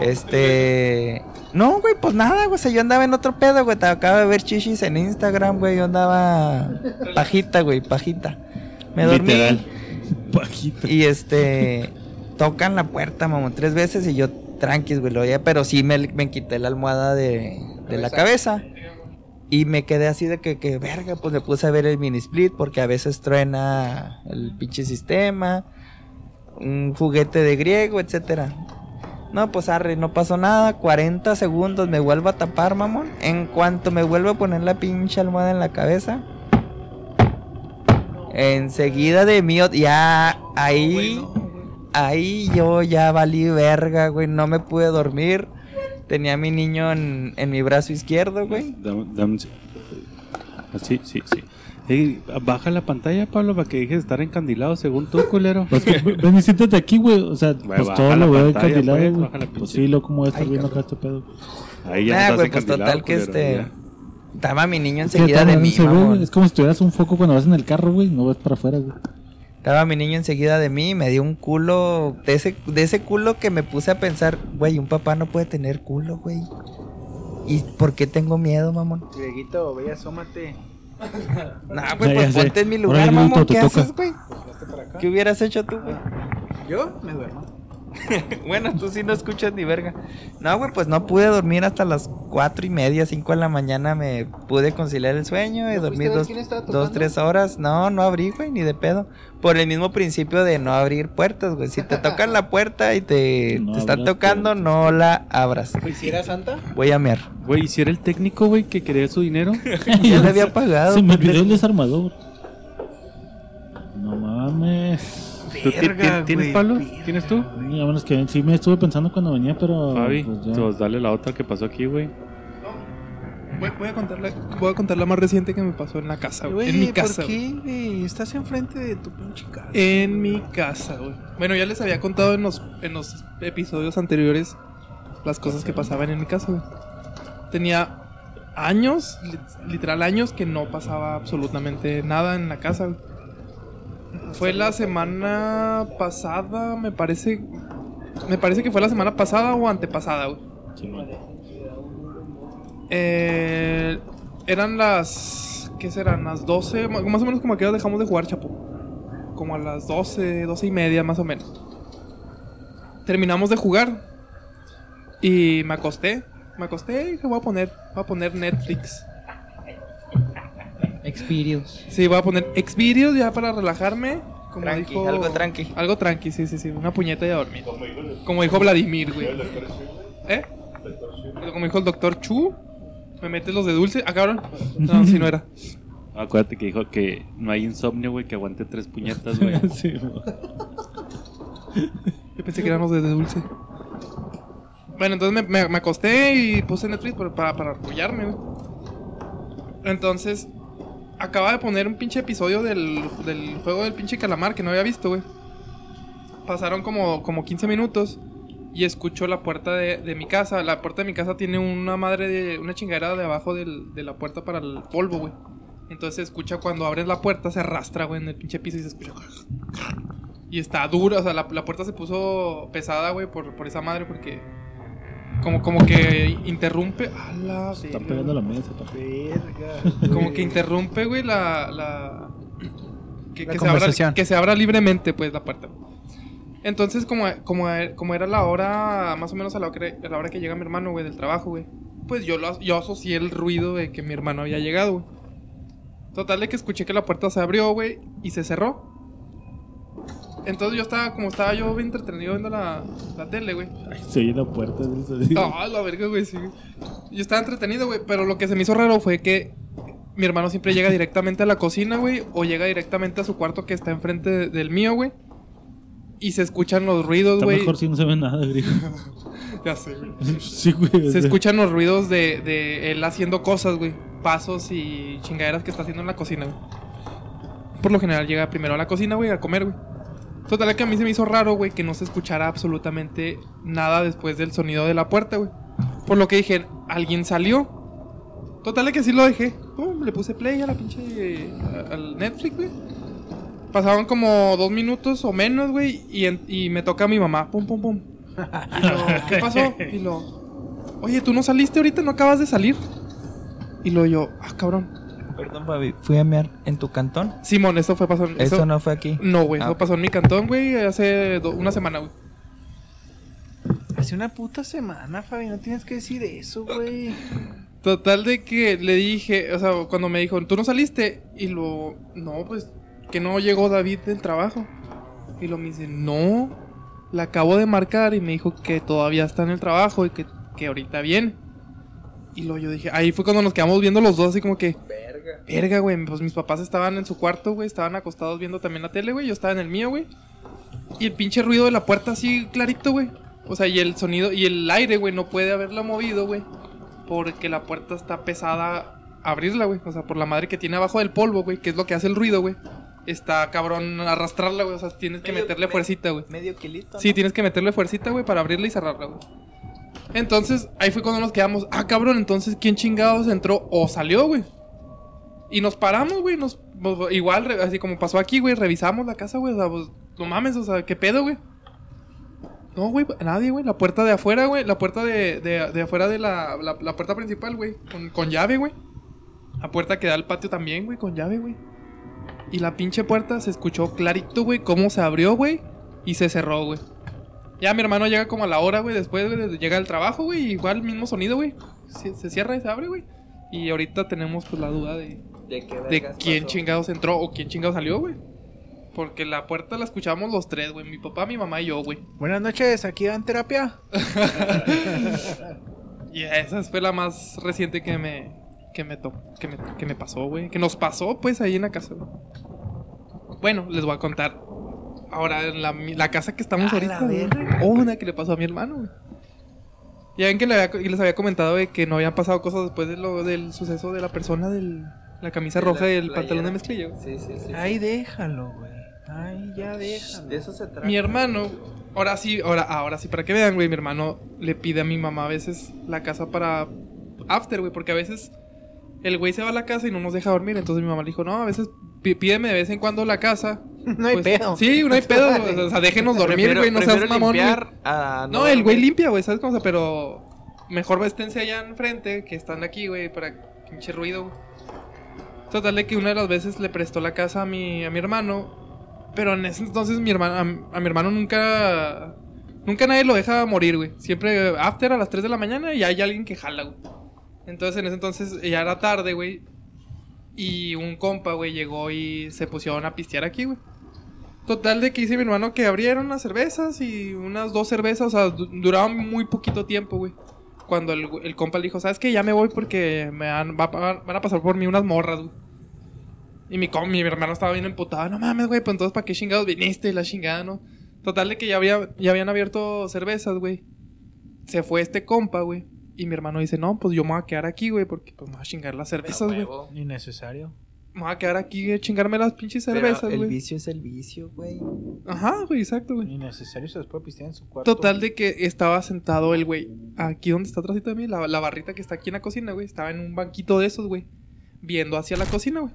este. No, güey, pues nada, güey. O sea, yo andaba en otro pedo, güey. Te acabo de ver chichis en Instagram, güey. Yo andaba pajita, güey, pajita. Me dormí. Literal. Pajita. Y este. Tocan la puerta, mamón, tres veces y yo tranquis, güey, lo pero sí me, me quité la almohada de, de la cabeza. Y me quedé así de que, que, verga, pues me puse a ver el mini split porque a veces truena el pinche sistema, un juguete de griego, etcétera. No, pues arre, no pasó nada, 40 segundos, me vuelvo a tapar, mamón. En cuanto me vuelvo a poner la pinche almohada en la cabeza, enseguida de mí, ya ahí, ahí yo ya valí verga, güey, no me pude dormir. Tenía a mi niño en, en mi brazo izquierdo, güey. Dame- Ah, Sí, sí, sí. Ey, baja la pantalla, Pablo, para que dejes de estar encandilado según tú, culero. Pues que, ven y siéntate aquí, güey. O sea, Güey, pues todo la lo veo encandilado, güey. Pues sí, lo como voy a estar Ay, viendo acá este pedo. Ahí ya Nah, estás güey, pues encandilado, total que culero, este. ya. Estaba mi niño que enseguida de mí. Es como si tuvieras un foco cuando vas en el carro, güey. No ves para afuera, güey. Estaba mi niño enseguida de mí y me dio un culo. De ese, de ese culo que me puse a pensar, güey, un papá no puede tener culo, güey. ¿Y por qué tengo miedo, mamón? Dieguito, ve, asómate. Nah, güey, pues ponte en mi lugar, mamón. ¿Qué toca. haces, güey? Acá. ¿Qué hubieras hecho tú, güey? Yo me duermo. bueno, tú sí no escuchas ni verga. No, güey, pues no pude dormir hasta las cuatro y media, cinco de la mañana. Me pude conciliar el sueño y ¿No ver dos, dos, tres horas. No, no abrí, güey, ni de pedo. Por el mismo principio de no abrir puertas, güey. Si te tocan la puerta y te, No te están tocando, puertas. no la abras. Pues si era santa. Voy a mear. Güey, ¿y si era el técnico, güey, que quería su dinero? Ya le había pagado. Se me olvidó el desarmador. No mames. ¿Tú ti- Verga, ti- ¿Tienes güey, palos? verga. ¿Tienes tú? Y a menos que sí me estuve pensando cuando venía, pero. Fabi, pues ya. pues dale la otra que pasó aquí, güey. Voy, voy a contar la, voy a contar la más reciente que me pasó en la casa, güey. En mi casa. ¿por güey. qué, güey? Estás enfrente de tu pinche casa. En mi casa, güey. Bueno, ya les había contado en los, en los episodios anteriores las cosas que pasaban en mi casa, güey. Tenía años, li- literal años, que no pasaba absolutamente nada en la casa, güey. Fue la semana pasada, me parece. Me parece que fue la semana pasada o antepasada, güey. Eh, eran las. ¿Qué serán? Las 12. ma- Más o menos como a que dejamos de jugar, chapo. Como a las 12, 12 y media, más o menos. Terminamos de jugar. Y me acosté. Me acosté y dije, voy a poner, voy a poner Netflix. Experience. Sí, voy a poner Xvideos ya para relajarme. Como Tranqui, dijo. algo tranqui. Algo tranqui, sí, sí, sí. Una puñeta y a dormir. Como dijo Vladimir, güey. ¿Eh? Como dijo el doctor Chu. Me metes los de dulce. Ah, cabrón. No, si no era. Acuérdate que dijo que no hay insomnio, güey, que aguante tres puñetas, güey. Sí. Yo pensé que eran los de dulce. Bueno, entonces me, me- me acosté y puse Netflix para, para, para apoyarme, güey. Entonces, acaba de poner un pinche episodio del, del juego del pinche calamar que no había visto, güey. Pasaron como, como 15 minutos y escucho la puerta de, de mi casa. La puerta de mi casa tiene una madre de. una chingadera de abajo del- de la puerta para el polvo, güey. Entonces se escucha cuando abres la puerta, se arrastra, güey, en el pinche piso y se escucha. Y está dura, o sea, la, la puerta se puso pesada, güey, por, por esa madre, porque. Como, como que interrumpe. A la Está verga, pegando la mesa, papá. Verga. como que interrumpe, güey, la. la que, La que se abra, que se abra libremente, pues, la puerta. Entonces, como, como, como era la hora, más o menos a la, hora que- a la hora que llega mi hermano, güey, del trabajo, güey, pues yo, lo, yo asocié el ruido de que mi hermano había llegado, güey. Total de que escuché que la puerta se abrió, güey, y se cerró. Entonces yo estaba, como estaba yo bien entretenido viendo la, la tele, güey. Se oye la puerta. ¿sí? Ah, la verga, güey, sí. Yo estaba entretenido, güey, pero lo que se me hizo raro fue que mi hermano siempre llega directamente a la cocina, güey, o llega directamente a su cuarto que está enfrente de- del mío, güey. Y se escuchan los ruidos, Está güey. mejor si no se ve nada, griego. Ya sé, güey. Sí, güey. o Se sea. escuchan los ruidos de, de él haciendo cosas, güey. Pasos y chingaderas que está haciendo en la cocina, güey. Por lo general llega primero a la cocina, güey, a comer, güey. Total que a mí se me hizo raro, güey, que no se escuchara absolutamente nada después del sonido de la puerta, güey. Por lo que dije, alguien salió. Total que sí lo dejé. Pum, le puse play a la pinche. al Netflix, güey. Pasaban como dos minutos o menos, güey. Y, y me toca a mi mamá. Pum, pum, pum. Y lo, ¿qué pasó? Y lo, oye, ¿tú no saliste ahorita? ¿No acabas de salir? Y lo yo, ah, cabrón. Perdón, Fabi. Fui a mear en tu cantón. Simón, eso fue pasó. Eso, no fue aquí. No, güey, Ah, eso pasó en mi cantón, güey, hace do- una semana, güey. Hace una puta semana, Fabi. No tienes que decir eso, güey. Total de que le dije, o sea, cuando me dijo, ¿tú no saliste? Y lo, no, pues, que no llegó David del trabajo. Y lo me dice, no, la acabo de marcar y me dijo que todavía está en el trabajo y que, que ahorita viene. Y lo yo dije, ahí fue cuando nos quedamos viendo los dos así como que, Verga. verga, güey, pues mis papás estaban en su cuarto, güey, estaban acostados viendo también la tele, güey, yo estaba en el mío, güey. Y el pinche ruido de la puerta así clarito, güey. O sea, y el sonido y el aire, güey, no puede haberla movido, güey. Porque la puerta está pesada abrirla, güey. O sea, por la madre que tiene abajo del polvo, güey, que es lo que hace el ruido, güey. Está cabrón arrastrarla, güey. O sea, tienes que meterle me- fuercita, güey. Medio kilito. Sí, tienes que meterle fuercita, güey, para abrirla y cerrarla, güey. Entonces, ahí fue cuando nos quedamos. Ah, cabrón, entonces, ¿quién chingados entró o salió, güey? Y nos paramos, güey. Nos, igual, así como pasó aquí, güey. Revisamos la casa, güey. O sea, pues, no mames, o sea, ¿qué pedo, güey? No, güey, nadie, güey. La puerta de afuera, güey. La puerta de, de, de afuera de la, la, puerta principal, güey. Con, con llave, güey. La puerta que da al patio también, güey, con llave, güey. Y la pinche puerta se escuchó clarito, güey, cómo se abrió, güey. Y se cerró, güey. Ya mi hermano llega como a la hora, güey, después de- llega al trabajo, güey, igual mismo sonido, güey. Se, se cierra y se abre, güey. Y ahorita tenemos pues la duda de, ¿De qué de vergas quién pasó? chingados entró o quién chingados salió, güey. Porque la puerta la escuchamos los tres, güey. Mi papá, mi mamá y yo, güey. Buenas noches, aquí en terapia. Y esa fue la más reciente que me que me to- que me, que me pasó, güey, que nos pasó pues ahí en la casa. güey. Bueno, les voy a contar. Ahora en la, la casa que estamos A ahorita, la güey, verga. una que le pasó a mi hermano, güey. Ya ven que le había- y les había comentado de que no habían pasado cosas después de lo, del suceso de la persona del la camisa De roja la y el pantalón de mezclilla. güey. Sí, sí, sí. Ay, déjalo, güey. Ay, ya déjalo. De eso se trata. Mi hermano, ahora sí, ahora, ahora sí, para que vean, güey, mi hermano le pide a mi mamá a veces la casa para after, güey, porque a veces el güey se va a la casa y no nos deja dormir, entonces mi mamá le dijo, no, a veces pí- pídeme de vez en cuando la casa. No hay Pues, pedo. Sí, no hay pedo, o sea, déjenos dormir, güey, no seas mamón, güey. limpiar a No, el güey limpia, güey, ¿sabes cómo? O sea, pero mejor esténse allá enfrente que están aquí, güey, para pinche ruido. güey. Total de que una de las veces le prestó la casa a mi, a mi hermano, pero en ese entonces mi hermano, a, mi hermano nunca, nunca nadie lo deja morir, güey. Siempre after a las 3 de la mañana y hay alguien que jala, güey. Entonces en ese entonces ya era tarde, güey. Y un compa, güey, llegó y se pusieron a pistear aquí, güey. Total de que dice mi hermano que abrieron unas cervezas y unas dos cervezas, o sea, du- duraban muy poquito tiempo, güey. Cuando el, el compa le dijo, ¿sabes qué? Ya me voy porque me van, va- va- van a pasar por mí unas morras, güey. Y mi, mi hermano estaba bien emputado, no mames, güey, pues entonces ¿para qué chingados viniste? Y La chingada, ¿no? Total de que ya, había, ya habían abierto cervezas, güey. Se fue este compa, güey. Y mi hermano dice, no, pues yo me voy a quedar aquí, güey, porque pues me voy a chingar las cervezas, güey. Innecesario. Me voy a quedar aquí a chingarme las pinches cervezas, el güey. vicio es el vicio, güey. Ajá, güey, exacto, güey. Innecesario se les puede pistear en su cuarto. Total de que estaba sentado el güey aquí donde está atrásito de mí, la, la barrita que está aquí en la cocina, güey. Estaba en un banquito de esos, güey. Viendo hacia la cocina, güey.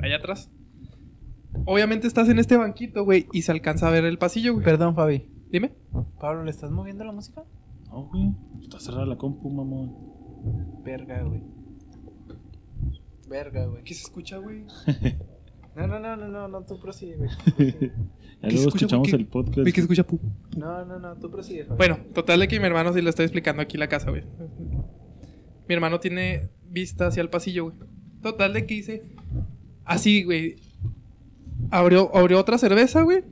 Allá atrás. Obviamente estás en este banquito, güey, y se alcanza a ver el pasillo, güey. Perdón, Fabi. Dime. Pablo, ¿le estás moviendo la música? No, güey. Está cerrada la compu, mamón. Verga, güey. Verga, güey. ¿Qué se escucha, güey? No, no, no, no, no, no, tú prosigue, güey. Ya ¿Qué luego escucha, escuchamos güey? el podcast. Vi que se escucha pu. No, no, no, tú prosigue, Fabi. Bueno, total de que mi hermano sí lo está explicando aquí la casa, güey. Mi hermano tiene vista hacia el pasillo, güey. Total de que hice así, güey. Abrió, abrió otra cerveza, güey.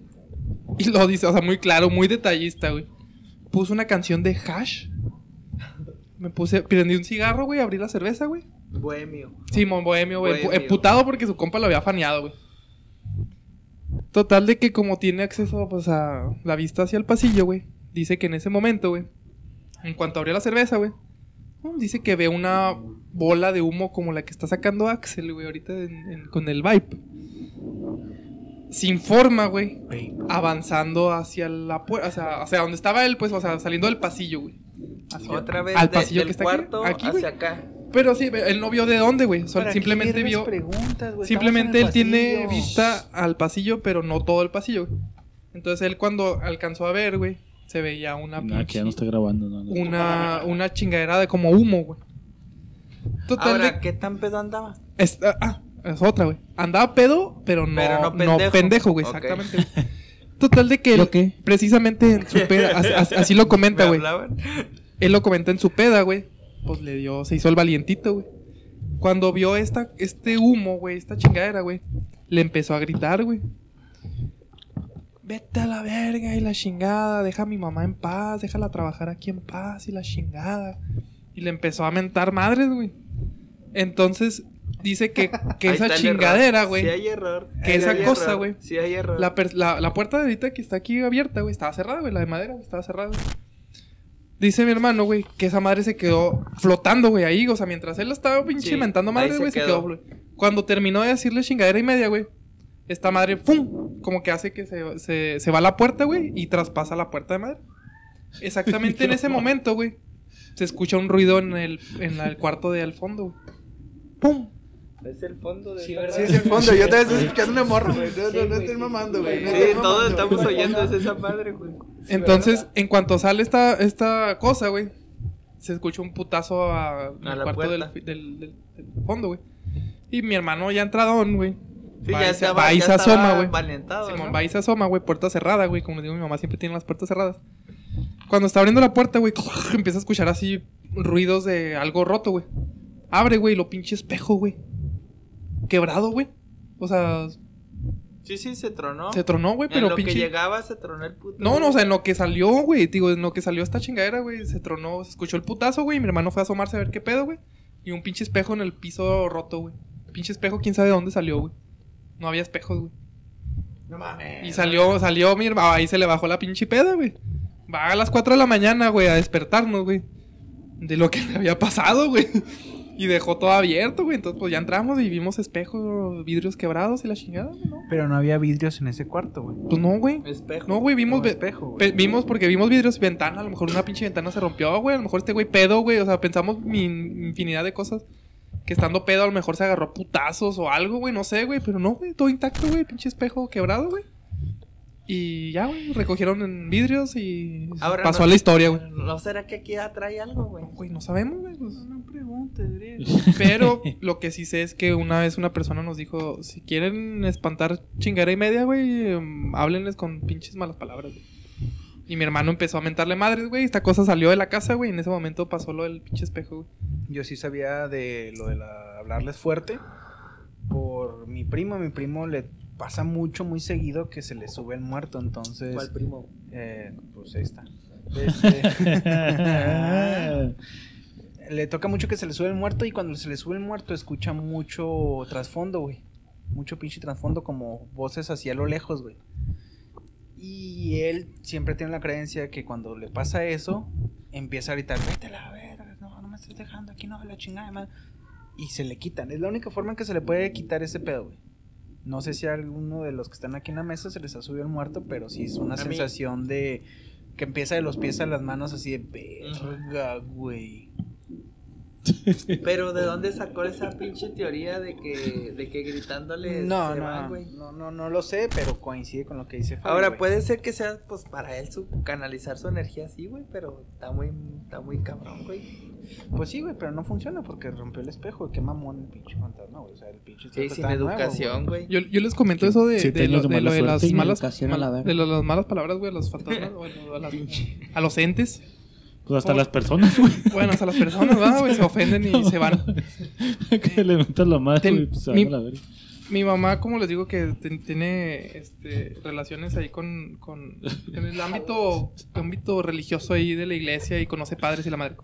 Y lo dice, o sea, muy claro, muy detallista, güey. Puso una canción de hash. Me puse, prendí un cigarro, güey, abrí la cerveza, güey. Bohemio. Simón Bohemio, güey. Bohemio. Emputado porque su compa lo había faneado, güey. Total de que como tiene acceso pues, a la vista hacia el pasillo, güey. Dice que en ese momento, güey. En cuanto abrió la cerveza, güey. Dice que ve una bola de humo como la que está sacando Axel, güey, ahorita en- en- con el Vibe. Sin forma, güey. Avanzando hacia la puerta. O sea, sea, donde estaba él, pues, o sea, saliendo del pasillo, güey. Hacia- Otra vez al de- pasillo del que está aquí, cuarto aquí, güey. hacia acá. Pero sí, él no vio de dónde, güey. Sol- ¿Para qué simplemente vio. preguntas, güey? Simplemente él tiene vista al pasillo, pero no todo el pasillo. güey. Entonces él cuando alcanzó a ver, güey, se veía una Nada, que ya no está grabando, no, no. una, una chingadera de como humo, güey. Total Ahora, de- ¿qué tan pedo andaba? es, ah, ah, es otra, güey. Andaba pedo, pero no, Pero no no pendejo. pendejo, güey, exactamente. güey. Total de que él, precisamente en su peda, así, lo comenta, ¿Me güey. Él lo comenta en su peda, güey. Pues le dio, se hizo el valientito, güey. Cuando vio esta, este humo, güey, esta chingadera, güey, le empezó a gritar, güey. Vete a la verga y la chingada, deja a mi mamá en paz, déjala trabajar aquí en paz y la chingada. Y le empezó a mentar madres, güey. Entonces, dice que, que esa chingadera, güey. Sí hay error. Que esa hay cosa, güey. Sí hay error. La, per- la, la puerta de ahorita que está aquí abierta, güey, estaba cerrada, güey. La de madera, güey, estaba cerrada. güey. Dice mi hermano, güey, que esa madre se quedó flotando, güey, ahí. O sea, mientras él estaba pinche Sí, mentando madre, güey, se quedó. quedó, güey. Cuando terminó de decirle chingadera y media, güey, esta madre, ¡pum! Como que hace que se, se, se va a la puerta, güey, y traspasa la puerta de madre. Exactamente en ese momento, güey, se escucha un ruido en el, en el cuarto de al fondo, güey. ¡Pum! Es el fondo de. Sí. Sí, es el fondo. Yo también estoy escuchando una morra, güey. No, no, no estoy mamando, güey. no Sí, todos estamos oyendo es esa madre, güey. Entonces, en cuanto sale esta, esta cosa, güey, se escucha un putazo a, A al la cuarto del, puerta. del- del- del fondo, güey. Y mi hermano ya entradón, güey, Sí, va, ya se, estaba- va y se asoma, güey. Simón, ¿no? va y se asoma, güey, puerta cerrada, güey. Como les digo, mi mamá siempre tiene las puertas cerradas. Cuando está abriendo la puerta, güey, empieza a escuchar así ruidos de algo roto, güey. Abre, güey, lo pinche espejo, güey. Quebrado, güey. O sea, Sí, sí, se tronó. se tronó, güey, En pero lo pinche. que llegaba se tronó el puto. No, no, o sea, en lo que salió, güey. Digo, en lo que salió esta chingadera, güey. Se tronó, se escuchó el putazo, güey. y Mi hermano fue a asomarse a ver qué pedo, güey. Y un pinche espejo en el piso roto, güey. Pinche espejo, quién sabe de dónde salió, güey. No había espejos, güey. No mames. Y salió, salió mi hermano. Ahí se le bajó la pinche peda, güey. Va a las 4 de la mañana, güey, a despertarnos, güey. De lo que le había pasado, güey. Y dejó todo abierto, güey. Entonces, pues ya entramos y vimos espejos, vidrios quebrados y la chingada, güey, ¿no? Pero no había vidrios en ese cuarto, güey. Pues no, güey. Espejo. No, güey, vimos, No, espejo, güey. vimos porque vimos vidrios y ventana, a lo mejor una pinche ventana se rompió, güey, a lo mejor este güey pedo, güey, o sea, pensamos mi infinidad de cosas. Que estando pedo a lo mejor se agarró a putazos o algo, güey, no sé, güey, pero no, güey, todo intacto, güey, pinche espejo quebrado, güey. Y ya, güey, recogieron en vidrios y Ahora pasó no- a la historia, güey. ¿No será que aquí trae algo, güey? Güey, no sabemos, güey. pues. No preguntes, Pero lo que sí sé es que una vez una persona nos dijo, si quieren espantar chingada y media, güey, em, háblenles con pinches malas palabras, güey. Y mi hermano empezó a mentarle madres, güey. Esta cosa salió de la casa, güey. y En ese momento pasó lo del pinche espejo, güey. Yo sí sabía de lo de la, hablarles fuerte por mi primo. Mi primo le pasa mucho, muy seguido que se le sube el muerto. Entonces, ¿Cuál primo? eh, pues ahí está. Este, le toca mucho que se le sube el muerto y cuando se le sube el muerto escucha mucho trasfondo, güey. Mucho pinche trasfondo como voces hacia lo lejos, güey. Y él siempre tiene la creencia que cuando le pasa eso, empieza a gritar, vete a la verga, no, no me estés dejando aquí, no, la chingada, man". Y se le quitan. Es la única forma en que se le puede quitar ese pedo, güey. No sé si a alguno de los que están aquí en la mesa se les ha subido el muerto, pero sí es una sensación de que empieza de los pies a las manos así de verga, güey. Pero ¿de dónde sacó esa pinche teoría de que, de que gritándole No, se no, van, güey? no, no, no lo sé, pero coincide con lo que dice Fabi, Ahora güey. puede ser que sea pues para él su canalizar su energía así, güey, pero está muy está muy cabrón, güey. Pues sí, güey, pero no funciona porque rompió el espejo. Qué mamón el pinche fantasma, güey. O sea, el pinche Sí, sin nuevo, educación, güey. Yo, yo les comento eso de, de, lo, de lo las malas, la mal- de lo- las malas palabras, güey, a los fantasmas, o a, lo- a las- a los entes. Pues hasta las personas, güey. Bueno, hasta las personas, ¿verdad, güey? Se ofenden y se van. que le metas la madre, güey, pues se mi- van a la verga. Mi mamá, como les digo, que ten- tiene este, relaciones ahí con, con en el ámbito, ámbito religioso ahí de la iglesia y conoce padres y la madre.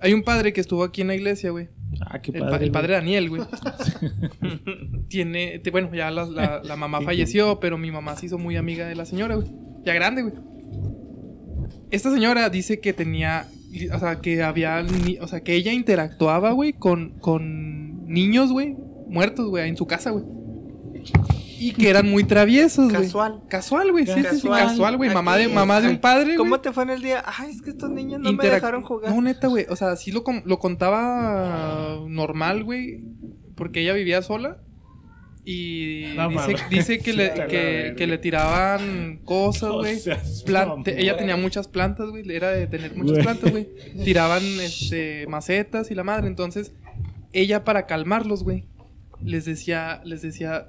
Hay un padre que estuvo aquí en la iglesia, güey. Ah, qué El, padre. pa- el padre Daniel, güey. Tiene, bueno, ya la, la- la mamá falleció, pero mi mamá se hizo muy amiga de la señora, güey. Ya grande, güey. Esta señora dice que tenía, o sea, que había, o sea, que ella interactuaba, güey, con, con niños, güey, muertos, güey, en su casa, güey. Y que eran muy traviesos, güey. Casual. Casual, güey, sí, sí, sí, Casual. güey. Mamá de, mamá de un padre, ¿Cómo güey. te fue en el día? Ay, es que estos niños no me dejaron jugar. No, neta, güey. O sea, sí lo, lo contaba normal, güey. Porque ella vivía sola. Y No dice, dice que, le, que, le tiraban cosas, No güey. te- ella tenía muchas plantas, güey. Era de tener muchas plantas, güey. Tiraban este, macetas y la madre. Entonces, ella para calmarlos, güey, les decía, les decía,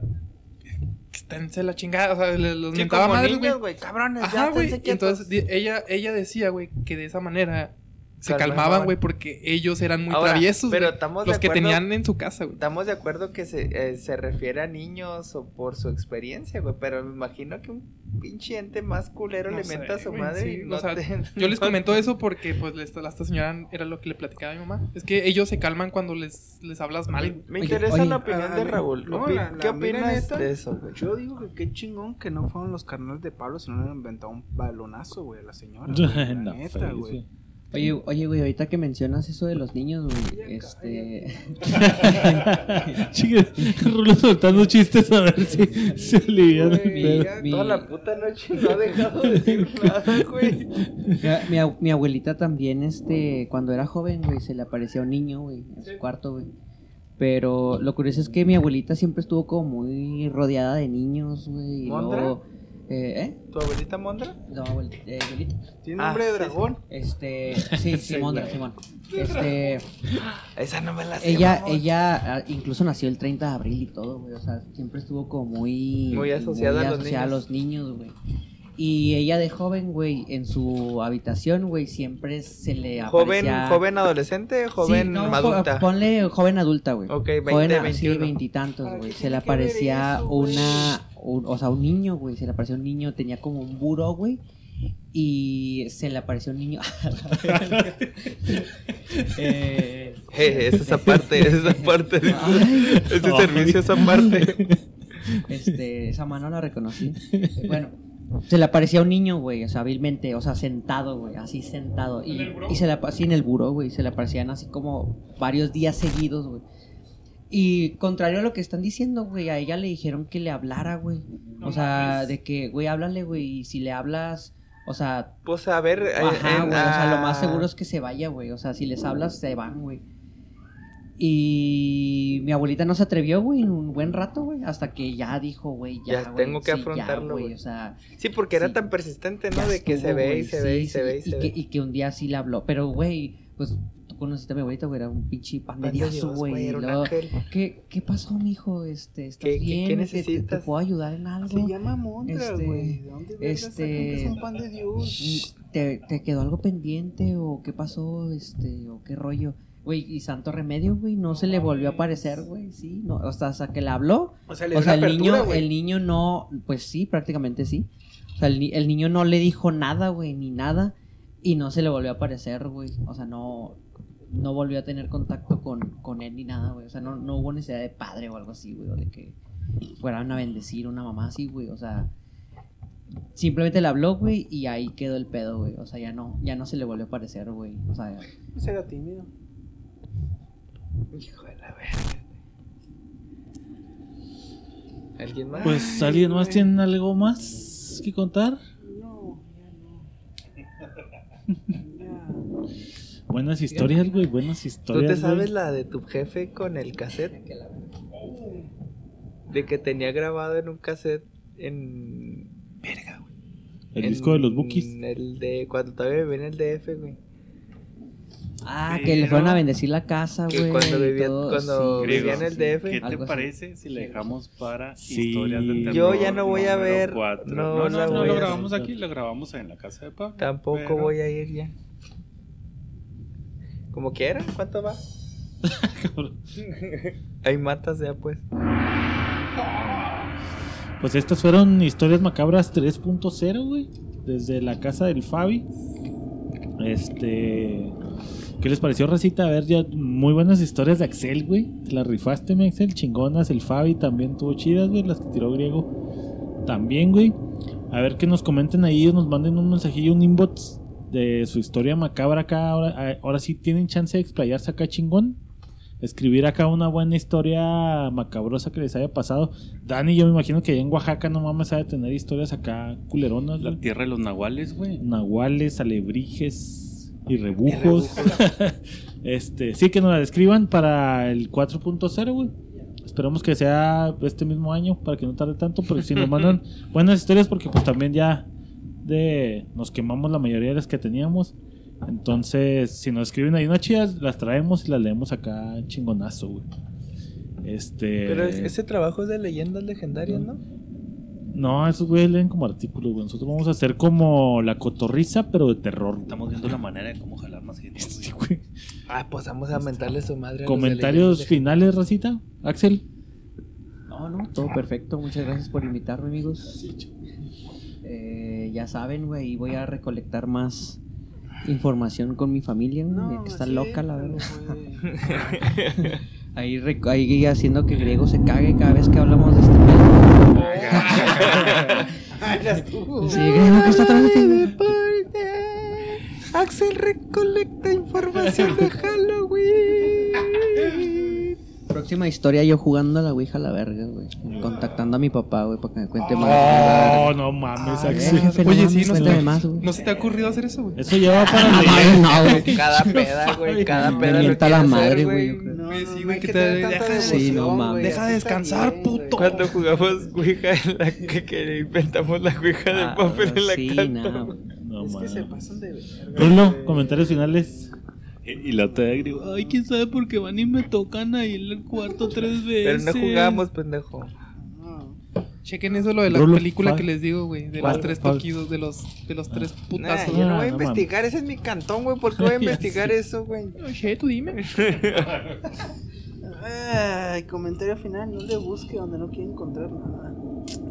esténse la chingada. O sea, los Sí, mentaba niños, güey. cabrones, Ajá, ya, entonces di- ella, ella decía, güey, que de esa manera se Calmaban. güey, porque ellos eran muy Ahora, traviesos, pero estamos de Los que acuerdo- tenían en su casa, güey. Estamos de acuerdo que se, eh, se refiere a niños o por su experiencia, güey, pero me imagino que un pinche ente más culero No le sé, menta a su madre sí, y o no sea, te- Yo les comento eso porque, pues, les- la- esta señora era lo que le platicaba a mi mamá. Es que ellos se calman cuando les, les hablas mal. Me Oye, interesa oye, la opinión de Raúl. no, Opi- la- la ¿Qué opinas de eso, güey? Yo digo que qué chingón que no fueron los carnales de Pablo, sino le han inventado un balonazo, güey, a la señora. güey, la No, neta, feliz, güey. Oye, oye, güey, ahorita que mencionas eso de los niños, güey, este... Chique, Rulo soltando chistes a ver si se alivian el Mi- Toda la puta noche no ha dejado de decir nada, güey. Mi, ab- mi abuelita también, este, cuando era joven, güey, se le aparecía un niño, güey, en su cuarto, güey. Pero lo curioso es que mi abuelita siempre estuvo como muy rodeada de niños, güey. Y luego, Eh, ¿eh? ¿Tu abuelita Mondra? No, abuelita. Eh, abuelita. Tiene Ah, nombre de sí, dragón. Este, sí, Simón, Simón. Este, Esa no me la sé. ella, ella ah, incluso nació el 30 de abril y todo, güey. O sea, siempre estuvo como muy. Muy asociada a los asociada niños. los niños, güey. Y ella de joven, güey, en su habitación, güey, siempre se le ¿Joven, aparecía... joven adolescente, joven Sí, no, jo- adulta? Ponle joven adulta, güey. Ok, 20, joven, a- 21. Sí, veintitantos, ¿Para güey. Se le aparecía eso, una... un- o sea, un niño, güey. Se le aparecía un niño, tenía como un buró, güey. Y se le apareció un niño... eh, Eh, es esa parte, es esa parte. Ay. Ese servicio, esa parte. Este, esa mano la reconocí. Bueno, se le aparecía un niño, güey, o sea, hábilmente, o sea, sentado, güey, así sentado. Y, y se le aparecía en el buró, güey, se le aparecían así como varios días seguidos, güey. Y contrario a lo que están diciendo, güey, a ella le dijeron que le hablara, güey. O sea, de que, güey, háblale, güey, y si le hablas, o sea, Pues a ver. eh, Ajá, en- güey. O sea, lo más ah, seguro es que se vaya, güey. O sea, si les hablas, se van, güey. Y mi abuelita no se atrevió, güey, en un buen rato, güey. Hasta que ya dijo, güey, ya. Ya tengo que sí, afrontarlo, güey. O sea, Sí, porque era Sí. tan persistente, ¿no? De que se ve y se ve y se ve y se que, ve. y que un día sí le habló. Pero, güey, pues tú conociste a mi abuelita, güey. Era un pinche pan de Pan de Dios, Dios, güey. ¿qué, ¿Qué pasó, mijo? Este, ¿Estás ¿Qué- qué- qué bien? ¿Te- te- ¿Te, necesitas? puedo ayudar en algo? Se llama Mondra, Este, güey. ¿De dónde este- es un pan de Dios? ¿Te, ¿Te quedó algo pendiente o qué pasó, este, o qué rollo? Güey, y santo remedio, güey, no, se le volvió a aparecer, güey, sí, no, hasta, hasta que le habló. O sea, le O sea, el niño, el niño no, pues sí, prácticamente sí. O sea, el, el niño no le dijo nada, güey, ni nada, y no se le volvió a aparecer, güey. O sea, no, no volvió a tener contacto con, con él ni nada, güey. O sea, no, no hubo necesidad de padre o algo así, güey, o de que fueran a bendecir una mamá así, güey. O sea, simplemente le habló, güey, y ahí quedó el pedo, güey. O sea, ya no, ya no se le volvió a aparecer, güey. O sea, Pues era tímido. Hijo de la verga. ¿Alguien más? Pues, ¿alguien más tiene algo más que contar? No, ya no. Ya. Buenas historias, güey, buenas ¿Tú historias. te sabes la de tu jefe con el cassette? De que tenía grabado en un cassette en... Verga, güey. El En disco de los Bookies. El de cuando todavía vivía en el DF, güey. ah, que le fueron a bendecir la casa, güey. cuando y vivía- todo, cuando sí, vivía en el sí. DF. ¿Qué te así. parece si le dejamos para Sí. historias de terror? Yo ya no voy a ver, no No, no, lo grabamos aquí, lo grabamos en la casa de Pablo. Tampoco pero- voy a ir ya. Como quieran, ¿cuánto va? Ahí matas ya pues. Pues estas fueron historias macabras 3.0, güey. Desde la casa del Fabi. Este. ¿Qué les pareció, Racita? A ver, ya muy buenas historias de Axel, güey. Te Las rifaste, mi Axel. Chingonas. El Fabi también tuvo chidas, güey. Las que tiró griego también, güey. A ver que nos comenten ahí o nos manden un mensajillo, un inbox de su historia macabra acá. Ahora, ahora sí tienen chance de explayarse acá chingón. Escribir acá una buena historia macabrosa que les haya pasado. Dani, yo me imagino que allá en Oaxaca no mames ha de tener historias acá culeronas, La tierra de los nahuales, güey. Nahuales, alebrijes y rebujos. este, sí que nos la describan para el 4.0, güey. Esperamos que sea este mismo año para que no tarde tanto, pero si nos mandan buenas historias porque pues también ya de nos quemamos la mayoría de las que teníamos. Entonces, si nos escriben ahí unas chidas, las traemos y las leemos acá chingonazo, güey. Este Pero es- ese trabajo es de leyendas legendarias, ¿no? No, esos güeyes leen como artículos, güey. Nosotros vamos a hacer como la cotorriza, pero de terror. Estamos viendo la manera de cómo jalar más gente. Sí, güey. güey. Ah, pues vamos a mentarle su madre. a Comentarios finales, Racita. Axel. No, no, todo perfecto. Muchas gracias por invitarme, amigos. Ya saben, güey, y voy a recolectar más información con mi familia, güey, No, que está sí, loca, la verdad. güey. Ahí, ahí haciendo que Griego se cague cada vez que hablamos de este pedo. Sí, Griego, ¿qué está atrás de ti? Axel recolecta información de Halloween. Próxima historia, yo jugando a la Ouija a la verga, güey. Contactando a mi papá, güey, para que me cuente más. Oh, no mames, Eh, Axel. jefe, no Oye, mames, sí, no se, cuéntame te, más, güey. ¿no se te ha ocurrido hacer eso, güey? Eso ya va para Ay, leer. no, güey. Cada peda, güey. Cada Me peda lo mienta la madre, güey, yo creo. No, sí, no güey, que te deja de- Sí, no mames. Deja de descansar, puto. Cuando jugamos Ouija en la que, que inventamos la Ouija de Ah, papel en la sí, casa. nada. No, Es que se pasan de verga. Güey. comentarios finales. Y la otra agregó, ay, quién sabe por qué van y me tocan ahí en el cuarto tres Pero veces. no jugamos, pendejo. No. Chequen eso, lo de la película que les digo, güey. De los tres toquidos, de los, de los tres Nah, putazos. yo no Ah, voy a no investigar, ese es mi cantón, güey. ¿Por qué voy a investigar eso, güey? Oye, tú dime. Ay, comentario final, no le busque donde no quiere encontrar nada.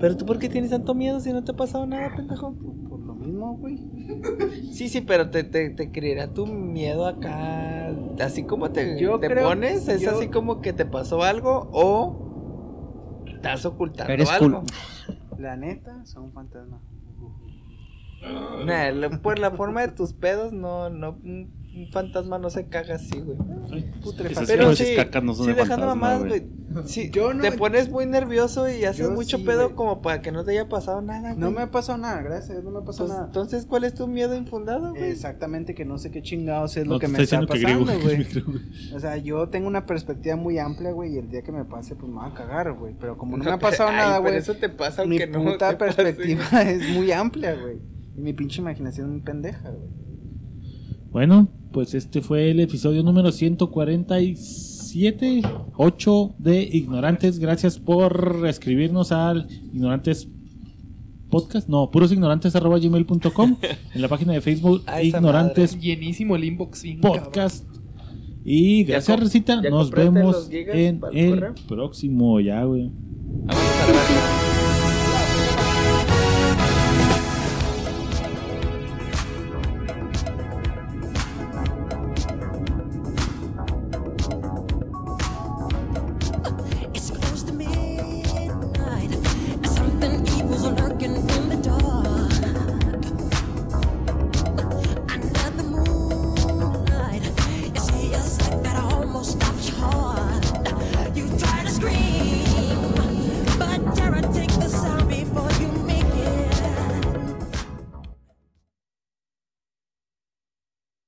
Pero tú, ¿por qué tienes tanto miedo si no te ha pasado nada, pendejo? Mismo, güey. Sí, sí, pero te, te, te creerá tu miedo acá. Así como te, Yo te creo- pones, es yo- así como que te pasó algo o estás ocultando Eres algo. La neta, son fantasmas. Nah, por la forma de tus pedos, no, no, un, fantasma no se caga así, güey. Esas Pero sí, cacas no son sí, de dejando fantasma, güey. Sí, Yo no- te pones muy nervioso y haces Yo mucho sí, pedo güey. como para que no te haya pasado nada, güey. No me ha pasado nada, gracias, no me ha pasado Pues, nada. entonces, ¿cuál es tu miedo infundado, güey? Exactamente, que no sé qué chingados es lo que me está pasando, griego, güey. O sea, yo tengo una perspectiva muy amplia, güey, y el día que me pase, pues me va a cagar, güey. Pero como no me ha pasado Ay, nada, pero güey, eso te pasa mi aunque no puta te pase, perspectiva es muy amplia, güey. Y mi pinche imaginación es muy pendeja, güey. Bueno, pues este fue el episodio número 147, 8 de Ignorantes. Gracias por escribirnos al Ignorantes Podcast, no, purosignorantes.gmail.com en la página de Facebook Ignorantes Llenísimo el inbox. bien cabrón. Podcast. Y ¿Ya gracias, Recita. Nos vemos en el correo? próximo ya, güey. A.